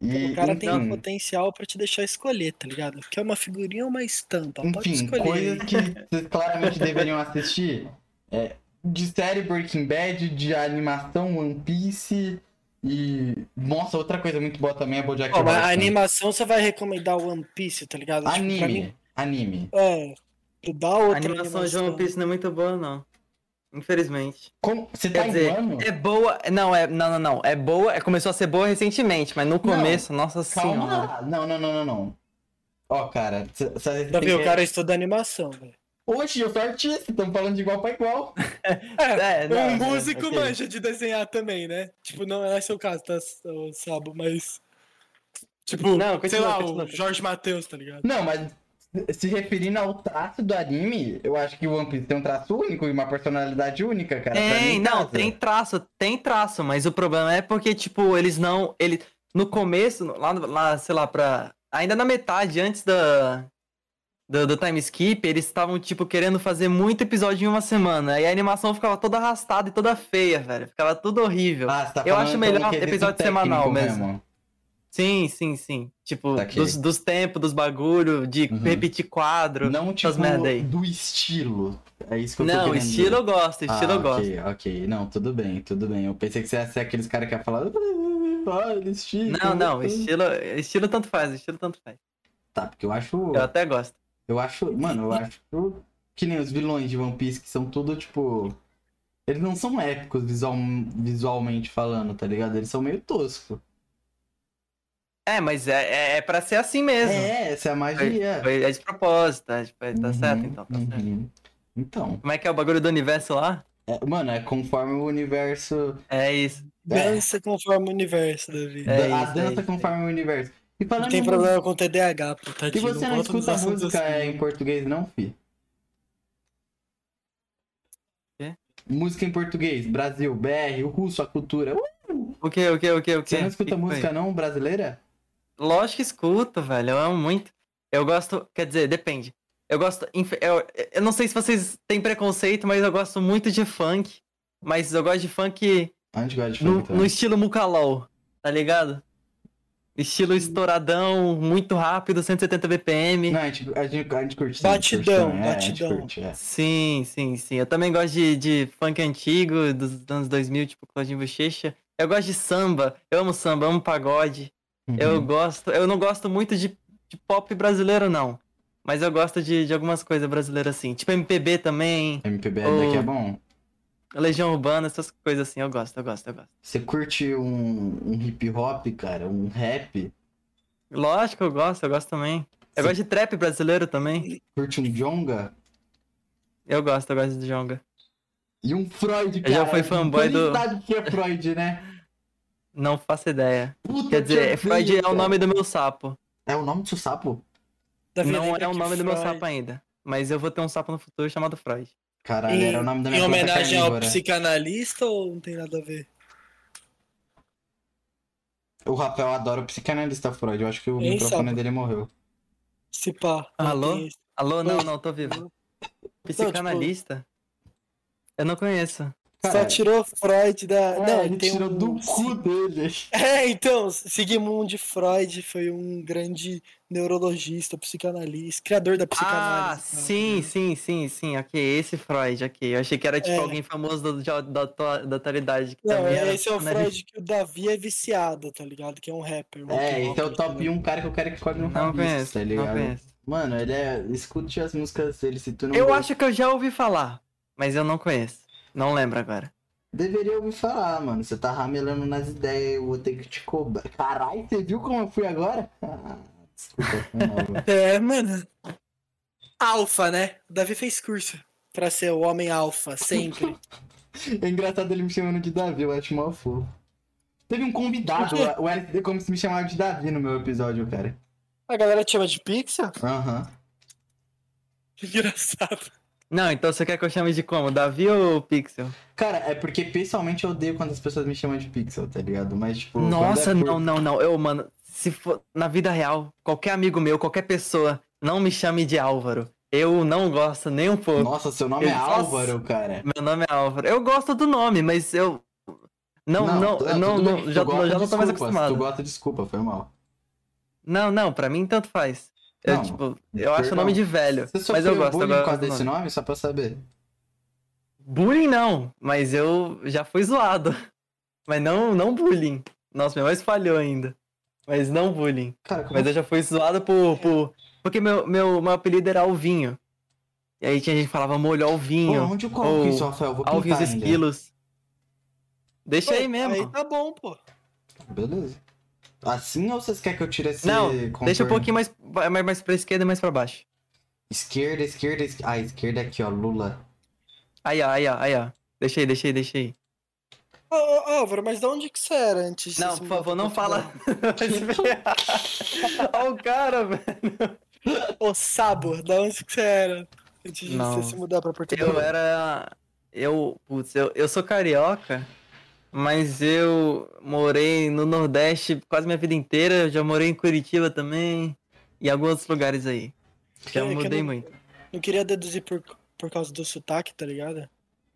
E, O cara tem enfim, potencial pra te deixar escolher, tá ligado? Quer uma figurinha ou uma estampa? Pode Enfim, escolher. coisas que vocês claramente deveriam assistir. É, de série Breaking Bad, de animação One Piece e... Nossa, outra coisa muito boa também é BoJack Ó, mas a Horseman. animação você vai recomendar One Piece, tá ligado? Tipo, Anime, mim, anime. é. Tu dá A outra animação de One Piece não é muito boa, não. Infelizmente. Como... Você tá Quer dizer, enjoando? é boa. Não, é. Não, não, não. É boa. É, começou a ser boa recentemente, mas no começo, nossa Calma senhora. Não, não, não, não, não. Ó, cara, cê- cê tem Davi, que- o cara estuda animação, velho. Oxe, eu sou artista, estamos falando de igual pra igual. *laughs* É, não, um não, músico ok. manja de desenhar também, né? Tipo, não é seu caso, tá, Sabo, mas. Tipo, Não, sei continua, lá, continua. o Jorge Matheus, tá ligado? Não, mas se referindo ao traço do anime, eu acho que o One Piece tem um traço único e uma personalidade única, cara. Tem, não, casa. tem traço, tem traço, mas o problema é porque, tipo, eles não. Ele, no começo, lá, lá, sei lá, pra. Ainda na metade, antes da. Do, do time skip, eles estavam, tipo, querendo fazer muito episódio em uma semana. E a animação ficava toda arrastada e toda feia, velho. Ficava tudo horrível. Ah, tá Eu acho melhor episódio semanal mesmo. Sim, sim, sim. Tipo, dos, dos tempos, dos bagulho, de Uhum. repetir quadro. Não, tipo, essas merda aí. do estilo. É isso que eu tô Não, querendo estilo eu gosto, estilo ah, eu gosto. Ok, ok. Não, tudo bem, tudo bem. Eu pensei que você ia ser aqueles caras que ia falar. Ah, eles esticam. Não, não, estilo, estilo tanto faz, estilo tanto faz. Tá, porque eu acho. Eu até gosto. Eu acho. Mano, eu acho. Que nem os vilões de One Piece, que são tudo, tipo. Eles não são épicos visual, visualmente falando, tá ligado? Eles são meio toscos. É, mas é, é, é pra ser assim mesmo. É, essa é a magia. Foi- É de propósito, tá, tipo, tá Uhum, certo então, tá certo. uhum. Então, Como é que é o bagulho do universo lá? é- mano, é conforme o universo. É isso. Dança conforme o universo, Davi. É a isso, é dança isso, conforme o universo. E Não tem em problema com TDAH, pô, E tadinho. você não escuta assuntos música assim. em português, não, fi? Quê? Música em português, Brasil, BR, o russo, a cultura. Uh, O que, o que, o que, o que? você não escuta Que que foi? música não brasileira? Lógico que escuto, velho. Eu amo muito. Eu gosto, quer dizer, depende. Eu gosto. Eu, eu não sei se vocês têm preconceito, mas eu gosto muito de funk. Mas eu gosto de funk A gente gosta de no, funk no também. estilo Mukalol, tá ligado? Estilo estouradão, muito rápido, 170 BPM. Não, a gente, a gente, a gente curte. sim, Batidão, curte também, é, batidão. curte, é. Sim, sim, sim. Eu também gosto de, de funk antigo, dos anos 2000, tipo Claudinho Bochecha. Eu gosto de samba, eu amo samba, amo pagode. Eu Uhum. gosto, eu não gosto muito de, de pop brasileiro, não. Mas eu gosto de, de algumas coisas brasileiras assim. Tipo MPB também, MPB o- daqui é bom. Legião Urbana, essas coisas assim. Eu gosto, eu gosto, eu gosto. Você curte um, um hip hop, cara, um rap? Lógico, eu gosto, eu gosto também. Eu gosto de trap brasileiro também. Curte um jonga? Eu gosto, eu gosto de Jonga. E um Freud, Eu cara. já fui fanboy do- que é Freud, né? Não faço ideia. Puta Quer que dizer, odeio, Freud é o cara. nome do meu sapo. É o nome do seu sapo? Não é o que nome do meu Freud- sapo ainda. Mas eu vou ter um sapo no futuro chamado Freud. Caralho, Em, era o nome da minha em homenagem ao psicanalista ou não tem nada a ver? O Rafael adora o psicanalista Freud. Eu acho que o Hein, microfone Sapo? dele morreu. Se pá. não Alô? tem. Alô, não, não, tô vivo. Psicanalista? Eu não conheço. Só tirou Freud da. É, não, ele tem tirou um... do *laughs* cu dele. É, então, Sigmund Freud foi um grande neurologista, psicanalista, criador da Ah, psicanálise. sim, sim, sim, sim. Ok, esse Freud, ok. Eu achei que era tipo É. alguém famoso do- da, da, tua- da atualidade. Que Não, era esse é o. Freud que o Davi é viciado, tá ligado? Que é um rapper. um É, é o top também. 1 cara que eu quero que corre no Não conheço, tá não ligado? conheço. Mano, ele é. Escute as músicas dele se tu não. Eu gosta. acho que eu já ouvi falar, mas eu não conheço. Não lembro agora. Deveria ouvir falar, mano. Você tá ramelando nas ideias, eu vou ter que te cobrar. Caralho, você viu como eu fui agora? *laughs* Ah, Desculpa. *laughs* É, mano. Alfa, né? O Davi fez curso pra ser o homem alfa, sempre. *laughs* É engraçado ele me chamando de Davi, eu acho mal fofo. Teve um convidado, o LSD como se me chamava de Davi no meu episódio, cara. A galera te chama de Pixel? Aham. Engraçado. Não, então você quer que eu chame de como? Davi ou Pixel? Cara, é porque pessoalmente eu odeio quando as pessoas me chamam de Pixel, tá ligado? Mas, tipo. quando Nossa, é por- não, não, não. Eu, mano, se for na vida real, qualquer amigo meu, qualquer pessoa, não me chame de Álvaro. Eu não gosto nem um pouco. Nossa, seu nome é Nossa. Álvaro, cara. Meu nome é Álvaro. Eu gosto do nome, mas eu. Não, não, não, tudo não, tu já, já não tô mais acostumado. Tu gosta, desculpa, foi mal. Não, não, pra mim tanto faz. Eu, Não, tipo, eu acho o nome de velho. Você Mas eu gosto, bullying por gosto causa desse nome. nome? Só pra eu saber. Bullying não, mas eu já fui zoado. *laughs* Mas não, não bullying. Nossa, minha voz falhou ainda. Mas não bullying. Cara, como Mas eu já fui zoado por. por... Porque meu, meu, meu apelido era Alvinho. E aí tinha gente que falava molho Pô, Alvinho. onde eu coloco ou isso, Rafael? Vou Alvinhos pintar ainda. esquilos. Deixa aí Pô, mesmo. Aí tá bom, pô. Beleza. Assim ou vocês querem que eu tire esse Não, contorno? deixa um pouquinho mais, mais, mais pra esquerda e mais pra baixo. Esquerda, esquerda, esquerda. Ah, esquerda aqui, ó, Lula. Aí, ó, aí, ó, aí, ó. Deixa aí, deixa aí, deixa aí. Ô, ô, Álvaro, mas de onde que você era antes de Não, por favor, não fala. *laughs* Olha o cara, velho. Ô, Sabo, de onde que você era antes de Não. você se mudar pra Portugal? Eu era. Eu. Putz, eu, eu sou carioca, mas eu morei no Nordeste quase minha vida inteira. Eu já morei em Curitiba também. E em alguns outros lugares aí. Já É eu mudei não- muito. Não queria deduzir por, por causa do sotaque, tá ligado?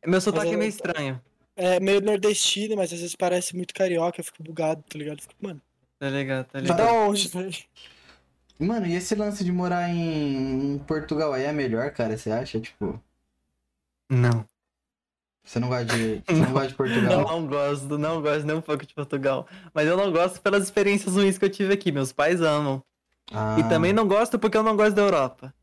Meu sotaque é meio estranho, É meio nordestino, mas às vezes parece muito carioca, eu fico bugado, tá ligado? Eu Fico, mano, tá ligado? Tá ligado? onde, velho? Mano, e esse lance de morar em, em Portugal aí é melhor, cara? Você acha? Tipo, Não. Você não gosta de, *laughs* você não gosta de Eu Portugal? não gosto, não gosto nem um pouco de Portugal. Mas eu não gosto pelas experiências ruins que eu tive aqui. Meus pais amam. Ah, E também não gosto porque eu não gosto da Europa.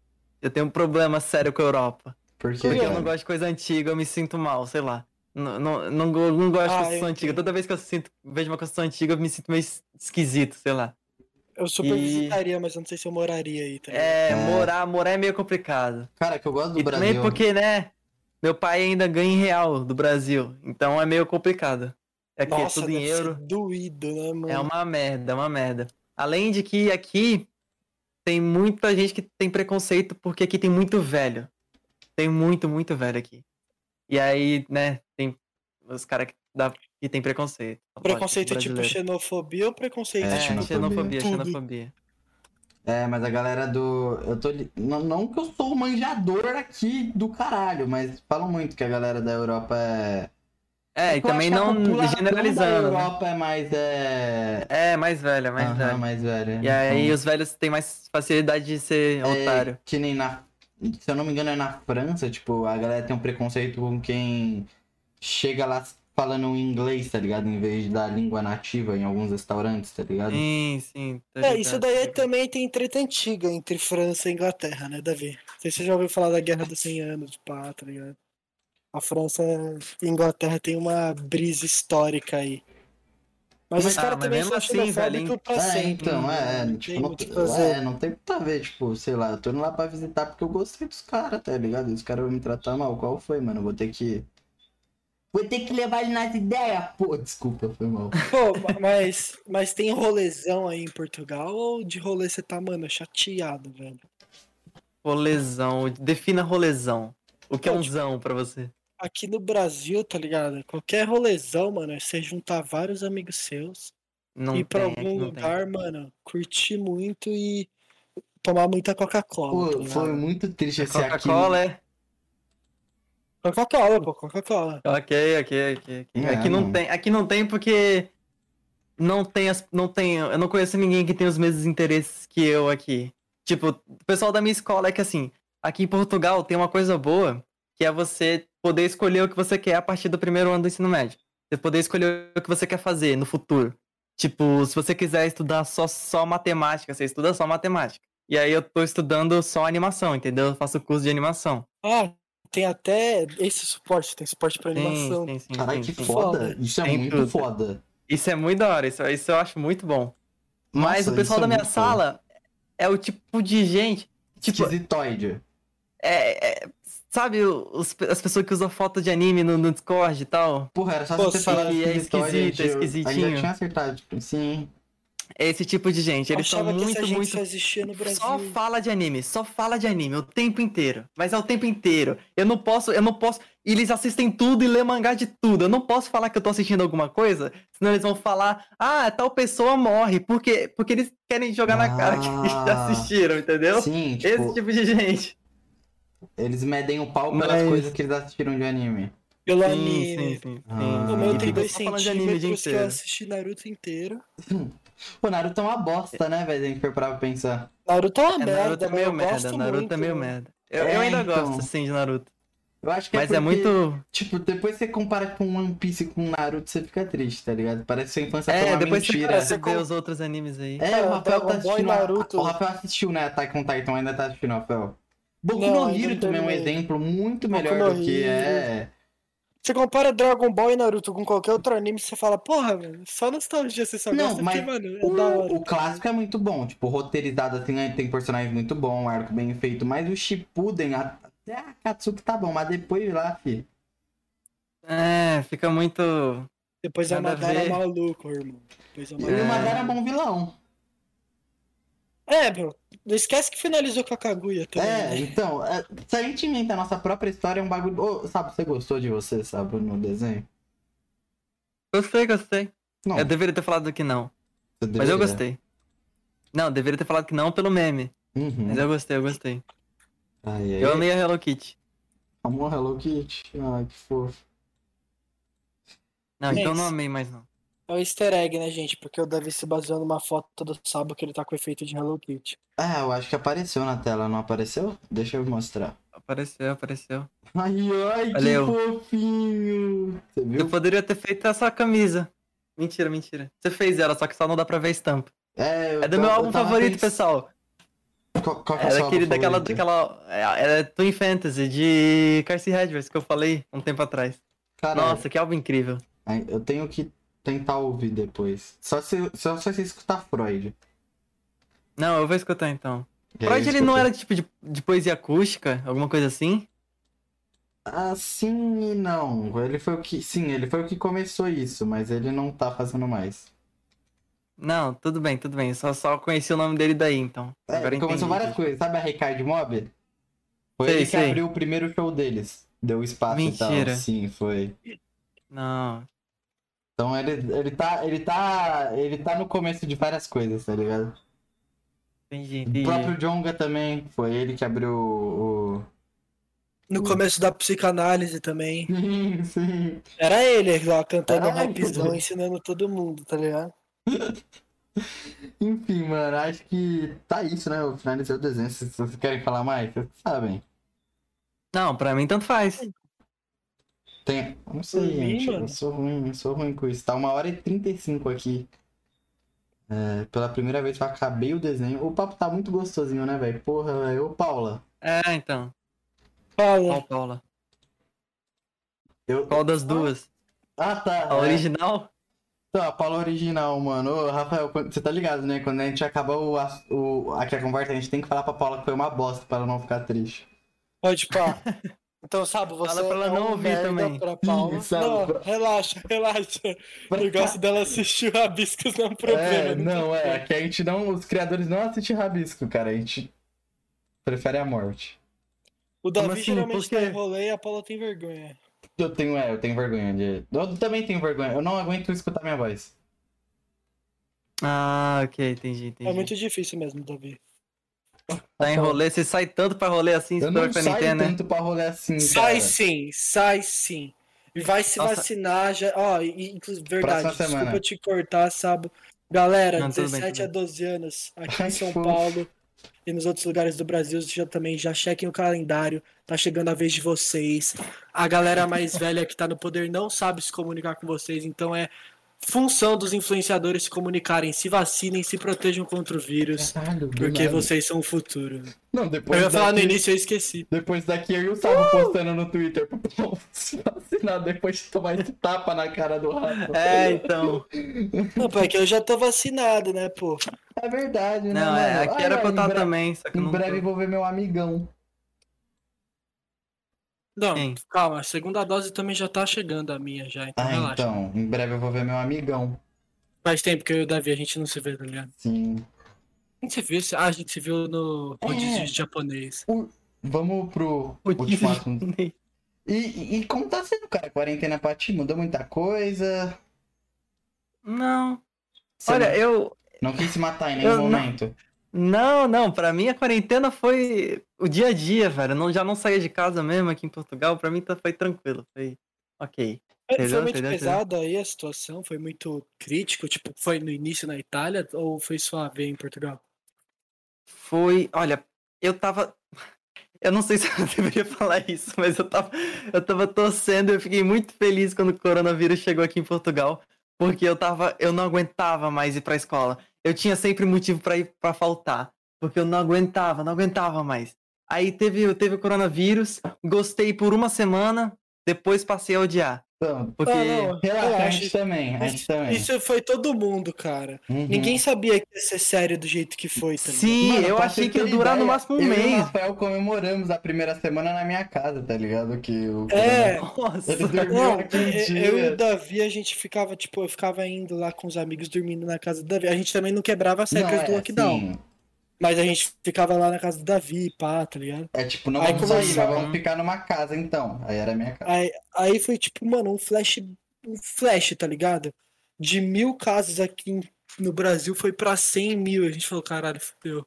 Eu tenho um problema sério com a Europa. Por quê, Porque eu não gosto de coisa antiga, eu me sinto mal, sei lá. Não, não, não, não gosto de Ah, construção eu antiga. Toda vez que eu sinto, vejo uma construção antiga, eu me sinto meio es- esquisito, sei lá. Eu super E- visitaria, mas eu não sei se eu moraria aí, ligado? É, É. morar, morar é meio complicado. Cara, que eu gosto do e Brasil. também porque, né, meu pai ainda ganha em real do Brasil. Então é meio complicado. Aqui é Nossa, tudo em euro. doído, né, mano? É uma merda, é uma merda. Além de que aqui tem muita gente que tem preconceito porque aqui tem muito velho. Tem muito, muito velho aqui. E aí, né, tem os caras que, dá- que tem preconceito. Preconceito tipo xenofobia ou preconceito É, tipo. É, xenofobia, tudo? xenofobia. É, mas a galera do. Eu tô. Não, não que eu sou o manjador aqui do caralho, mas falam muito que a galera da Europa é. É, e que eu também a não generalizando. Né? Europa é mais. É. É, mais velha, mais Aham, velha. mais velha. E aí Então, os velhos têm mais facilidade de ser é, otário. Que nem na. Se eu não me engano, é na França, tipo, a galera tem um preconceito com quem chega lá falando inglês, tá ligado? Em vez da língua nativa em alguns restaurantes, tá ligado? Sim, sim. tá É, isso daí ligado. também tem treta antiga entre França e Inglaterra, né, Davi? Não sei se você já ouviu falar da Guerra dos 100 Anos de pá, tá ligado? A França e a Inglaterra tem uma brisa histórica aí. Mas os Ah, caras também são assim, velho, pra É, sempre. então, né? é, Não tipo, tem não, é, não tem muito a ver, tipo, sei lá, eu tô indo lá pra visitar porque eu gostei dos caras, tá ligado? E os caras vão me tratar mal, qual foi, mano? Eu vou ter que. Vou ter que levar ele nas ideias, pô, desculpa, foi mal. *laughs* Pô, ma- mas, mas tem rolezão aí em Portugal ou de rolê você tá, mano, chateado, velho? Rolezão. Defina rolezão. O que é um tipo- zão pra você? Aqui no Brasil, tá ligado? Qualquer rolezão, mano, é você juntar vários amigos seus, Não ir pra tem, algum não tem. lugar, mano, curtir muito e tomar muita Coca-Cola. tá Pô, ligado? foi muito triste esse aqui. Coca-Cola é. Coca-Cola, pô, Coca-Cola. Ok, ok, ok. ok. É, aqui não não. tem. Aqui não tem porque. Não tem as. Não tem. Eu não conheço ninguém que tem os mesmos interesses que eu aqui. Tipo, o pessoal da minha escola é que assim, aqui em Portugal tem uma coisa boa, que é você poder escolher o que você quer a partir do primeiro ano do ensino médio. Você poder escolher o que você quer fazer no futuro. Tipo, se você quiser estudar só, só matemática, você estuda só matemática. E aí eu tô estudando só animação, entendeu? Eu faço curso de animação. Ah, tem até esse suporte, tem suporte pra animação. Sim, sim, sim. Caralho, que sim. foda. Isso é Tem muito tudo. foda. Isso é muito da hora, isso, isso eu acho muito bom. Mas Nossa, o pessoal da é minha foda. sala é o tipo de gente. Tipo, Esquisitoide. é, é- sabe os- as pessoas que usam foto de anime no, no Discord e tal? Porra, era só Pô, você falar é esquisitoide, esquisito, é eu- esquisitinho. Ainda tinha acertado, tipo, sim. É esse tipo de gente. Eles são muito, essa gente muito. só existia no Brasil. Só fala de anime, só fala de anime o tempo inteiro. Mas é o tempo inteiro. Eu não posso, eu não posso. e Eles assistem tudo e lê mangá de tudo. Eu não posso falar que eu tô assistindo alguma coisa, senão eles vão falar, ah, tal pessoa morre. Porque, porque eles querem jogar na cara que eles já Ah. assistiram, entendeu? Sim, tipo, Esse tipo de gente. eles medem o pau pelas Mas- coisas que eles assistiram de anime. Pelo Sim, anime. sim, sim. Ah. sim. O meu tem dois centímetros que eu assisti Naruto inteiro. *clears throat* Pô, Naruto é uma bosta, né, velho? A gente parar pra pensar. Naruto é uma É, merda, Naruto é meio merda, Naruto muito, é meio merda. Eu, É, eu ainda então. gosto, assim, de Naruto. Eu acho que é Mas é porque, muito. Tipo, depois você compara com One Piece e com Naruto, você fica triste, tá ligado? Parece que sua infância foi É, uma depois você, mentira. você vê com- os outros animes aí. É, o Cara, Rafael tá assistindo. Naruto. O Rafael assistiu, né? Attack on Titan, ainda tá assistindo, Rafael. Boku Não, no Hero também é um exemplo muito melhor do que é. Você compara Dragon Ball e Naruto com qualquer outro anime, você fala, porra, mano, só nostalgia você só Não, gosta mas porque, mano, é da hora. O, o clássico é muito bom, tipo, roteirizado assim, né, tem personagem muito bom, arco bem feito, mas o Shippuden, a- até a Katsuki tá bom, mas depois lá, fi. É, fica muito. Depois é Nada a Madara ver. maluco, irmão. Depois é E Madara... o Madara é bom vilão. É, meu, não esquece que finalizou com a Kaguya também. É, né? então, é, se a gente inventa a nossa própria história, é um bagulho. Ô, sabe, você gostou de você, sabe, no desenho? Gostei, gostei. Não, Eu deveria ter falado que não. Mas eu gostei. Não, deveria ter falado que não pelo meme. Uhum. Mas eu gostei, eu gostei. Ai, ai, Eu amei a Hello Kitty. Amor Hello Kitty. Ai, que fofo. Não, então não amei mais não. É o easter egg, né, gente? Porque o Davi se baseou numa foto do sábado que ele tá com efeito de Hello Kitty. Ah, eu acho que apareceu na tela, não apareceu? Deixa eu mostrar. Apareceu, apareceu. Ai, ai, que Valeu. fofinho. Você viu? Eu poderia ter feito essa camisa. Mentira, mentira. Você fez ela, só que só não dá pra ver a estampa. É, eu É do tô- meu eu álbum favorito, pens- pessoal. Qual, qual que é É daquele, álbum daquela, daquela. É, é Twin Fantasy de Carcy Hedges que eu falei um tempo atrás. Cara, Nossa, que álbum incrível. eu tenho que tentar ouvir depois. Só se, só se você escutar Freud. Não, eu vou escutar então. E aí Freud eu ele não era tipo de, de poesia acústica, alguma coisa assim? Ah, sim e não. Ele foi o que. Sim, ele foi o que começou isso, mas ele não tá fazendo mais. Não, tudo bem, tudo bem. Só, só conheci o nome dele daí, então. É, Agora começou entendi. várias coisas. Sabe a Ricardo Mob? Foi Sei, ele que sei. abriu o primeiro show deles. Deu espaço e tal. Mentira. Sim, foi. Não. Então ele, ele tá. Ele tá. Ele tá no começo de várias coisas, tá ligado? Entendi, O entendi. próprio Jonga também. Foi ele que abriu o. No começo da psicanálise também. *laughs* Sim, sim. Era ele lá cantando rapzão, ensinando todo mundo, tá ligado? *laughs* Enfim, mano, acho que tá isso, né? Eu finalizei o desenho. Se se vocês querem falar mais, vocês sabem. Não, pra mim tanto faz. Tem. eu Não sei, mim, gente. Eu mano. sou ruim, eu sou ruim com isso. Tá uma hora e 35 aqui. É, pela primeira vez que eu acabei o desenho. O papo tá muito gostosinho, né, velho? Porra. Ô, Paula. É, então. Fala. Qual Paula? Eu... Qual das duas? Ah, tá. A é. original? Então, a Paula original, mano. Ô, Rafael, você tá ligado, né? Quando a gente acaba o, ass- o, aqui a conversa, a gente tem que falar pra Paula que foi uma bosta pra ela não ficar triste. Pode pá. *laughs* Então, sabe, você Fala pra ela é não um ouvir também. Pra Paula. Ih, *laughs* sabe, não, pra- relaxa, relaxa. O negócio dela assistir o Rabiscos não é um problema. É, tem não, é. Que a gente não. Os criadores não assistem rabisco, cara. A gente prefere a morte. O Davi assim? geralmente Por quê? tá em rolê e a Paula tem vergonha. Eu tenho, é, eu tenho vergonha de. Eu também tenho vergonha. Eu não aguento escutar minha voz. Ah, ok, entendi, entendi. É muito difícil mesmo, Davi. Tá em rolê, você sai tanto pra rolê assim, Eu não saio Nintendo, né? tanto pra rolê assim, Sai cara. sim, sai sim. E vai se Nossa. vacinar já. Ó, e- inclusive, verdade, Próxima desculpa semana. te cortar, sabe? Galera, Não, tudo bem, 17 tudo a 12 anos, aqui em São. Paulo e nos outros lugares do Brasil, já também já chequem o calendário. Tá chegando a vez de vocês. A galera mais velha que tá no poder não sabe se comunicar com vocês, então é função dos influenciadores se comunicarem, se vacinem, se protejam contra o vírus, Caralho, porque nada. vocês são o futuro. Não, Eu depois ia falar no daqui- início, eu esqueci. Depois daqui eu e o Sábio postando no Twitter pro povo *laughs* se vacinar depois de tomar esse tapa na cara do Rafa. É, então. Não, pô, é que eu já tô vacinado, né, pô? É verdade, né? Não, é, mano? aqui Ai, era ai, pra eu estar breve- também, só que Em não breve tô. vou ver meu amigão. Não, Quem? calma, a segunda dose também já tá chegando a minha já, então Ah, relaxa. então. Em breve eu vou ver meu amigão. Faz tempo que eu e o Davi a gente não se vê, tá ligado? Sim. A gente se viu, ah, a gente se viu no rodízio É. de japonês. Vamos pro último assunto. E, e, como tá sendo, cara? Quarentena pra ti? Mudou muita coisa? Não. Você Olha, não, eu. não quis se matar em nenhum eu não- momento? Não, não, pra mim a quarentena foi o dia a dia, velho. Eu não, já não saía de casa mesmo aqui em Portugal, pra mim tá, foi tranquilo, foi ok. Foi Entendeu? muito Entendeu? pesado aí a situação? Foi muito crítico? Tipo, foi no início na Itália ou foi suave em Portugal? Foi, olha, eu tava. Eu não sei se eu *laughs* deveria falar isso, mas eu tava, eu tava torcendo, eu fiquei muito feliz quando o coronavírus chegou aqui em Portugal, porque eu tava, eu não aguentava mais ir pra escola. Eu tinha sempre motivo pra ir para faltar, porque eu não aguentava, não aguentava mais. Aí teve, teve o coronavírus, gostei por uma semana, depois passei a odiar. Porque. Ah, não, relaxa, a relaxa. gente também, a gente Isso, também. isso foi todo mundo, cara. Uhum. Ninguém sabia que ia ser sério do jeito que foi, ligado? Sim, Mano, eu achei que ia durar no ideia, máximo um eu E o mês. Rafael comemoramos a primeira semana na minha casa, tá ligado? Que o É, *laughs* Nossa. Ele Não, eu, dia. eu e o Davi, a gente ficava, tipo, eu ficava indo lá com os amigos dormindo na casa do Davi. A gente também não quebrava as regras Não, do é, lockdown. sim. Mas a gente ficava lá na casa do Davi, pá, tá ligado? É tipo, não Aí vamos sair, mas vamos ficar numa casa então. Aí era a minha casa. Aí, aí foi tipo, mano, um flash, um flash, tá ligado? De mil casos aqui no Brasil foi pra 100 mil. A gente falou, caralho, fudeu.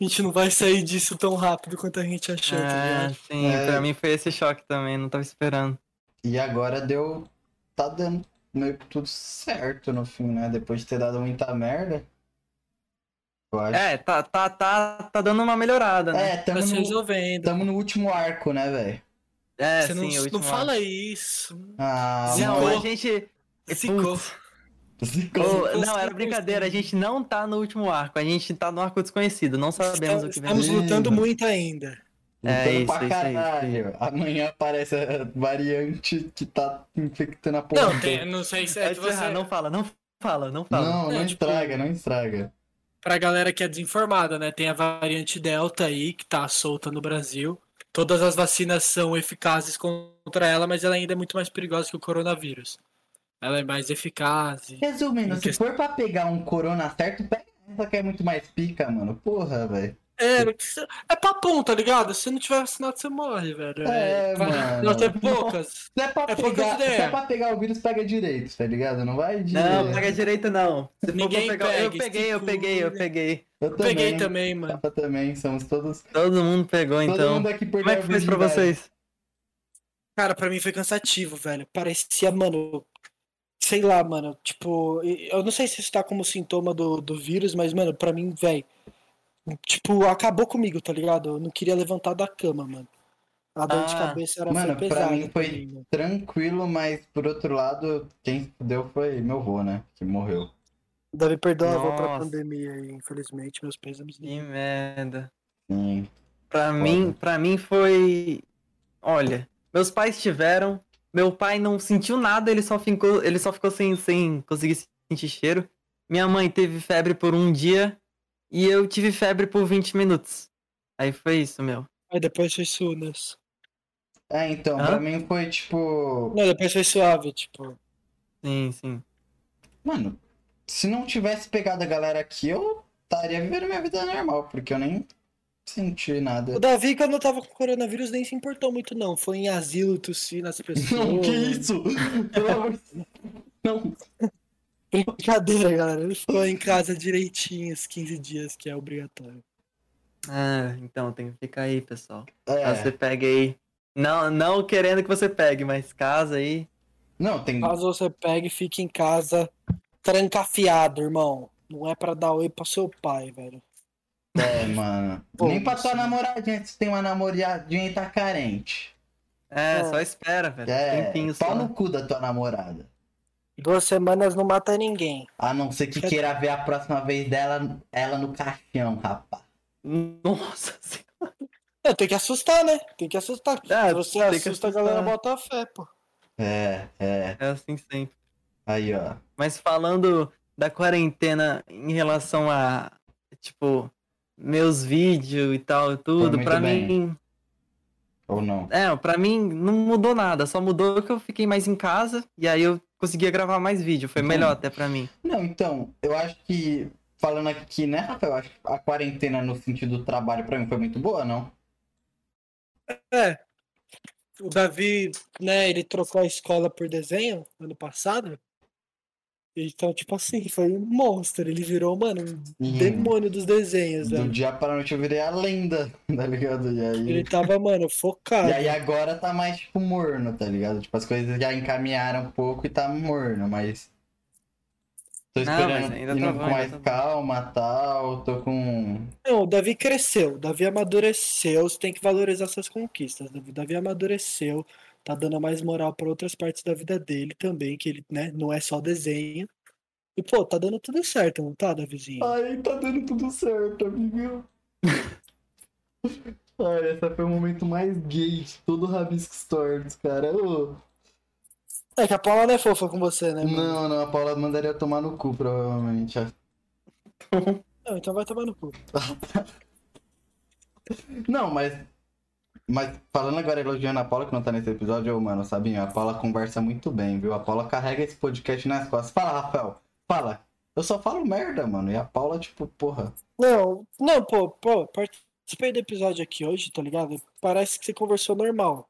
A gente não vai sair disso tão rápido quanto a gente achou, tá É, ligado? sim, É. pra mim foi esse choque também, não tava esperando. E agora deu. Tá dando meio que tudo certo no fim, né? Depois de ter dado muita merda. Eu acho. É, tá, tá, tá, tá dando uma melhorada, né? É, Tá tamo se no, resolvendo. tamo no último arco, né, velho? É, Você não, sim, o não último fala isso. Ah, Zicou. Não, a gente. Zicou. Zicou. Zicou não, era 100%. brincadeira, a gente não tá no último arco, a gente tá no arco desconhecido, não sabemos o que vem. Estamos lutando muito ainda. É Lutando isso, pra isso aí, caralho. Amanhã aparece a variante que tá infectando a porra. Não, tem, não sei se é de você. não fala, não fala, não fala. Não, não É, tipo- estraga, não estraga. Pra galera que é desinformada, né? Tem a variante Delta aí, que tá solta no Brasil. Todas as vacinas são eficazes contra ela, mas ela ainda é muito mais perigosa que o coronavírus. Ela é mais eficaz. e- Resumindo, se questão- for pra pegar um corona certo, pega essa que é muito mais pica, mano. Porra, velho. É, é papum, tá ligado? Se não tiver vacinado, você morre, velho. É, vai- mano. *laughs* Não, tem poucas. Se é pra, É pegar, se é pra pegar o vírus, pega direito, tá ligado? Não vai de. Não, pega direito não. Se Ninguém pegar- pega, eu peguei, eu peguei, eu peguei. Eu também. Peguei também, mano. Também, somos todos. Todo mundo pegou, Todo então. mundo aqui perdeu Como é que isso pra vocês? Cara, pra mim foi cansativo, velho. Parecia, mano. Sei lá, mano. Tipo, eu não sei se isso tá como sintoma do, do vírus, mas, mano, pra mim, velho. Tipo, acabou comigo, tá ligado? Eu não queria levantar da cama, mano. A dor de Ah, cabeça era mano, foi pra pesada. mim foi- mano. Tranquilo, mas por outro lado, quem deu foi meu avô, né? Que morreu. Deve perdoar avô pra Nossa. pandemia aí, infelizmente, meus pêsames. Que merda. Sim. Pra mim, pra mim foi. Olha, meus pais tiveram. Meu pai não sentiu nada, ele só ficou, ele só ficou sem, sem conseguir sentir cheiro. Minha mãe teve febre por um dia e eu tive febre por 20 minutos. Aí foi isso, meu. Aí depois foi sunas. É, então, Hã? pra mim foi tipo. Não, depois foi suave, tipo. Sim, sim. Mano, se não tivesse pegado a galera aqui, eu estaria vivendo minha vida normal, porque eu nem senti nada. O Davi, quando eu tava com coronavírus, nem se importou muito, não. Foi em asilo tossir nas pessoas. *laughs* Não, que isso? Pelo amor de Deus. Não. *laughs* Brincadeira, galera. Ele ficou em casa direitinho os 15 dias, que é obrigatório. Ah, então tem que ficar aí, pessoal. É. Caso você pegue aí. Não, não querendo que você pegue, mas casa aí. Não, tem. Caso você pegue, fique em casa trancafiado, irmão. Não é pra dar oi pro seu pai, velho. É, mano. Pô, Nem pra tua namoradinha, se tem uma namoradinha e tá carente. É, É. só espera, velho. É, Tempinho pau só. no cu da tua namorada. Duas semanas não mata ninguém. A não ser que queira ver a próxima vez dela, ela no caixão, rapaz. Nossa senhora. É, tem que assustar, né? Tem que assustar. É, Se você tem que assusta, a galera bota a fé, pô. É, é. É assim sempre. Aí, ó. Mas falando da quarentena em relação a, tipo, meus vídeos e tal, tudo, muito pra bem. mim. Ou não. É, pra mim não mudou nada, só mudou que eu fiquei mais em casa e aí eu conseguia gravar mais vídeo. Foi melhor até pra mim. Não, então, eu acho que. Falando aqui, né, Rafael? Eu acho que a quarentena no sentido do trabalho pra mim foi muito boa, não? É. O Davi, né, ele trocou a escola por desenho ano passado. Então, tipo assim, foi um monstro. Ele virou, mano, um Hum. demônio dos desenhos, Do velho. dia pra noite eu virei a lenda, *laughs* tá ligado? E aí. Ele tava, mano, focado. E aí agora tá mais, tipo, morno, tá ligado? Tipo, as coisas já encaminharam um pouco e tá morno, mas. Tô Não, esperando mas ainda indo tá com bom, mais ainda tá calma tal. Tô com. Não, o Davi cresceu, o Davi amadureceu, você tem que valorizar suas conquistas. O Davi amadureceu, tá dando mais moral pra outras partes da vida dele também, que ele, né, não é só desenho. E, pô, tá dando tudo certo, não tá, Davizinho? Ai, tá dando tudo certo, amigo. *laughs* Olha, esse foi o momento mais gay de todo o Rabisco Stories, cara. Ô, É que a Paula não é fofa com você, né? mano? Não, não, a Paula mandaria tomar no cu, provavelmente. *laughs* Não, então vai tomar no cu. Não, mas. Mas falando agora, elogiando a Paula que não tá nesse episódio, mano, Sabinho, a Paula conversa muito bem, viu? A Paula carrega esse podcast nas costas. Fala, Rafael, fala. Eu só falo merda, mano. E a Paula, tipo, porra. Não, não, pô, pô, participei do episódio aqui hoje, tá ligado? Parece que você conversou normal.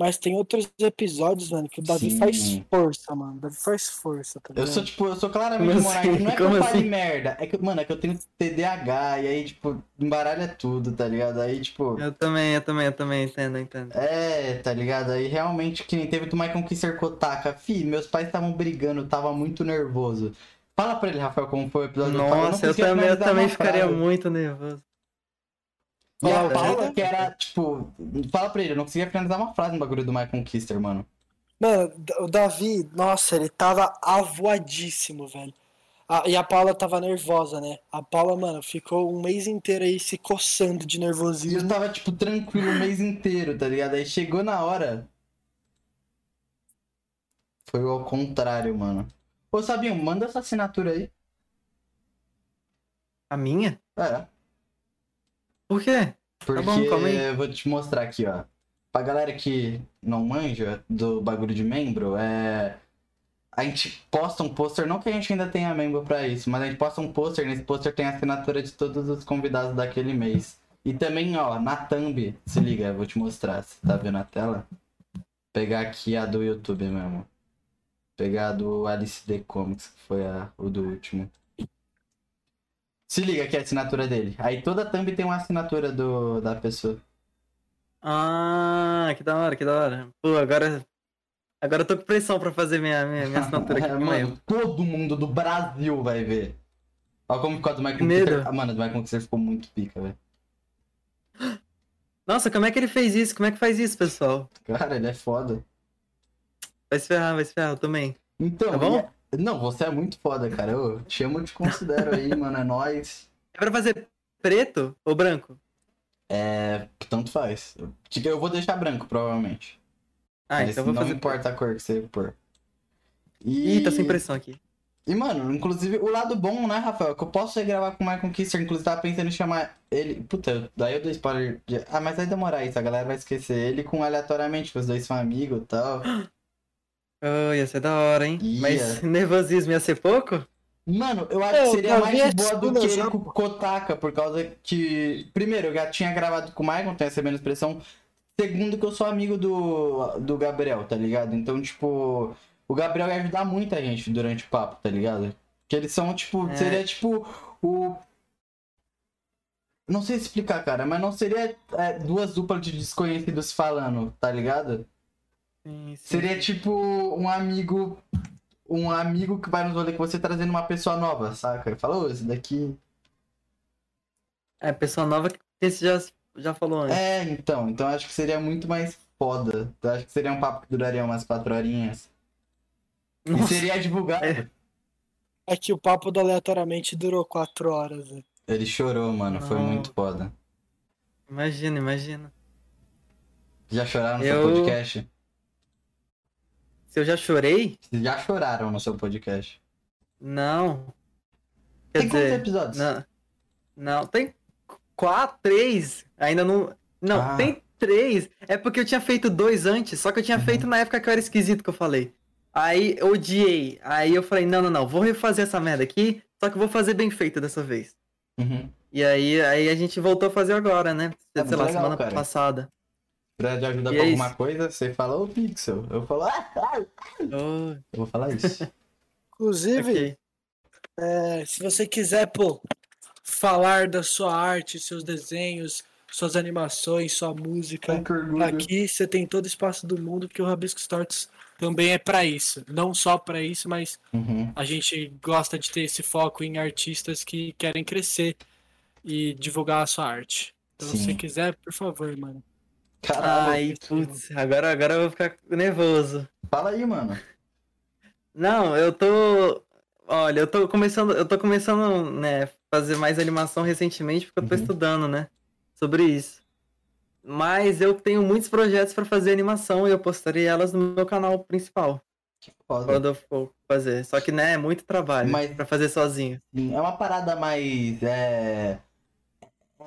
Mas tem outros episódios, mano, que o Davi Sim. faz força, mano. O Davi faz força, tá Eu ligado? sou, tipo, eu sou claramente Como monarca. assim? Não é que Como eu assim? merda, é que, mano, é que eu tenho TDAH e aí, tipo, embaralha tudo, tá ligado? Aí, tipo. Eu também, eu também, eu também entendo, eu entendo. É, tá ligado? Aí realmente, que nem teve do Michael Kisser Kotaka. Fi, meus pais estavam brigando, eu tava muito nervoso. Fala pra ele, Rafael, como foi o episódio. Nossa, eu também, eu também ficaria frase. muito nervoso. E a Paula, né? que era, tipo, fala pra ele, eu não conseguia finalizar uma frase no bagulho do Michael Kister, mano. Mano, o Davi, nossa, ele tava avoadíssimo, velho. Ah, e a Paula tava nervosa, né? A Paula, mano, ficou um mês inteiro aí se coçando de E eu nervosismo. tava, tipo, tranquilo o mês inteiro, tá ligado? Aí chegou na hora. Foi ao contrário, mano. Ô, Sabinho, manda essa assinatura aí. A minha? É. Por quê? Porque bom, calma aí. eu vou te mostrar aqui, ó. Pra galera que não manja do bagulho de membro, é. A gente posta um pôster, não que a gente ainda tenha membro pra isso, mas a gente posta um pôster, nesse pôster tem a assinatura de todos os convidados daquele mês. E também, ó, na thumb, se liga, eu vou te mostrar, você tá vendo a tela? Pegar aqui a do YouTube mesmo. Pegar a do Alice The Comics, que foi a, o do último. Se liga aqui a assinatura dele. Aí toda thumb tem uma assinatura do, da pessoa. Ah, que da hora, que da hora. Pô, agora. Agora eu tô com pressão pra fazer minha, minha, minha assinatura *laughs* aqui. É, mano, todo mundo do Brasil vai ver. Olha como ficou a do Michael. Kister. Ah, mano, a do Michael Kister ficou muito pica, velho. *gasps* Nossa, como é que ele fez isso? Como é que faz isso, pessoal? Cara, ele é foda. Vai se ferrar, vai se ferrar, eu também. Então, Tá bom? Não, você é muito foda, cara. Eu te amo, te considero aí, mano. É nóis. É pra fazer preto ou branco? É. Tanto faz. Eu- vou deixar branco, provavelmente. Ah, Mas então eu vou não fazer. importa a cor que você pôr. E... Ih, tá sem pressão aqui. E, mano, inclusive, o lado bom, né, Rafael? Que eu posso gravar com o Michael Kister. Inclusive, tava pensando em chamar ele. Puta, daí eu dou spoiler. De... Ah, mas vai demorar isso, a galera vai esquecer. Ele com aleatoriamente, que os dois são amigos e tal. *gasps* Oh, ia ser da hora, hein? Ia. Mas nervosismo ia ser pouco? Mano, eu acho É, que seria eu mais boa do que ele com o. Kotaka, por causa que. Primeiro, eu já tinha gravado com o Michael, tenho essa menos pressão. Segundo, que eu sou amigo do, do Gabriel, tá ligado? Então, tipo, o Gabriel ia ajudar muita gente durante o papo, tá ligado? Que eles são, tipo, É. seria tipo o. Não sei explicar, cara, mas não seria é, duas duplas de desconhecidos falando, tá ligado? Sim, sim. Seria tipo um amigo. Um amigo que vai nos rolê com você trazendo uma pessoa nova, saca? Fala, ô, esse daqui. É, pessoa nova que esse já, já falou antes. É, então. Então acho que seria muito mais foda. Eu acho que seria um papo que duraria umas quatro horinhas. E Nossa, seria divulgado. É. É que o papo do aleatoriamente durou quatro horas, velho. Ele chorou, mano. Foi Não. muito foda. imagina, imagina. Já choraram no Eu- seu podcast? Se eu já chorei? Vocês já choraram no seu podcast. Não. Quer Tem quantos dizer, episódios? não, não, tem quatro, três. Ainda não. Não, Ah. tem três. É porque eu tinha feito dois antes, só que eu tinha Uhum. feito na época que eu era esquisito que eu falei. Aí eu odiei. Aí eu falei, não, não, não, vou refazer essa merda aqui, só que eu vou fazer bem feito dessa vez. Uhum. E aí, aí a gente voltou a fazer agora, né? É Sei lá, legal, semana cara. passada. Pra te ajudar E com é alguma isso. coisa, você fala, ô Pixel. Eu falo, ah, ah. Oh, Eu vou falar isso. *laughs* Inclusive, ok. é, se você quiser, pô, falar da sua arte, seus desenhos, suas animações, sua música, Ai, aqui você tem todo o espaço do mundo, porque o Rabisco Stories também é pra isso. Não só pra isso, mas Uhum. a gente gosta de ter esse foco em artistas que querem crescer e divulgar a sua arte. Então, se Sim. você quiser, por favor, mano. Caralho. Ai, putz, agora, agora eu vou ficar nervoso. Fala aí, mano. Não, eu tô. Olha, eu tô começando, eu tô começando, né, fazer mais animação recentemente porque eu tô Uhum. estudando, né, sobre isso. Mas eu tenho muitos projetos pra fazer animação e eu postarei elas no meu canal principal. Foda. Quando eu for fazer. Só que, né, é muito trabalho Mas- pra fazer sozinho. Sim, É uma parada mais. É...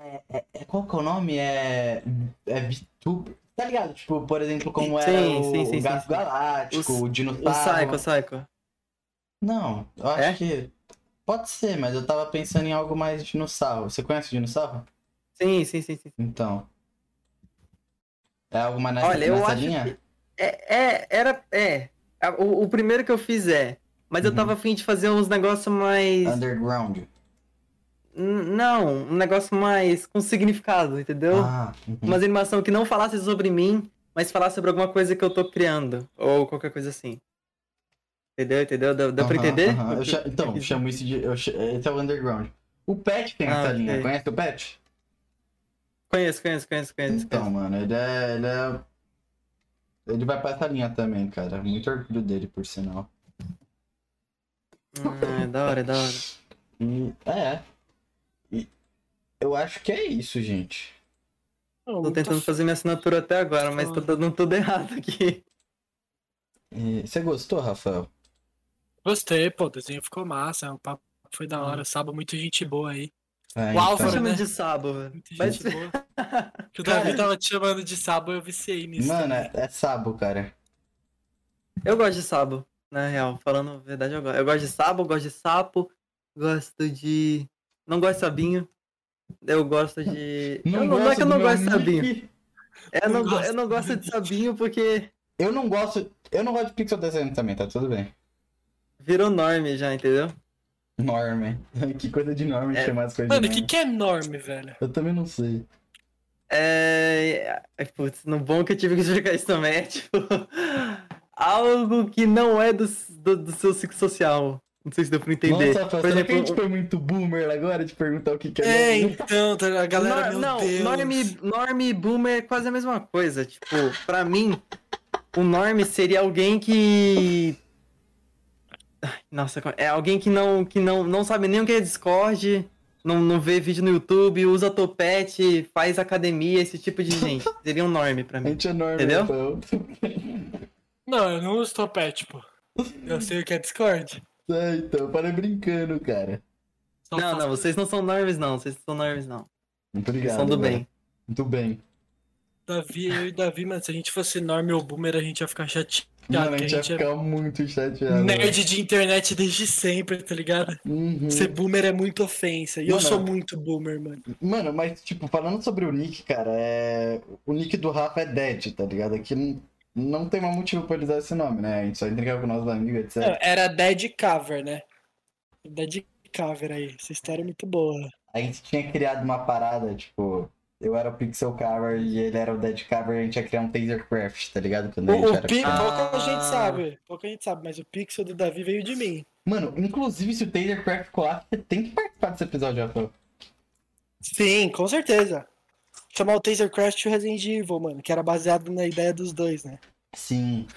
É, é- é- Qual que é o nome? É. É VTuber. Tá ligado? Tipo, por exemplo, como era Sim, o, sim, sim, o Gato. Galáctico, O- o, O Dinossauro. Psycho, Psycho. Não, eu acho É? que. Pode ser, mas eu tava pensando em algo mais dinossauro. Você conhece o dinossauro? Sim, sim, sim, sim. Então. É algo mais nessa, Olha, eu nessa acho linha? que. É, é, era. É. O, o primeiro que eu fiz é. Mas eu Uhum. tava afim de fazer uns negócios mais. Underground. Não, um negócio mais com significado, entendeu? Ah, uhum. Uma animação que não falasse sobre mim, mas falasse sobre alguma coisa que eu tô criando. Ou qualquer coisa assim. Entendeu? Entendeu? Deu, deu pra Aham, entender? Eu cha- Então, chamo isso de. eu cha- Esse é o Underground. O Pet tem Ah, essa ok. linha. Conhece o Pet? Conheço, conheço, conheço, conheço. Então, conheço. mano, ele é, ele é. Ele vai pra essa linha também, cara. Muito orgulho dele, por sinal. Ah, é da hora, é da hora. E. É. Eu acho que é isso, gente. Não, Tô tentando fazer minha assinatura até agora, mas tô dando tudo *laughs* errado aqui. E você gostou, Rafael? Gostei, pô, o desenho ficou massa, o papo foi da hora, Saba, muita gente boa aí. É, O Álvaro, Tá né? chamando de Sabo, velho. Mas- gente boa. *laughs* Que o Davi tava te chamando de Saba, eu viciei nisso. Mano, é, é Sabo, cara. Eu gosto de Sabo, na real. Falando a verdade, eu gosto. Eu gosto de Sabo, gosto de Sapo, gosto de. Não gosto de Sabinho. Eu gosto de. eu não, não é que eu não gosto de Sabinho. nick. Eu Não não, gosto eu não gosto de Sabinho porque Eu não gosto. Eu não gosto de pixel desenho também, tá tudo bem. virou norme já, entendeu? Norme. *laughs* Que coisa de norme É. chamar as coisas Mano, o de que, que é norme, velho? Eu também não sei. É. é, Putz, no bom que eu tive que explicar isso também é tipo. *laughs* algo que não é do, do, do seu ciclo social. Não sei se deu pra entender. Nossa, Por será que a exemplo, gente foi muito boomer agora de perguntar o que, que é É, então, tá, a galera, Nor- não, Deus. norme, norme e boomer é quase a mesma coisa. Tipo, pra mim, o norme seria alguém que. Ai, Nossa, é alguém que não, que não, não sabe nem o que é Discord, não, não vê vídeo no YouTube, usa topete, faz academia, esse tipo de gente. *laughs* Seria um norme pra A mim. gente é norme, Entendeu? Rafael. Não, eu não uso topete, pô. Eu sei o que é Discord. É, então, para brincando, cara. Não, não, vocês não são normes, não. Vocês não são normes, não. Muito Vocês obrigado. são do velho. bem. Muito bem. Davi, eu e Davi, mano, se a gente fosse norme ou boomer, a gente ia ficar chateado. Mano, a porque gente ia é ficar muito chateado. nerd de internet desde sempre, tá ligado? Uhum. Ser boomer é muito ofensa. E eu Mano, sou muito boomer, mano. Mano, mas, tipo, falando sobre o nick, cara, é... o nick do Rafa é Dead, tá ligado? Aqui não, não tem mais motivo pra ele usar esse nome, né? A gente só entregava com nossos amigos, etc. Não, era Dead Cover, né? Dead Cover aí. Essa história é muito boa. A gente tinha criado uma parada, tipo, eu era o Pixel Cover e ele era o Dead Cover, a gente ia criar um Tasercraft, tá ligado? Quando a O, gente o era... Pi- Ah. Pouca gente sabe. Pouca gente sabe, mas o pixel do Davi veio de mim. Mano, inclusive se o Tasercraft colar, você tem que participar desse episódio, Rafael. Sim, com certeza. Chamar o Tasercraft e o Resident Evil, mano, que era baseado na ideia dos dois, né? Sim.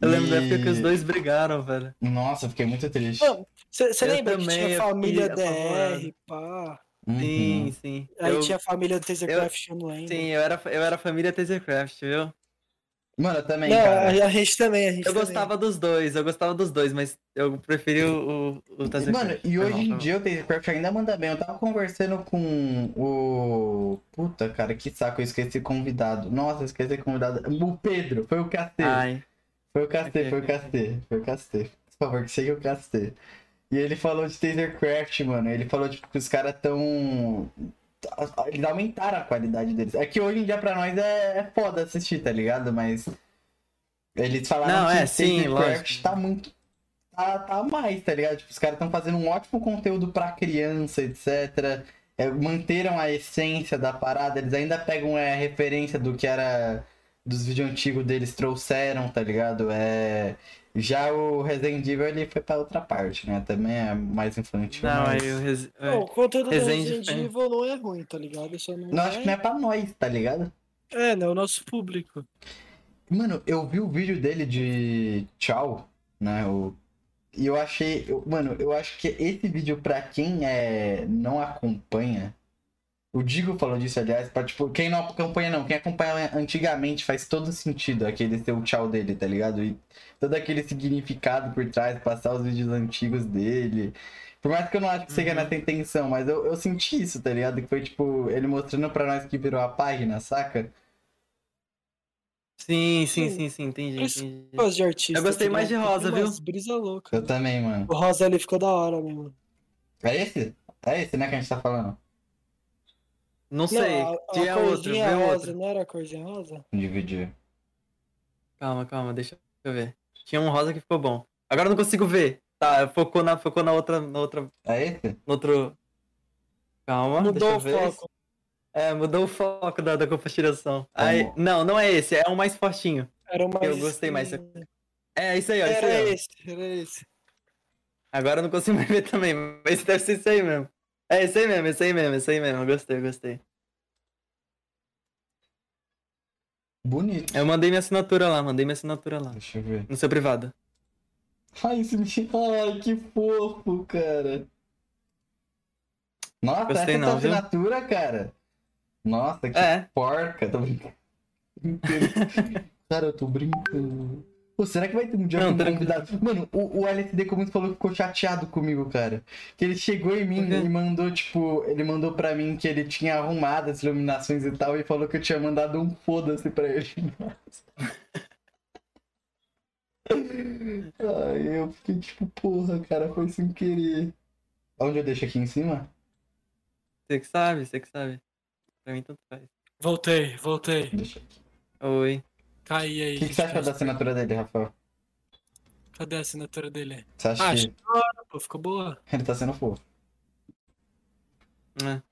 Eu lembro da E- época que os dois brigaram, velho. Nossa, eu fiquei muito triste. Você Eu lembra que tinha eu família fiquei apavorado. DR, pá. Uhum. Sim, sim. Aí Eu- tinha a família do Tasercraft, eu, não lembro. Sim, eu era, eu era a família Tasercraft, viu? Mano, eu também, Não, cara. a, a gente também, a gente Eu também. gostava dos dois, eu gostava dos dois, mas eu preferi o, o, o. Mano, e hoje mal, em mal. dia o Tasercraft ainda manda bem. Eu tava conversando com o. Puta, cara, que saco, eu esqueci convidado. Nossa, eu esqueci convidado. O Pedro, foi o. Ai, Foi o KT, Ok, foi o. KT. Foi o KT. Por favor, que seja o KT. E ele falou de Tasercraft, mano. Ele falou tipo, que os caras tão. Eles aumentaram a qualidade deles. É que hoje em dia pra nós é, é foda assistir, tá ligado? Mas. Eles falaram Não, que é, sim, lógico. tá muito. Tá, tá mais, tá ligado? Tipo, os caras estão fazendo um ótimo conteúdo pra criança, etc. É, manteram a essência da parada. Eles ainda pegam é, a referência do que era dos vídeos antigos deles trouxeram, tá ligado? É. Já o Resident Evil ele foi pra outra parte, né? Também é mais infantil. não, mas... aí o Res... Não, o conteúdo do Resende Resident Evil não é ruim, tá ligado? Só não, Não, acho que não é pra nós, tá ligado? É, não é o nosso público. Mano, eu vi o vídeo dele de tchau, né? O... E eu achei. eu- Mano, eu acho que esse vídeo, pra quem é... não acompanha, O Digo falou disso, aliás, pra, tipo, quem não acompanha não, quem acompanha antigamente faz todo sentido aquele ser o tchau dele, tá ligado? E todo aquele significado por trás, passar os vídeos antigos dele. Por mais que eu não acho que seja Uhum. nessa intenção, mas eu, eu senti isso, tá ligado? Que foi, tipo, ele mostrando pra nós que virou a página, saca? Sim, sim, Sim. sim, entendi, entendi. De artista. Eu gostei tá mais de rosa, viu? Brisa louca. Eu também, mano. O rosa ali ficou da hora mesmo. É esse? É esse, né, que a gente tá falando? Não sei, Não, a, a tinha outro, corzinha vê rosa, outro. não era a corzinha rosa? Dividir. Calma, calma, deixa eu ver. Tinha um rosa que ficou bom. Agora eu não consigo ver. Tá, focou na, focou na outra, na outra, É esse? no outro... Calma, deixa Mudou o foco. É, mudou o foco da, da compartilhação. Aí, não, não é esse, é um mais fortinho. Era o mais... Eu gostei mais. É, isso aí, ó, isso Era esse, era esse. Agora eu não consigo *laughs* mais ver também, mas deve ser isso aí mesmo. É, esse aí mesmo, esse aí mesmo, esse aí mesmo. Gostei, gostei. Bonito. Eu mandei minha assinatura lá, mandei minha assinatura lá. Deixa eu ver. No seu privado. Ai, esse. Ai, que fofo, cara. Nossa, Gostei essa é não, tua viu? assinatura, cara. Nossa, que É, porca. Tô brincando. *laughs* cara, eu tô brincando. Pô, será que vai ter um dia Não, com tranquilo. convidado? Mano, o, o LSD Comuns falou que ficou chateado comigo, cara. Que ele chegou em mim e mandou, tipo, ele mandou pra mim que ele tinha arrumado as iluminações e tal, e falou que eu tinha mandado um foda-se pra ele. *laughs* Ai, eu fiquei tipo, porra, cara, foi sem querer. Onde eu deixo aqui em cima? você que sabe, você que sabe. Pra mim tanto faz. Voltei, voltei. Deixa aqui. Oi. Caí aí. O que, que você acha da assinatura dele, Rafael? Cadê a assinatura dele? Você acha Ah, que pô, ficou boa. ele tá sendo fofo? É.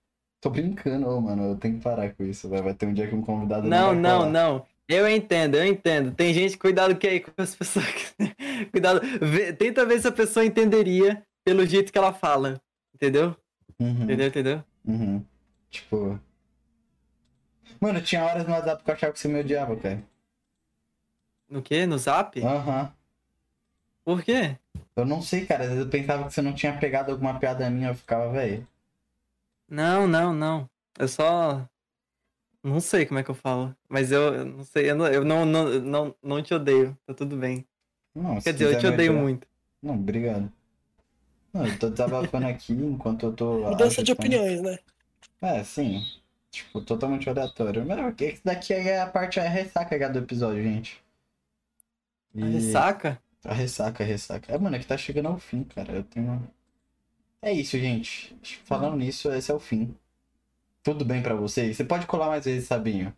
Tô brincando, ô, mano, eu tenho que parar com isso, vai, vai ter um dia que um convidado Não, não, não. Eu entendo, eu entendo. Tem gente, cuidado que aí com as pessoas. *laughs* cuidado. Vê- tenta ver se a pessoa entenderia pelo jeito que ela fala. Entendeu? Uhum, Entendeu, entendeu? uhum. Tipo... Mano, tinha horas no WhatsApp que eu achava que você me odiava, cara. No quê? No zap? Aham. Por quê? Eu não sei, cara, às vezes eu pensava que você não tinha pegado alguma piada minha, eu ficava, velho. Não, não, não. Eu só. Não sei como é que eu falo. Mas eu, eu não sei. Eu, não, eu não, não, não, não te odeio. Tá tudo bem. Não, Quer dizer, eu te odeio muito. Não, obrigado. Não, eu tô desabafando aqui *laughs* enquanto eu tô. Mudança de opiniões, né? É, sim. Tipo, totalmente aleatório. Mas que esse daqui é a parte a ressaca do episódio, gente. E... A Ressaca? A ressaca, a ressaca. É, mano, é que tá chegando ao fim, cara. Eu tenho. É isso, gente. Falando nisso, esse é o fim. Tudo bem pra vocês? Você pode colar mais vezes, Sabinho.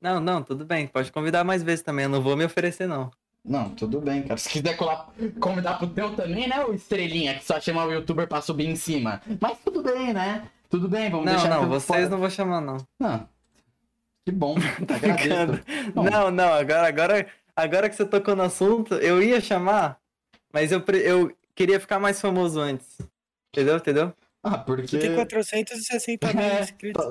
Não, não, tudo bem. Pode convidar mais vezes também. Eu não vou me oferecer, não. Não, tudo bem, cara. Se quiser colar, convidar pro teu também, né, o estrelinha, que só chama o youtuber pra subir em cima. Mas tudo bem, né? Tudo bem, vamos Não, deixar não, tudo vocês fora. não vou chamar, não. Não. Que bom. *laughs* Tá. Agradeço. Não. Não, não, agora, agora, agora que você tocou no assunto, eu ia chamar, mas eu, eu queria ficar mais famoso antes. Entendeu? Entendeu? Ah, porque. Você tem 460 mil *laughs* É, inscritos.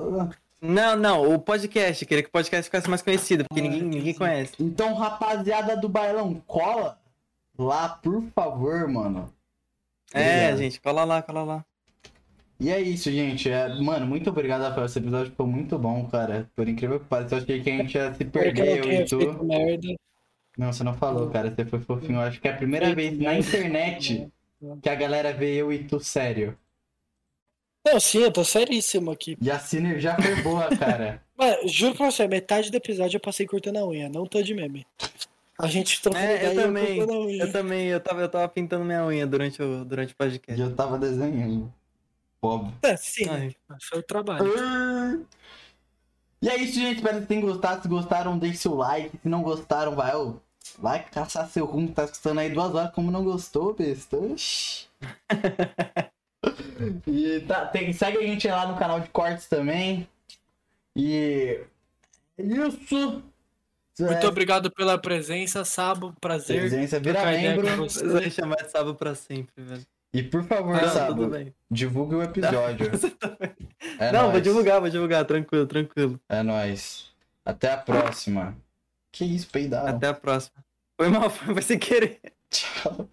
Não, não, o podcast. Queria que o podcast ficasse mais conhecido, porque Ah, ninguém, ninguém conhece. Então, rapaziada do bailão, cola lá, por favor, mano. É, Obrigado. gente, cola lá, cola lá. E é isso, gente. É, mano, muito obrigado, Rafael. Esse episódio ficou muito bom, cara. Por incrível que pareça, eu achei que a gente ia se que eu perder, não eu Não, você não falou, cara. Você foi fofinho. Eu acho que é a primeira vez na internet que a galera vê eu e tu sério. Não, sim, eu tô seríssimo aqui. E a sinergia foi boa, *laughs* cara. Mano, juro pra você, metade do episódio eu passei cortando a unha, não tô de meme. A gente trocando É, eu também. unha. Eu também, eu tava, eu tava pintando minha unha durante o, durante o E podcast. eu tava desenhando. Pobre. É, sim, Ai. foi o trabalho. E é isso, gente. Espero que tenham gostado. Se gostaram, deixe seu like. Se não gostaram, vai, ô, vai caçar seu rumo. Tá escutando aí duas horas. Como não gostou, besta? *laughs* E tá, tem, segue a gente lá no canal de cortes também. E. é Isso! Muito É, obrigado pela presença, Sabo. Prazer. presença, vira membro. vai chamar de sábado pra sempre, velho. E por favor, Não, Sabo, divulgue o episódio. *laughs* Você também. É Não, vou divulgar, vou divulgar, tranquilo, tranquilo. É nóis. Até a próxima. Que isso, peidar. Até a próxima. Foi mal, *laughs* foi, sem querer. Tchau.